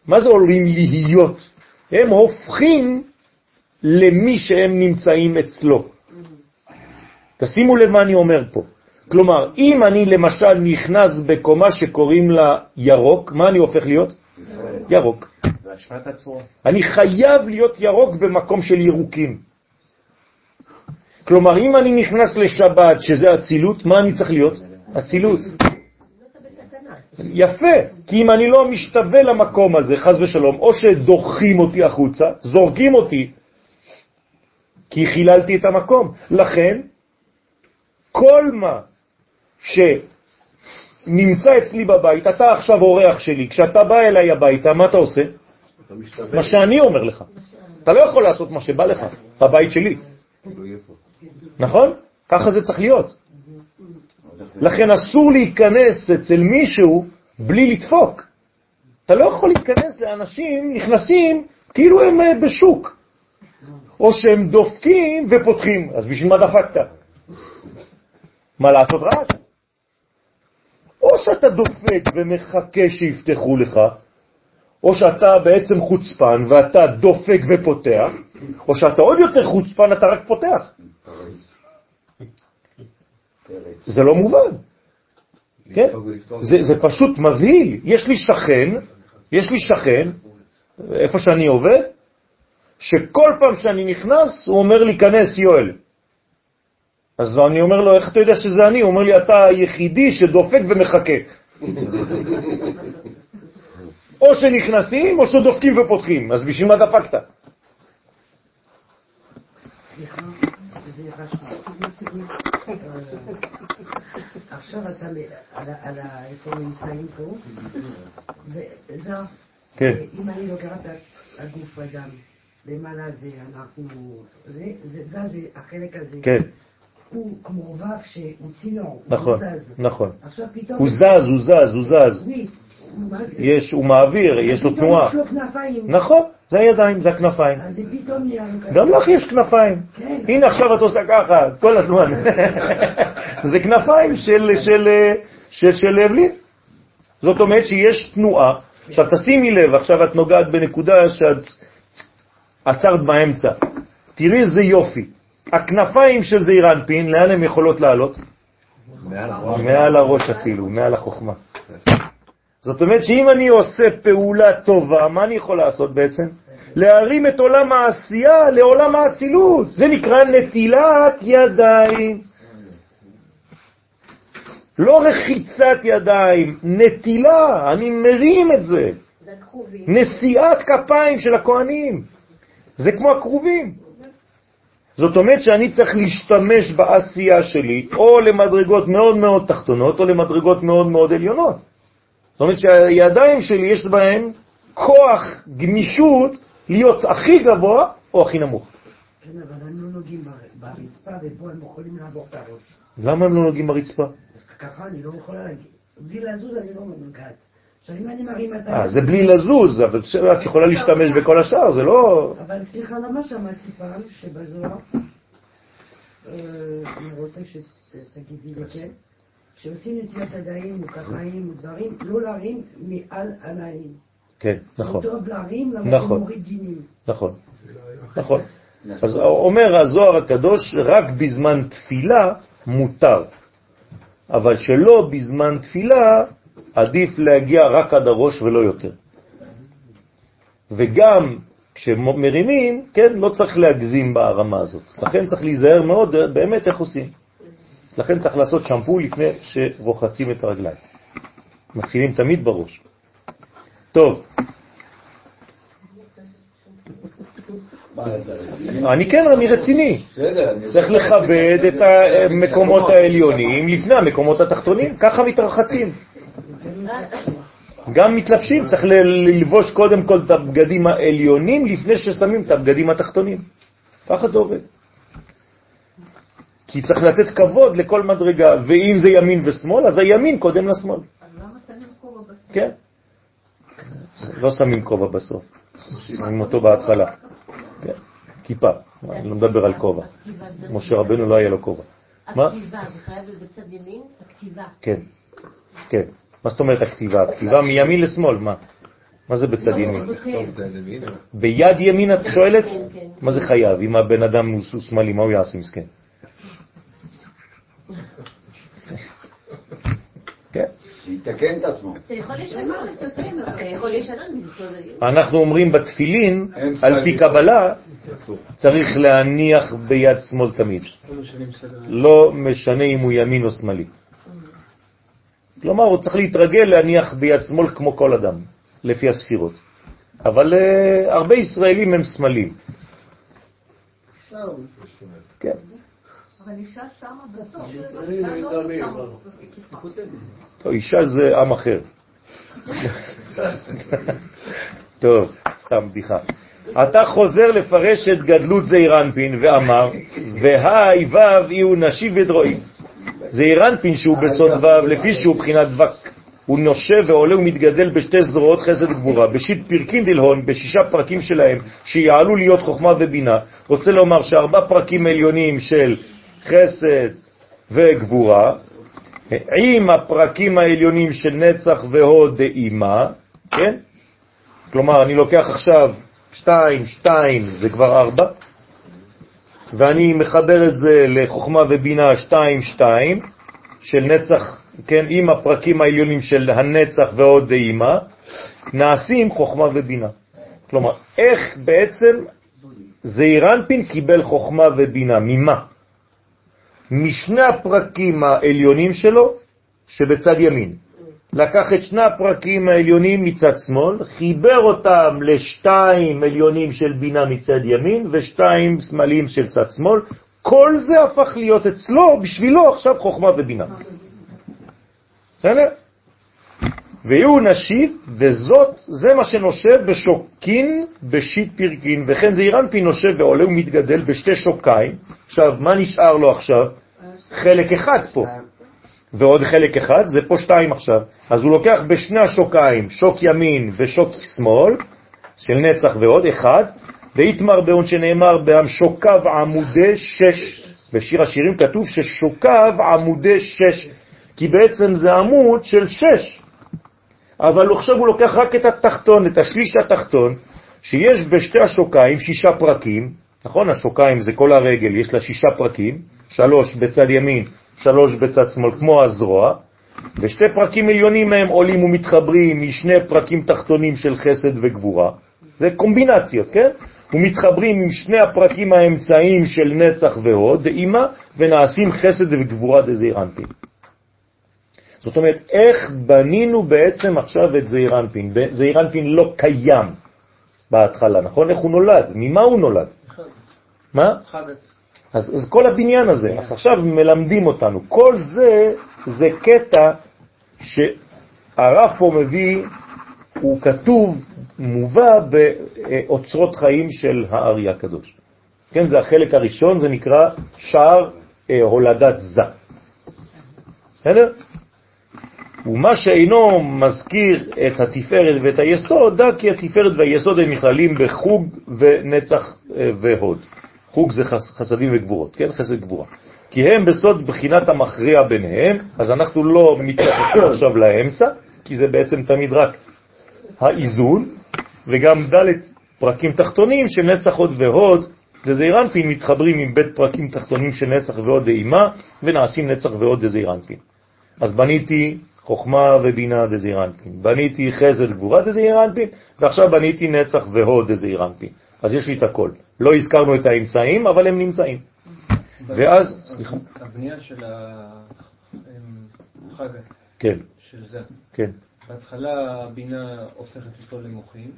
מה זה עולים להיות? הם הופכים למי שהם נמצאים אצלו. תשימו לב מה אני אומר פה. כלומר, אם אני למשל נכנס בקומה שקוראים לה ירוק, מה אני הופך להיות? ירוק. אני חייב להיות ירוק במקום של ירוקים. כלומר, אם אני נכנס לשבת, שזה אצילות, מה אני צריך להיות? אצילות. יפה, כי אם אני לא משתווה למקום הזה, חז ושלום, או שדוחים אותי החוצה, זורקים אותי, כי חיללתי את המקום. לכן, כל מה שנמצא אצלי בבית, אתה עכשיו אורח שלי, כשאתה בא אליי הביתה, מה אתה עושה? אתה. מה שאני אומר לך. אתה לא יכול לעשות מה שבא לך, בבית שלי, לא. נכון? ככה זה צריך להיות. לכן אסור להיכנס אצל מישהו בלי לדפוק. אתה לא יכול להיכנס לאנשים, נכנסים כאילו הם אה, בשוק, או שהם דופקים ופותחים, אז בשביל מה דפקת? מה לעשות רעש? או שאתה דופק ומחכה שיפתחו לך, או שאתה בעצם חוצפן ואתה דופק ופותח, או שאתה עוד יותר חוצפן, אתה רק פותח. זה לא מובן. כן? זה, זה פשוט מבהיל. יש לי שכן, יש לי שכן, איפה שאני עובד, שכל פעם שאני נכנס, הוא אומר לי, כנס יואל. אז אני אומר לו, איך אתה יודע שזה אני? הוא אומר לי, אתה היחידי שדופק ומחכה. או שנכנסים, או שדופקים ופותחים. אז בשביל מה דפקת? עכשיו אתה על על איפה נמצאים פה, וזה, כן. אם אני לוקחת את הגוף אדם, למעלה זה אנחנו, זה, זה, זה, זה החלק הזה, כן, הוא כמו וו שהוא צינור, נכון, הוא זז. נכון. עכשיו פתאום, הוא זז, הוא זז, הוא זז. יש, הוא מעביר, יש לו פתאום תנועה. יש לו כנפיים, נכון, זה הידיים, זה הכנפיים. אז זה פתאום נהיה לו. גם לך יש כנפיים. כן. הנה עכשיו את עושה ככה, כל הזמן. (laughs) זה כנפיים של, של, של, של אבלין. זאת אומרת שיש תנועה. עכשיו תשימי לב, עכשיו את נוגעת בנקודה שאת עצרת באמצע. תראי איזה יופי. הכנפיים של זעיר אנפין, לאן הן יכולות לעלות? מעל הראש אפילו, מעל החוכמה. זאת אומרת שאם אני עושה פעולה טובה, מה אני יכול לעשות בעצם? להרים את עולם העשייה לעולם האצילות. זה נקרא נטילת ידיים. לא רחיצת ידיים, נטילה, אני מרים את זה. נשיאת כפיים של הכהנים. זה כמו הכרובים. זאת אומרת שאני צריך להשתמש בעשייה שלי או למדרגות מאוד מאוד תחתונות או למדרגות מאוד מאוד עליונות. זאת אומרת שהידיים שלי יש בהן כוח, גמישות, להיות הכי גבוה או הכי נמוך. כן, אבל הם לא נוגעים ברצפה, ופה הם יכולים לעבור את הראש. למה הם לא נוגעים ברצפה? ככה אני לא יכולה להגיד. בלי לזוז אני לא נוגעת. עכשיו אם אני מרים את אה, זה בלי לזוז, אבל את יכולה להשתמש בכל השאר, זה לא... אבל סליחה, למה שמעתי פעם שבזוהר, אה, אני רוצה שתגידי לי כן, שעושים נטיית ידיים או כפיים או דברים, לא להרים מעל עניים. כן, נכון. טוב להרים, למה זה נכון. מוריד דינים. נכון, נכון. אז אומר הזוהר הקדוש, רק בזמן תפילה מותר, אבל שלא בזמן תפילה עדיף להגיע רק עד הראש ולא יותר. וגם כשמרימים, כן, לא צריך להגזים בהרמה הזאת. לכן צריך להיזהר מאוד באמת איך עושים. לכן צריך לעשות שמפו לפני שרוחצים את הרגליים. מתחילים תמיד בראש. טוב. אני כן, אני רציני. צריך לכבד את המקומות העליונים לפני המקומות התחתונים, ככה מתרחצים. גם מתלבשים, צריך ללבוש קודם כל את הבגדים העליונים לפני ששמים את הבגדים התחתונים. ככה זה עובד. כי צריך לתת כבוד לכל מדרגה, ואם זה ימין ושמאל, אז הימין קודם לשמאל. אז למה שמים כובע בסוף? כן. לא שמים כובע בסוף, שמים אותו בהתחלה. כן. כיפה, אני לא מדבר על כובע. משה רבנו לא היה לו כובע. הכתיבה, זה חייב להיות בצד ימין? הכתיבה. כן, כן. מה זאת אומרת הכתיבה? הכתיבה מימין לשמאל, מה? מה זה בצד ימין? ביד ימין את שואלת? כן, כן. מה זה חייב? אם הבן אדם הוא שמאלי, מה הוא יעשה מסכן? כן. שיתקן את עצמו. אתה יכול לשנות, אתה יכול לשנות בצד אנחנו אומרים בתפילין, על פי קבלה, צריך להניח ביד שמאל תמיד. לא משנה אם הוא ימין או שמאלי. כלומר, הוא צריך להתרגל להניח ביד שמאל כמו כל אדם, לפי הספירות. אבל uh, הרבה ישראלים הם שמאלים. כן. אבל אישה שמה בסוף, אישה לא אישה זה עם אחר. טוב, סתם בדיחה. אתה חוזר לפרש את גדלות זעיר אנפין ואמר, והי וו יהיו נשי ודרועים. זעיר אנפין שהוא בסוד וו, לפי שהוא בחינת דבק. הוא נושב ועולה ומתגדל בשתי זרועות חסד גבורה, בשיט פרקין דלהון, בשישה פרקים שלהם, שיעלו להיות חוכמה ובינה. רוצה לומר שארבע פרקים עליונים של חסד וגבורה, עם הפרקים העליונים של נצח והוד דאימה, כן? כלומר, אני לוקח עכשיו שתיים, שתיים, זה כבר ארבע, ואני מחבר את זה לחוכמה ובינה שתיים, שתיים, של נצח, כן, עם הפרקים העליונים של הנצח ועוד דאימה, נעשים חוכמה ובינה. כלומר, איך בעצם זעירנפין קיבל חוכמה ובינה? ממה? משני הפרקים העליונים שלו שבצד ימין. לקח את שני הפרקים העליונים מצד שמאל, חיבר אותם לשתיים עליונים של בינה מצד ימין ושתיים שמאליים של צד שמאל. כל זה הפך להיות אצלו, בשבילו עכשיו חוכמה ובינה. בסדר? ויהיו נשיב, וזאת, זה מה שנושב בשוקין בשיט פרקין, וכן זעיר אנפין נושב ועולה ומתגדל בשתי שוקיים. עכשיו, מה נשאר לו עכשיו? חלק אחד פה. ועוד חלק אחד, זה פה שתיים עכשיו. אז הוא לוקח בשני השוקיים, שוק ימין ושוק שמאל, של נצח ועוד אחד, והתמר בהון שנאמר שוקיו עמודי שש. בשיר השירים כתוב ששוקיו עמודי שש, כי בעצם זה עמוד של שש. אבל עכשיו הוא לוקח רק את התחתון, את השליש התחתון, שיש בשתי השוקיים שישה פרקים, נכון? השוקיים זה כל הרגל, יש לה שישה פרקים, שלוש בצד ימין שלוש בצד שמאל, כמו הזרוע, ושתי פרקים עליונים מהם עולים ומתחברים משני פרקים תחתונים של חסד וגבורה. זה קומבינציות, כן? ומתחברים עם שני הפרקים האמצעיים של נצח והוד, דאימה, ונעשים חסד וגבורה דזעירנטין. זאת אומרת, איך בנינו בעצם עכשיו את זעירנטין? זעירנטין לא קיים בהתחלה, נכון? איך הוא נולד? ממה הוא נולד? מה? אז, אז כל הבניין הזה, אז עכשיו מלמדים אותנו. כל זה, זה קטע שהרב פה מביא, הוא כתוב, מובא באוצרות חיים של הארי הקדוש. כן, זה החלק הראשון, זה נקרא שער אה, הולדת זה. בסדר? ומה שאינו מזכיר את התפארת ואת היסוד, דע כי התפארת והיסוד הם נכללים בחוג ונצח אה, והוד. חוג זה חסדים וגבורות, כן? חסד גבורה. כי הם בסוד בחינת המכריע ביניהם, אז אנחנו לא מתייחסים (coughs) עכשיו לאמצע, כי זה בעצם תמיד רק האיזון, וגם ד' פרקים תחתונים של נצח עוד והוד, דזעירנפין מתחברים עם בית פרקים תחתונים של נצח ועוד דאימה, ונעשים נצח ועוד דזעירנפין. אז בניתי חוכמה ובינה דזעירנפין, בניתי חסד גבורה דזעירנפין, ועכשיו בניתי נצח והוד דזעירנפין. אז יש לי את הכל. לא הזכרנו את האמצעים, אבל הם נמצאים. ואז, סליחה. הבנייה של החג, כן. של זה. כן. בהתחלה הבינה הופכת אותו למוחין,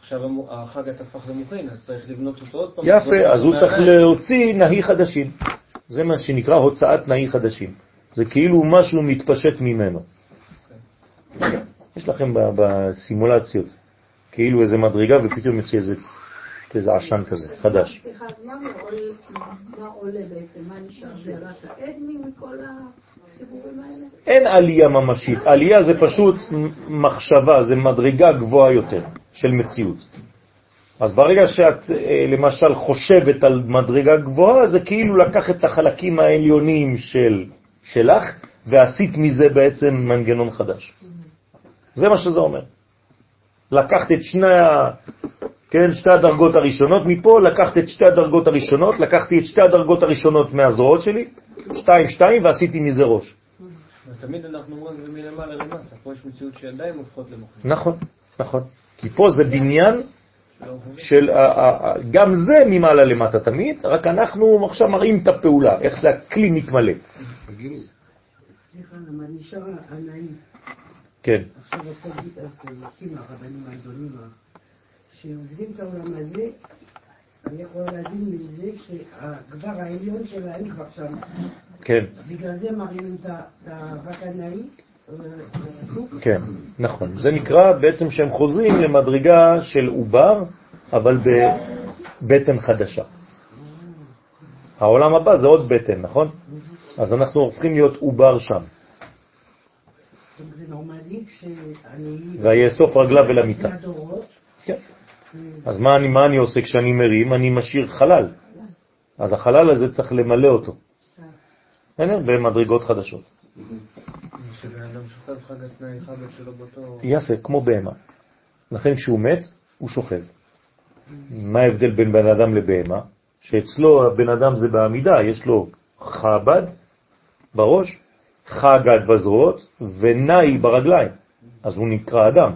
עכשיו החג הפך למוחין, אז צריך לבנות אותו עוד פעם. יפה, אז הוא צריך להוציא נהי חדשים. זה מה שנקרא הוצאת נהי חדשים. זה כאילו משהו מתפשט ממנו. יש לכם בסימולציות, כאילו איזה מדרגה ופתאום יוצא איזה איזה עשן כזה, חדש. סליחה, מה עולה בעצם? מה נשאר? זה רק האדמי מכל החיבורים האלה? אין עלייה ממשית, עלייה זה פשוט מחשבה, זה מדרגה גבוהה יותר של מציאות. אז ברגע שאת אה, למשל חושבת על מדרגה גבוהה, זה כאילו לקח את החלקים העליונים של, שלך ועשית מזה בעצם מנגנון חדש. זה מה שזה אומר. לקחת את שני כן, שתי הדרגות הראשונות מפה, לקחת את שתי הדרגות הראשונות, לקחתי את שתי הדרגות הראשונות מהזרועות שלי, שתיים, שתיים, ועשיתי מזה ראש. תמיד אנחנו אומרים מלמעלה למטה, פה יש מציאות שידיים הופכות למוחים. נכון, נכון. כי פה זה בניין של, גם זה ממעלה למטה תמיד, רק אנחנו עכשיו מראים את הפעולה, איך זה הכלי מתמלא. סליחה, למה נשאר הנאים. כן. עכשיו הרבנים הגדולים שעוזבים את העולם הזה, אני יכול להבין מזה שהגבר העליון שלהם כבר שם. כן. בגלל זה מראים את הווקנאי. כן, נכון. זה נקרא בעצם שהם חוזרים למדרגה של עובר, אבל בבטן חדשה. העולם הבא זה עוד בטן, נכון? אז אנחנו הופכים להיות עובר שם. זה נורמלי שאני... ויאסוף רגליו אל המיטה. כן. אז מה אני, מה אני עושה כשאני מרים? אני משאיר חלל. אז החלל הזה צריך למלא אותו. במדרגות חדשות. יפה, כמו בהמה. לכן כשהוא מת, הוא שוכב. מה ההבדל בין בן אדם לבהמה? שאצלו הבן אדם זה בעמידה, יש לו חבד בראש, חגד בזרועות ונאי ברגליים. אז הוא נקרא אדם.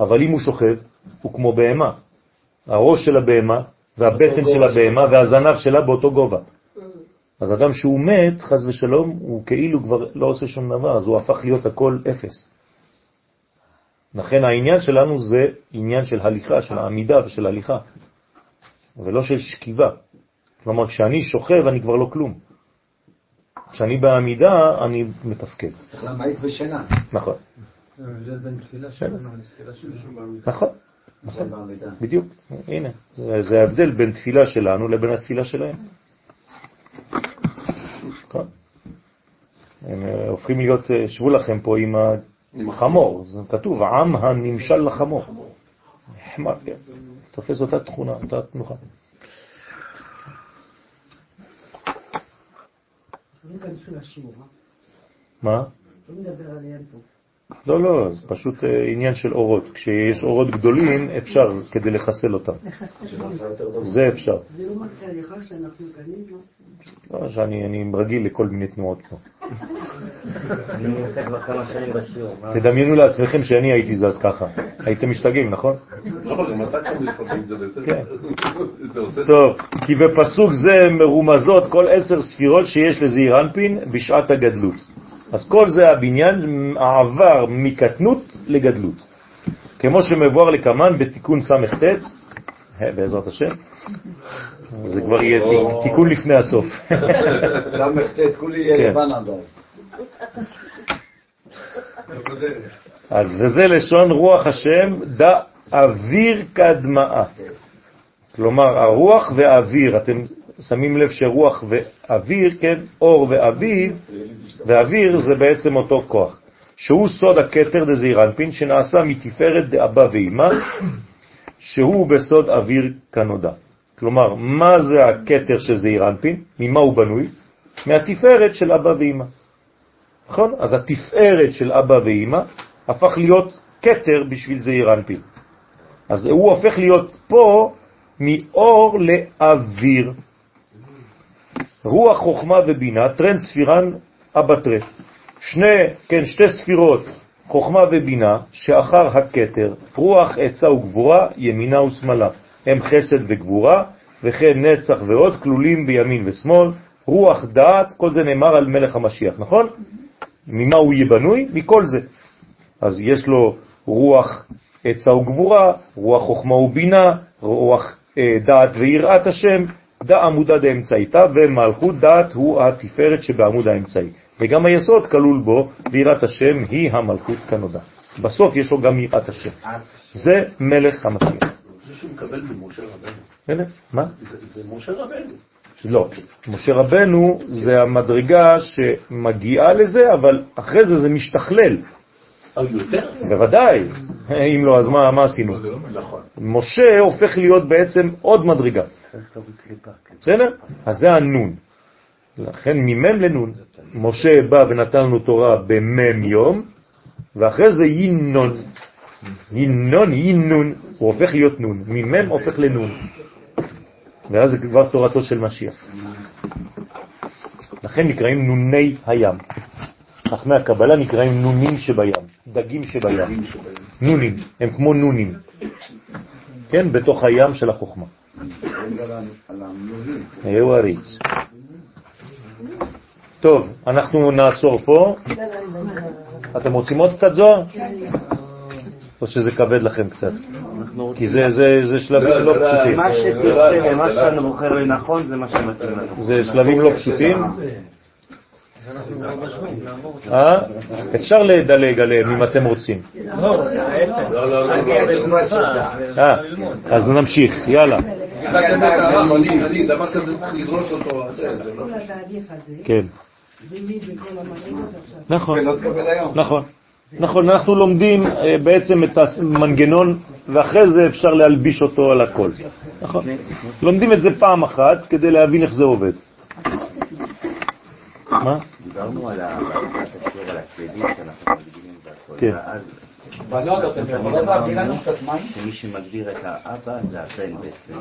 אבל אם הוא שוכב, הוא כמו בהמה. הראש של הבהמה והבטן של הבהמה והזנב שלה באותו גובה. אז אדם שהוא מת, חז ושלום, הוא כאילו כבר לא עושה שום דבר, אז הוא הפך להיות הכל אפס. לכן העניין שלנו זה עניין של הליכה, של העמידה ושל הליכה, ולא של שכיבה. כלומר, כשאני שוכב אני כבר לא כלום. כשאני בעמידה אני מתפקד. צריך להמעיט בשינה. נכון. זה בין תפילה שלנו לתפילה שלנו. נכון. נכון, בדיוק, הנה, זה ההבדל בין תפילה שלנו לבין התפילה שלהם. הם אה, הופכים להיות, אה, שבו לכם פה עם החמור, זה כתוב, עם הנמשל לחמור. חמר, כן. תופס אותה תכונה, אותה תנוחה. מה? לא מדבר עליהם פה. לא, לא, זה פשוט אה, עניין של אורות. כשיש אורות גדולים, אפשר כדי לחסל אותם. זה אפשר. זה לא מפריע לך שאנחנו קנים, לא? לא, שאני אני רגיל לכל מיני תנועות פה. אני נמצא כבר כמה שנים בשיעור. מה? תדמיינו לעצמכם שאני הייתי זז ככה. הייתם משתגעים, נכון? לא. כן. טוב, כי בפסוק זה מרומזות כל עשר ספירות שיש לזעיר אנפין בשעת הגדלות. אז כל זה הבניין העבר מקטנות לגדלות. כמו שמבואר לקמן בתיקון ס"ט, אה, בעזרת השם, זה כבר יהיה תיקון לפני הסוף. ס"ט, כולי יהיה כן. לבן עד אז. וזה לשון רוח השם דא אוויר כדמאה. כלומר, הרוח והאוויר, אתם שמים לב שרוח ואוויר, כן, אור ואביב, ואוויר זה בעצם אותו כוח, שהוא סוד הכתר דזעיר אנפין, שנעשה מתפארת דאבא ואמא, שהוא בסוד אוויר כנודע. כלומר, מה זה הכתר של זעיר? ממה הוא בנוי? מהתפארת של אבא ואמא. נכון? אז התפארת של אבא ואמא הפך להיות כתר בשביל זעיר. אז הוא הופך להיות פה מאור לאוויר. רוח, חוכמה ובינה, טרן ספירן אבטרה. שני, כן, שתי ספירות, חוכמה ובינה, שאחר הכתר, רוח, עצה וגבורה, ימינה ושמאלה. הם חסד וגבורה, וכן נצח ועוד, כלולים בימין ושמאל, רוח דעת, כל זה נאמר על מלך המשיח, נכון? ממה הוא יהיה בנוי? מכל זה. אז יש לו רוח עצה וגבורה, רוח חוכמה ובינה, רוח אה, דעת ויראת השם, דע עמודה דאמצעיתה, ומלכות דעת הוא התפארת שבעמוד האמצעי. וגם היסוד כלול בו, ויראת השם היא המלכות כנודע. בסוף יש לו גם יראת השם. זה מלך המשיח. זה שהוא מקבל ממשה רבנו. הנה, מה? זה- זה משה רבנו. לא, משה רבנו זה המדרגה שמגיעה לזה, אבל אחרי זה זה משתכלל. יותר? בוודאי. (laughs) אם לא, אז מה, מה עשינו? נכון. משה הופך להיות בעצם עוד מדרגה. בסדר? אז זה הנון. לכן ממם לנון. משה בא ונתן לנו תורה במם יום, ואחרי זה יינון. יינון, יינון, הוא הופך להיות נון. ממם הופך לנון. ואז זה כבר תורתו של משיח. לכן נקראים נוני הים. חכמי הקבלה נקראים נונים שבים, דגים שבים. נונים, הם כמו נונים. כן, בתוך הים של החוכמה. הוא הריץ. טוב, אנחנו נעצור פה. אתם רוצים עוד קצת זוהר? או שזה כבד לכם קצת? כי זה, זה, זה שלבים לא פשוטים. מה שתרצה ומה שאתה בוחר לנכון זה מה שמתאים לנו. זה שלבים לא פשוטים. אה? אפשר לדלג עליהם אם אתם רוצים. לא, לא, לא. אה, אז נמשיך, יאללה. לא- כן. נכון. נכון. נכון, אנחנו לומדים אה, בעצם את המנגנון, ואחרי זה אפשר להלביש אותו על הכל. נכון. לומדים את זה פעם אחת כדי להבין איך זה עובד. מה? דיברנו על ה- בהתחלת השיעור על הכלים שאנחנו מגדירים והכל. כן. ואז בנות, אתם יכולים להביא לנו קצת מים? שמי שמגדיר את האבא זה הבן בעצם.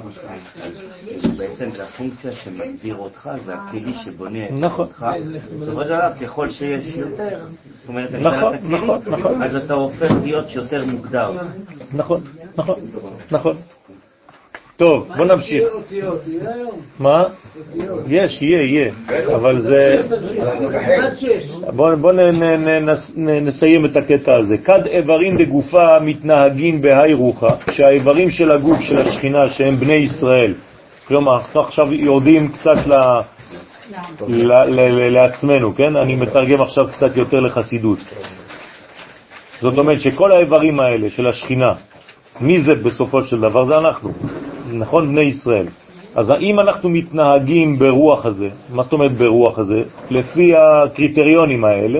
אז בעצם זה הפונקציה שמגדיר אותך, זה הכלי שבונה את נכון. אותך. בסופו של דבר, ככל שיש יותר, זאת אומרת, נכון, נכון, נכון. אז אתה הופך להיות יותר מוגדר. נכון, נכון, נכון. טוב, בוא נמשיך. מה? יש, יהיה, יהיה, אבל זה... עד שש. בוא, בוא נ, נ, נ, נס, נ, נסיים את הקטע הזה. כד איברים בגופה מתנהגים בהי רוחה, שהאיברים של הגוף של השכינה שהם בני ישראל, כלומר, אנחנו עכשיו יורדים קצת ל, ל, ל, ל, לעצמנו, כן? אני מתרגם עכשיו קצת יותר לחסידות. זאת אומרת שכל האיברים האלה של השכינה, מי זה בסופו של דבר? זה אנחנו, נכון? בני ישראל. אז האם אנחנו מתנהגים ברוח הזה, מה זאת אומרת ברוח הזה? לפי הקריטריונים האלה,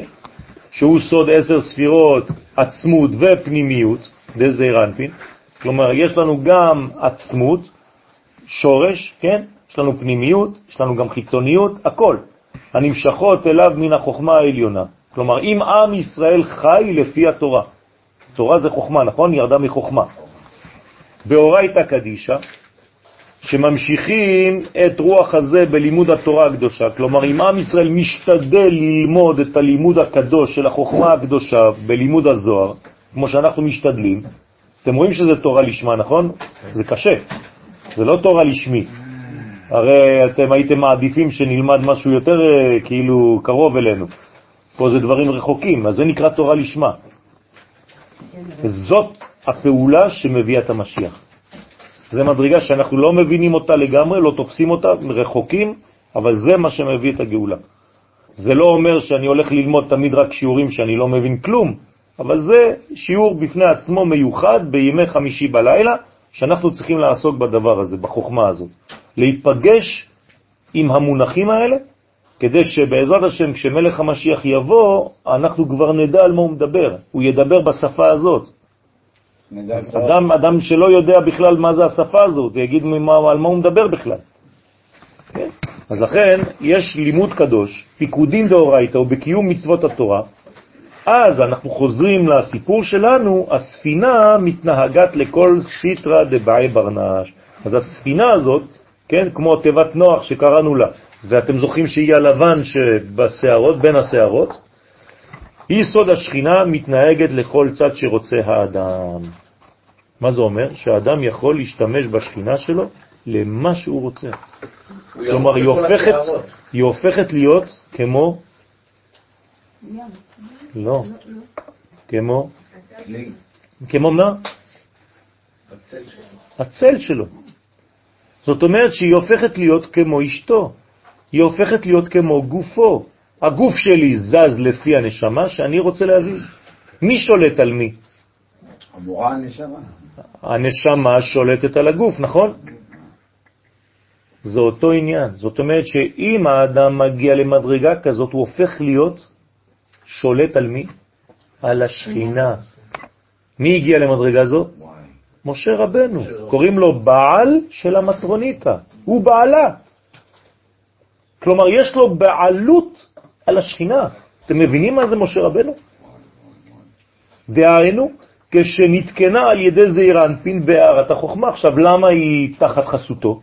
שהוא סוד עשר ספירות, עצמות ופנימיות, דזעיר אנפין, כלומר יש לנו גם עצמות, שורש, כן? יש לנו פנימיות, יש לנו גם חיצוניות, הכל. הנמשכות אליו מן החוכמה העליונה. כלומר, אם עם ישראל חי לפי התורה, תורה זה חוכמה, נכון? ירדה מחוכמה. באורייתא קדישא, שממשיכים את רוח הזה בלימוד התורה הקדושה. כלומר, אם עם ישראל משתדל ללמוד את הלימוד הקדוש של החוכמה הקדושה בלימוד הזוהר, כמו שאנחנו משתדלים, אתם רואים שזה תורה לשמה, נכון? זה קשה, זה לא תורה לשמי. הרי אתם הייתם מעדיפים שנלמד משהו יותר אה, כאילו קרוב אלינו. פה זה דברים רחוקים, אז זה נקרא תורה לשמה. זאת הפעולה שמביאה את המשיח. זה מדרגה שאנחנו לא מבינים אותה לגמרי, לא תופסים אותה, רחוקים, אבל זה מה שמביא את הגאולה. זה לא אומר שאני הולך ללמוד תמיד רק שיעורים שאני לא מבין כלום, אבל זה שיעור בפני עצמו מיוחד בימי חמישי בלילה, שאנחנו צריכים לעסוק בדבר הזה, בחוכמה הזאת. להיפגש עם המונחים האלה, כדי שבעזרת השם, כשמלך המשיח יבוא, אנחנו כבר נדע על מה הוא מדבר. הוא ידבר בשפה הזאת. אדם, אדם שלא יודע בכלל מה זה השפה הזאת, יגיד על מה הוא מדבר בכלל. כן? אז לכן יש לימוד קדוש, פיקודים דאורייתא ובקיום מצוות התורה, אז אנחנו חוזרים לסיפור שלנו, הספינה מתנהגת לכל סיטרא דבעי ברנש. אז הספינה הזאת, כן, כמו תיבת נוח שקראנו לה, ואתם זוכרים שהיא הלבן שבשערות, בין השערות, היא סוד השכינה מתנהגת לכל צד שרוצה האדם. מה זה אומר? שהאדם יכול להשתמש בשכינה שלו למה שהוא רוצה. כלומר, היא הופכת, היא הופכת להיות כמו... לא. כמו? כמו מה? הצל שלו. זאת אומרת שהיא הופכת להיות כמו אשתו. היא הופכת להיות כמו גופו. הגוף שלי זז לפי הנשמה שאני רוצה להזיז. מי שולט על מי? אמורה הנשמה. הנשמה שולטת על הגוף, נכון? זה אותו עניין. זאת אומרת שאם האדם מגיע למדרגה כזאת, הוא הופך להיות שולט על מי? על השכינה. מי הגיע למדרגה זו? משה רבנו. קוראים לו בעל של המטרוניתה. הוא בעלה. כלומר, יש לו בעלות על השכינה. אתם מבינים מה זה משה רבנו? דהיינו, כשנתקנה על ידי זעיר אנפין בהערת החוכמה. עכשיו, למה היא תחת חסותו?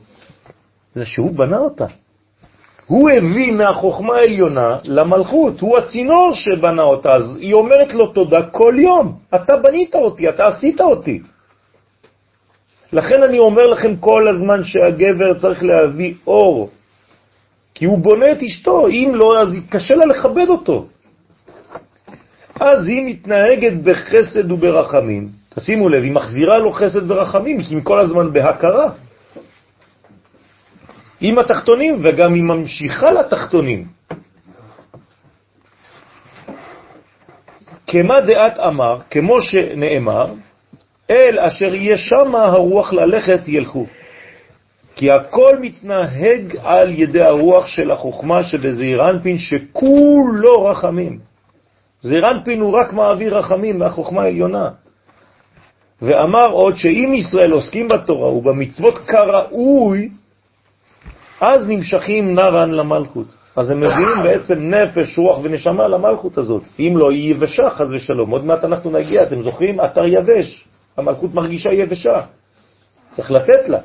זה שהוא בנה אותה. הוא הביא מהחוכמה העליונה למלכות, הוא הצינור שבנה אותה, אז היא אומרת לו תודה כל יום, אתה בנית אותי, אתה עשית אותי. לכן אני אומר לכם כל הזמן שהגבר צריך להביא אור, כי הוא בונה את אשתו, אם לא, אז קשה לה לכבד אותו. אז היא מתנהגת בחסד וברחמים. תשימו לב, היא מחזירה לו חסד ורחמים, היא כל הזמן בהכרה. עם התחתונים, וגם היא ממשיכה לתחתונים. כמה דעת אמר, כמו שנאמר, אל אשר יהיה שם הרוח ללכת ילכו. כי הכל מתנהג על ידי הרוח של החוכמה שבזעיר אנפין שכולו רחמים. זעיר אנפין הוא רק מעביר רחמים מהחוכמה העליונה. ואמר עוד שאם ישראל עוסקים בתורה ובמצוות כראוי, אז נמשכים נרן למלכות. אז הם מביאים בעצם נפש, רוח ונשמה למלכות הזאת. אם לא, היא יבשה, חז ושלום. עוד מעט אנחנו נגיע, אתם זוכרים? אתר יבש. המלכות מרגישה יבשה. צריך לתת לה.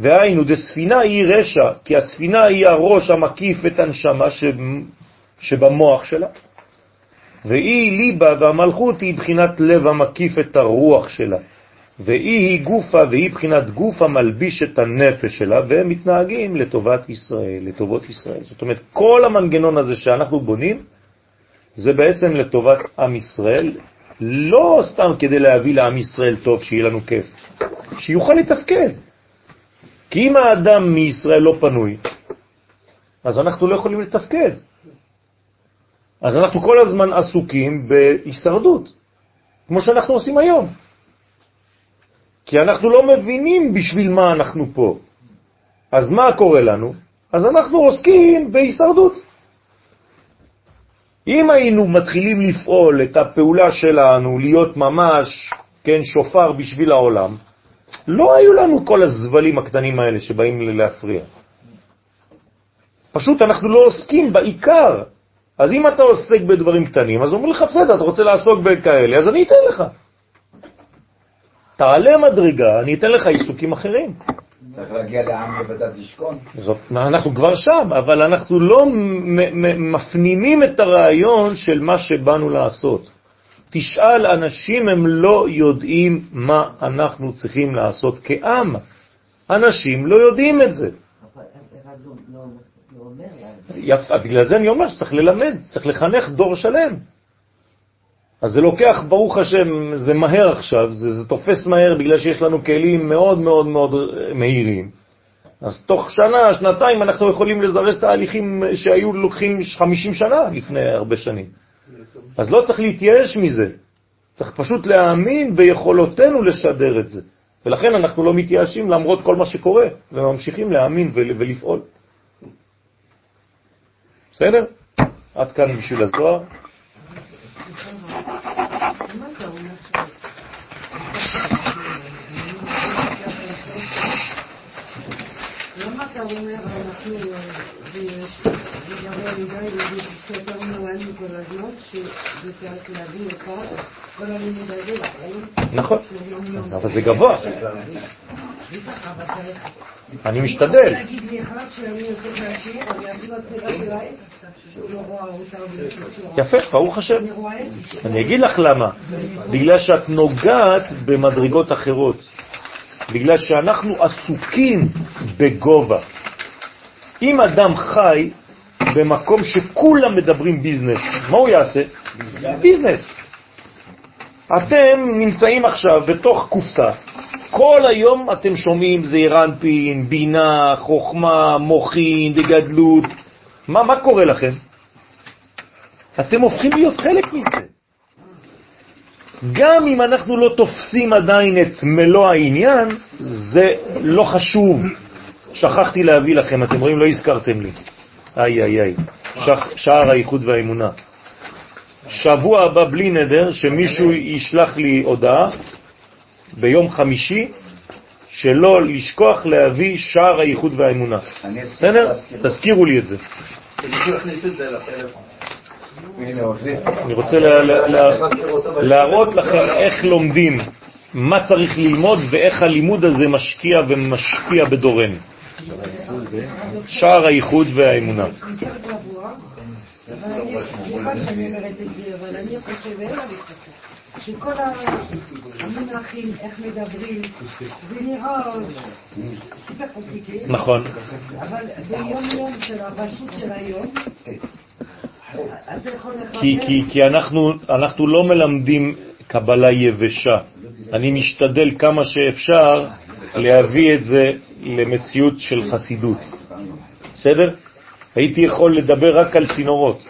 והיינו, דספינה היא רשע, כי הספינה היא הראש המקיף את הנשמה ש... שבמוח שלה, והיא ליבה והמלכות היא בחינת לב המקיף את הרוח שלה. והיא היא גופה, והיא בחינת גוף המלביש את הנפש שלה, והם מתנהגים לטובת ישראל, לטובות ישראל. זאת אומרת, כל המנגנון הזה שאנחנו בונים, זה בעצם לטובת עם ישראל, לא סתם כדי להביא לעם ישראל טוב, שיהיה לנו כיף, שיוכל לתפקד. כי אם האדם מישראל לא פנוי, אז אנחנו לא יכולים לתפקד. אז אנחנו כל הזמן עסוקים בהישרדות, כמו שאנחנו עושים היום. כי אנחנו לא מבינים בשביל מה אנחנו פה. אז מה קורה לנו? אז אנחנו עוסקים בהישרדות. אם היינו מתחילים לפעול את הפעולה שלנו, להיות ממש, כן, שופר בשביל העולם, לא היו לנו כל הזבלים הקטנים האלה שבאים להפריע. פשוט אנחנו לא עוסקים בעיקר. אז אם אתה עוסק בדברים קטנים, אז אומרים לך, בסדר, אתה רוצה לעסוק בכאלה, אז אני אתן לך. תעלה מדרגה, אני אתן לך עיסוקים אחרים. צריך להגיע לעם לבדד לשכון. זאת, אנחנו כבר שם, אבל אנחנו לא מפנימים את הרעיון של מה שבאנו לעשות. תשאל אנשים, הם לא יודעים מה אנחנו צריכים לעשות כעם. אנשים לא יודעים את זה. יפה, בגלל זה אני אומר שצריך ללמד, צריך לחנך דור שלם. אז זה לוקח, ברוך השם, זה מהר עכשיו, זה, זה תופס מהר בגלל שיש לנו כלים מאוד מאוד מאוד מהירים. אז תוך שנה, שנתיים, אנחנו יכולים לזרז תהליכים שהיו לוקחים 50 שנה לפני הרבה שנים. אז לא צריך להתייאש מזה, צריך פשוט להאמין ביכולותינו לשדר את זה. ולכן אנחנו לא מתייאשים למרות כל מה שקורה, וממשיכים להאמין ולפעול. בסדר? עד כאן בשביל הזוהר. אתה אומר, אנחנו, לגבי הלידה שיותר מנוהלנו כל הזמן, שזה צריך להביא אותה, כל הלימוד הזה לחיים? נכון, אבל זה גבוה. אני משתדל. לא בצורה. יפה, ברוך השם. אני אגיד לך למה. בגלל שאת נוגעת במדרגות אחרות. בגלל שאנחנו עסוקים בגובה. אם אדם חי במקום שכולם מדברים ביזנס, מה הוא יעשה? ביזנס. אתם נמצאים עכשיו בתוך קופסה, כל היום אתם שומעים זעיר אנפין, בינה, חוכמה, מוחין, דגדלות. מה, מה קורה לכם? אתם הופכים להיות חלק מזה. גם אם אנחנו לא תופסים עדיין את מלוא העניין, זה לא חשוב. שכחתי להביא לכם, אתם רואים, לא הזכרתם לי. איי איי איי, שער האיחוד והאמונה. שבוע הבא בלי נדר, שמישהו ישלח לי הודעה ביום חמישי, שלא לשכוח להביא שער האיחוד והאמונה. בסדר? תזכירו לי את זה. אני רוצה להראות לכם איך לומדים, מה צריך ללמוד ואיך הלימוד הזה משקיע ומשפיע בדורנו. שער האיחוד והאמונה. סליחה שאני אומרת את זה, אבל אני חושבת שכל המונחים, איך מדברים, זה נראה סופר קומפליקי. נכון. אבל ביום יום של הרשות של היום, כי, כי, כי אנחנו, אנחנו לא מלמדים קבלה יבשה. אני משתדל כמה שאפשר להביא את זה למציאות של חסידות. בסדר? הייתי יכול לדבר רק על צינורות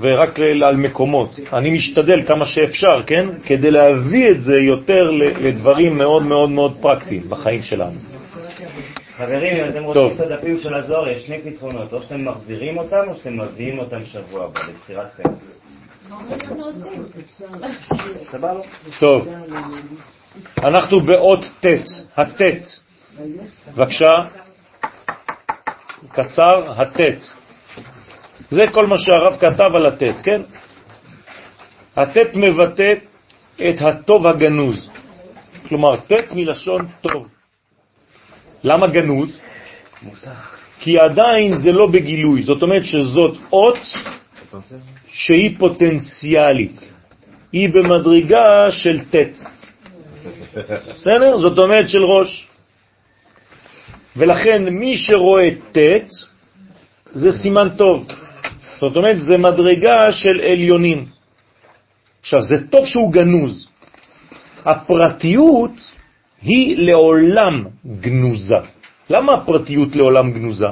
ורק על מקומות. אני משתדל כמה שאפשר, כן? כדי להביא את זה יותר לדברים מאוד מאוד מאוד פרקטיים בחיים שלנו. חברים, אם אתם רוצים את הדפים של הזוהר, יש שני פתרונות, או שאתם מחזירים אותם או שאתם מביאים אותם שבוע הבא, לבחירתכם. טוב, אנחנו באות ט', הט', בבקשה, קצר, הט'. זה כל מה שהרב כתב על הט', כן? הט' מבטא את הטוב הגנוז, כלומר ט' מלשון טוב. למה גנוז? כי עדיין זה לא בגילוי, זאת אומרת שזאת אות שהיא פוטנציאלית, היא במדרגה של ט'. בסדר? זאת אומרת של ראש. ולכן מי שרואה ט' זה סימן טוב. זאת אומרת, זה מדרגה של עליונים. עכשיו, זה טוב שהוא גנוז. הפרטיות היא לעולם גנוזה. למה הפרטיות לעולם גנוזה?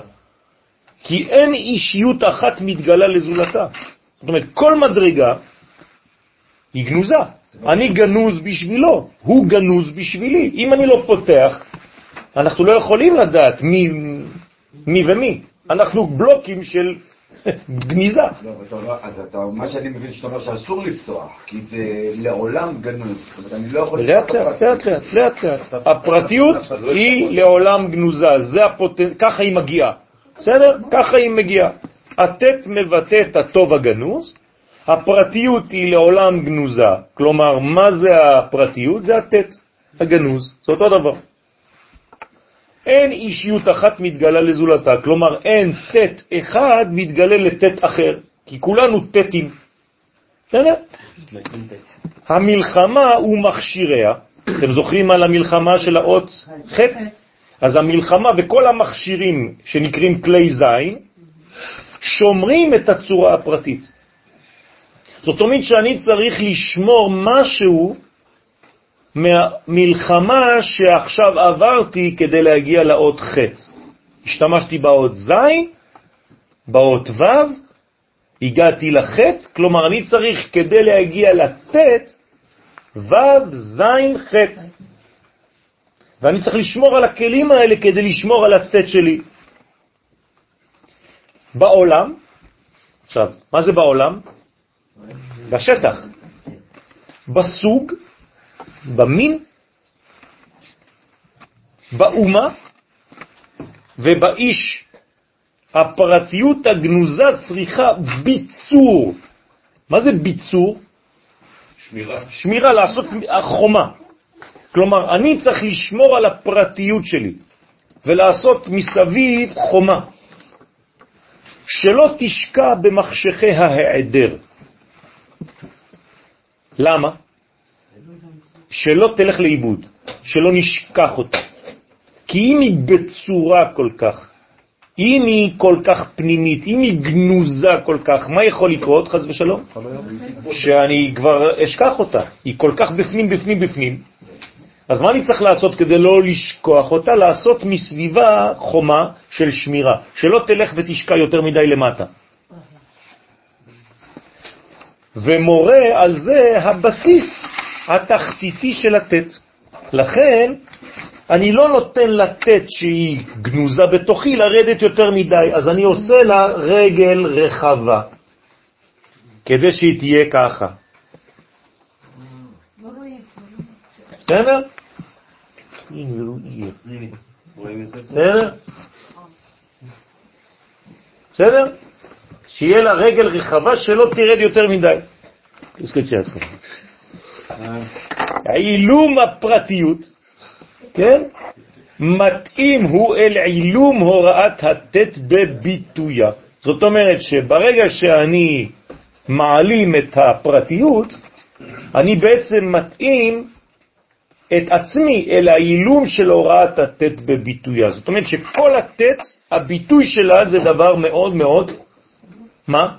כי אין אישיות אחת מתגלה לזולתה. זאת אומרת, כל מדרגה היא גנוזה. אני גנוז בשבילו, הוא גנוז בשבילי. אם אני לא פותח, אנחנו לא יכולים לדעת מי, מי ומי. אנחנו בלוקים של (laughs) גניזה. לא, אז אתה, מה שאני מבין שאתה אומר שאסור לפתוח, כי זה לעולם גנוז. זאת אני לא יכול... לאט לאט, לאט לאט, לאט לאט. הפרטיות היא לעולם גנוזה. ככה היא מגיעה. בסדר? ככה היא מגיעה. הטט מבטא את הטוב הגנוז, הפרטיות היא לעולם גנוזה. כלומר, מה זה הפרטיות? זה הטט הגנוז, זה אותו דבר. אין אישיות אחת מתגלה לזולתה, כלומר אין טט אחד מתגלה לטט אחר, כי כולנו. בסדר? המלחמה הוא מכשיריה. אתם זוכרים על המלחמה של האות ח'? אז המלחמה וכל המכשירים שנקראים כלי זין שומרים את הצורה הפרטית. זאת אומרת שאני צריך לשמור משהו מהמלחמה שעכשיו עברתי כדי להגיע לאות ח'. השתמשתי באות ז', באות ו', הגעתי לח', כלומר אני צריך כדי להגיע לט', ו', ז', ח'. ואני צריך לשמור על הכלים האלה כדי לשמור על הט' שלי. בעולם, עכשיו, מה זה בעולם? בשטח. בסוג, במין, באומה ובאיש. הפרטיות הגנוזה צריכה ביצור. מה זה ביצור? שמירה. שמירה, לעשות חומה. כלומר, אני צריך לשמור על הפרטיות שלי ולעשות מסביב חומה, שלא תשקע במחשכי ההיעדר. למה? שלא תלך לאיבוד, שלא נשכח אותה. כי אם היא בצורה כל כך, אם היא כל כך פנימית, אם היא גנוזה כל כך, מה יכול לקרות, חז ושלום? שאני כבר אשכח אותה. היא כל כך בפנים, בפנים, בפנים. אז מה אני צריך לעשות כדי לא לשכוח אותה? לעשות מסביבה חומה של שמירה, שלא תלך ותשקע יותר מדי למטה. ומורה על זה הבסיס התחתיתי של הטט. לכן אני לא נותן לטט שהיא גנוזה בתוכי לרדת יותר מדי, אז אני עושה לה רגל רחבה, כדי שהיא תהיה ככה. בסדר? בסדר? שיהיה לה רגל רחבה שלא תרד יותר מדי. עילום הפרטיות, כן? מתאים הוא אל עילום הוראת התת בביטויה. זאת אומרת שברגע שאני מעלים את הפרטיות, אני בעצם מתאים את עצמי אל העילום של הוראת התת בביטויה. זאת אומרת שכל התת, הביטוי שלה זה דבר מאוד מאוד, מה?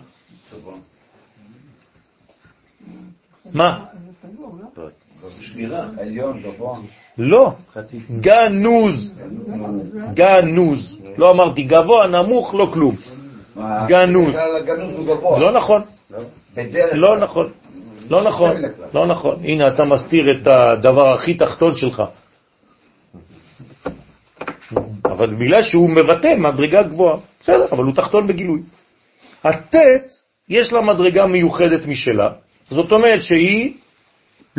מה? שמירה, עליון, גבוה. לא, גנוז, גנוז. לא אמרתי גבוה, נמוך, לא כלום. גנוז. לא נכון, כלל. לא נכון, לא נכון, לא נכון. הנה, אתה מסתיר את הדבר הכי תחתון שלך. אבל בגלל שהוא מבטא מדרגה גבוהה, בסדר, אבל הוא תחתון בגילוי. הטט, יש לה מדרגה מיוחדת משלה, זאת אומרת שהיא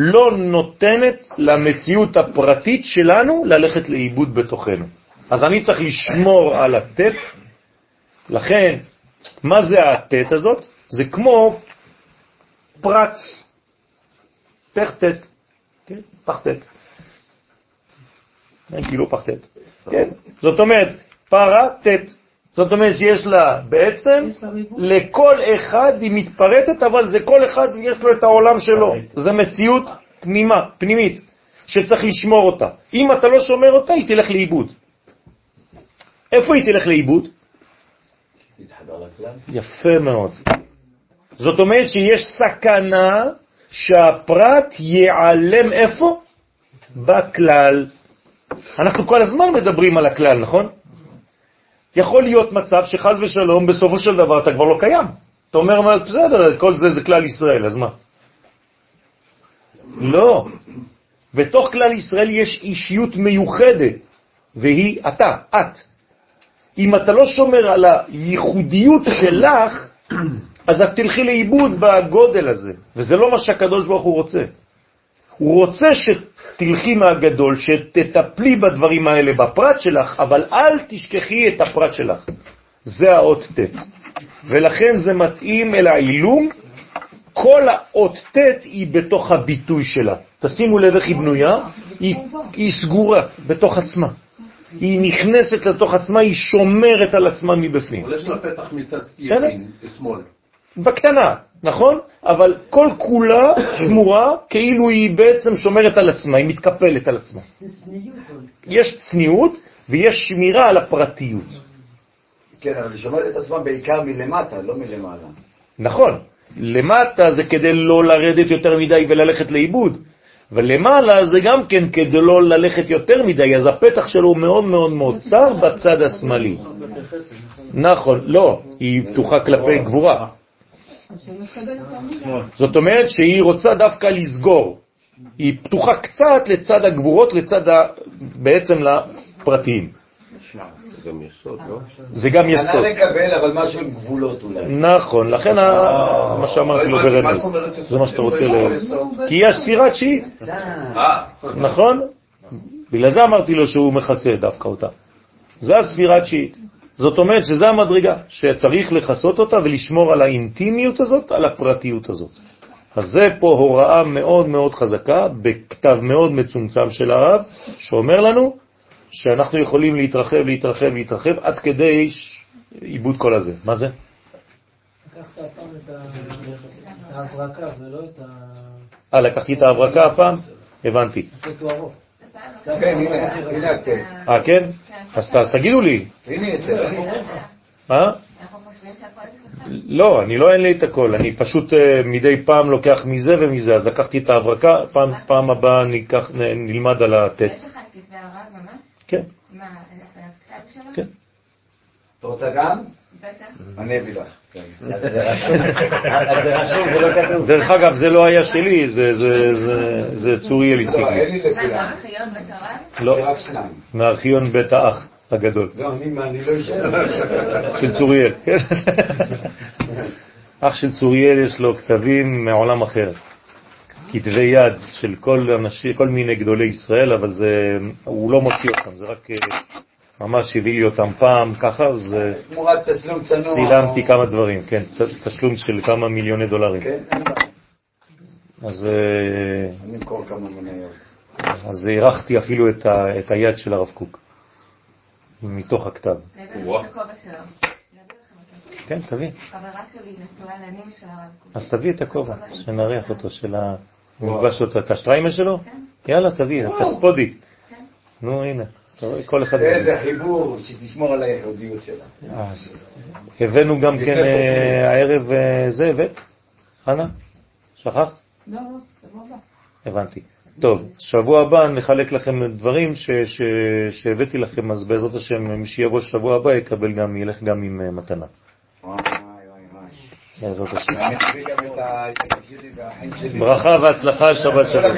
לא נותנת למציאות הפרטית שלנו ללכת לאיבוד בתוכנו. אז אני צריך לשמור על הטט, לכן, מה זה הטט הזאת? זה כמו פרט, פחטט, כן? כן, כאילו פחטט. כן? זאת אומרת, פרה טט. זאת אומרת שיש לה בעצם, לכל אחד היא מתפרטת, אבל זה כל אחד יש לו את העולם שלו. זה מציאות פנימה, פנימית, שצריך לשמור אותה. אם אתה לא שומר אותה, היא תלך לאיבוד. איפה היא תלך לאיבוד? יפה מאוד. זאת אומרת שיש סכנה שהפרט ייעלם איפה? בכלל. אנחנו כל הזמן מדברים על הכלל, נכון? יכול להיות מצב שחז ושלום בסופו של דבר אתה כבר לא קיים. אתה אומר, בסדר, כל זה זה כלל ישראל, אז מה? לא. בתוך כלל ישראל יש אישיות מיוחדת, והיא אתה, את. אם אתה לא שומר על הייחודיות שלך, אז את תלכי לאיבוד בגודל הזה, וזה לא מה שהקדוש ברוך הוא רוצה. הוא רוצה שתלכי מהגדול, שתטפלי בדברים האלה בפרט שלך, אבל אל תשכחי את הפרט שלך. זה האות ט'. ולכן זה מתאים אל העילום. כל האות ט' היא בתוך הביטוי שלה. תשימו לב איך היא בנויה, היא, היא סגורה בתוך עצמה. היא נכנסת לתוך עצמה, היא שומרת על עצמה מבפנים. אבל יש לה פתח מצד. ימין, שמאל. בקטנה, נכון? אבל כל כולה שמורה כאילו היא בעצם שומרת על עצמה, היא מתקפלת על עצמה. יש צניעות ויש שמירה על הפרטיות. כן, אבל היא שומרת את עצמה בעיקר מלמטה, לא מלמעלה. נכון, למטה זה כדי לא לרדת יותר מדי וללכת לאיבוד, ולמעלה זה גם כן כדי לא ללכת יותר מדי, אז הפתח שלו הוא מאוד מאוד מאוד צר בצד השמאלי. נכון, לא, היא פתוחה כלפי גבורה. זאת אומרת שהיא רוצה דווקא לסגור. היא פתוחה קצת לצד הגבורות, לצד ה... בעצם לפרטיים. זה גם יסוד, לא? זה גם יסוד. לקבל, אבל משהו עם גבולות אולי. נכון, לכן מה שאמרתי לו ברמז, זה מה שאתה רוצה ל... כי היא הספירה התשיעית, אה, נכון? בגלל זה אמרתי לו שהוא מכסה דווקא אותה. זה הספירה התשיעית. זאת אומרת שזה המדרגה, שצריך לחסות אותה ולשמור על האינטימיות הזאת, על הפרטיות הזאת. אז זה פה הוראה מאוד מאוד חזקה, בכתב מאוד מצומצם של הרב, שאומר לנו שאנחנו יכולים להתרחב, להתרחב, להתרחב, עד כדי עיבוד כל הזה. מה זה? לקחת הפעם את ה- את ההברקה ולא את ה... אה, לקחתי את ההברקה הפעם? הבנתי. כן, הנה, הנה הטט. אה, כן? אז תגידו לי. הנה את זה. אה? לא, אני לא אין לי את הכל, אני פשוט אה, מדי פעם לוקח מזה ומזה, אז לקחתי את ההברקה, פעם, הבאה נלמד על הטט. יש לך את כתבי הרב ממש? כן. מה, הכתב שלו? כן. את רוצה גם? בטח. אני אביא לך. כן. (laughs) זה רשום, זה לא כתוב. דרך אגב, זה לא היה שלי, זה- זה- זה- זה צוריאל השיג לא, אין לי. לכולם. לא. מארכיון בית האח הגדול, לא, אני לא אשאר. (laughs) של צוריאל. (laughs) אח של צוריאל יש לו כתבים מעולם אחר. כתבי יד של כל מיני גדולי ישראל, אבל זה, הוא לא מוציא אותם, זה רק אה, ממש הביא לי אותם פעם ככה, אז תמורת תשלום צנוע. צילמתי כמה דברים, כן, תשלום של כמה מיליוני דולרים. כן, אין בעיה. אז, אה, אני אמכור כמה מניות. אז הערכתי אפילו את, ה, את היד של הרב קוק, מתוך הכתב. כן, תביא. חברה שלי נשואה לנים של הרב קוק. אז תביא את הכובע, שנריח אותו, של ה... נפגש אותו, את השטריימל שלו? יאללה, תביא, את הספודי. נו, הנה, כל אחד... איזה חיבור, שתשמור על הייחודיות שלה. אז הבאנו גם כן אה, הערב אה, זה, הבאת? חנה? שכחת? לא, לא, שבוע הבא. הבנתי. טוב, שבוע הבא נחלק לכם דברים ש, ש, שהבאתי לכם, אז בעזרת השם, מי שיבוא שבוע הבא יקבל גם, ילך גם עם אה, מתנה. בעזרת השם. ברכה והצלחה, שבת שלום.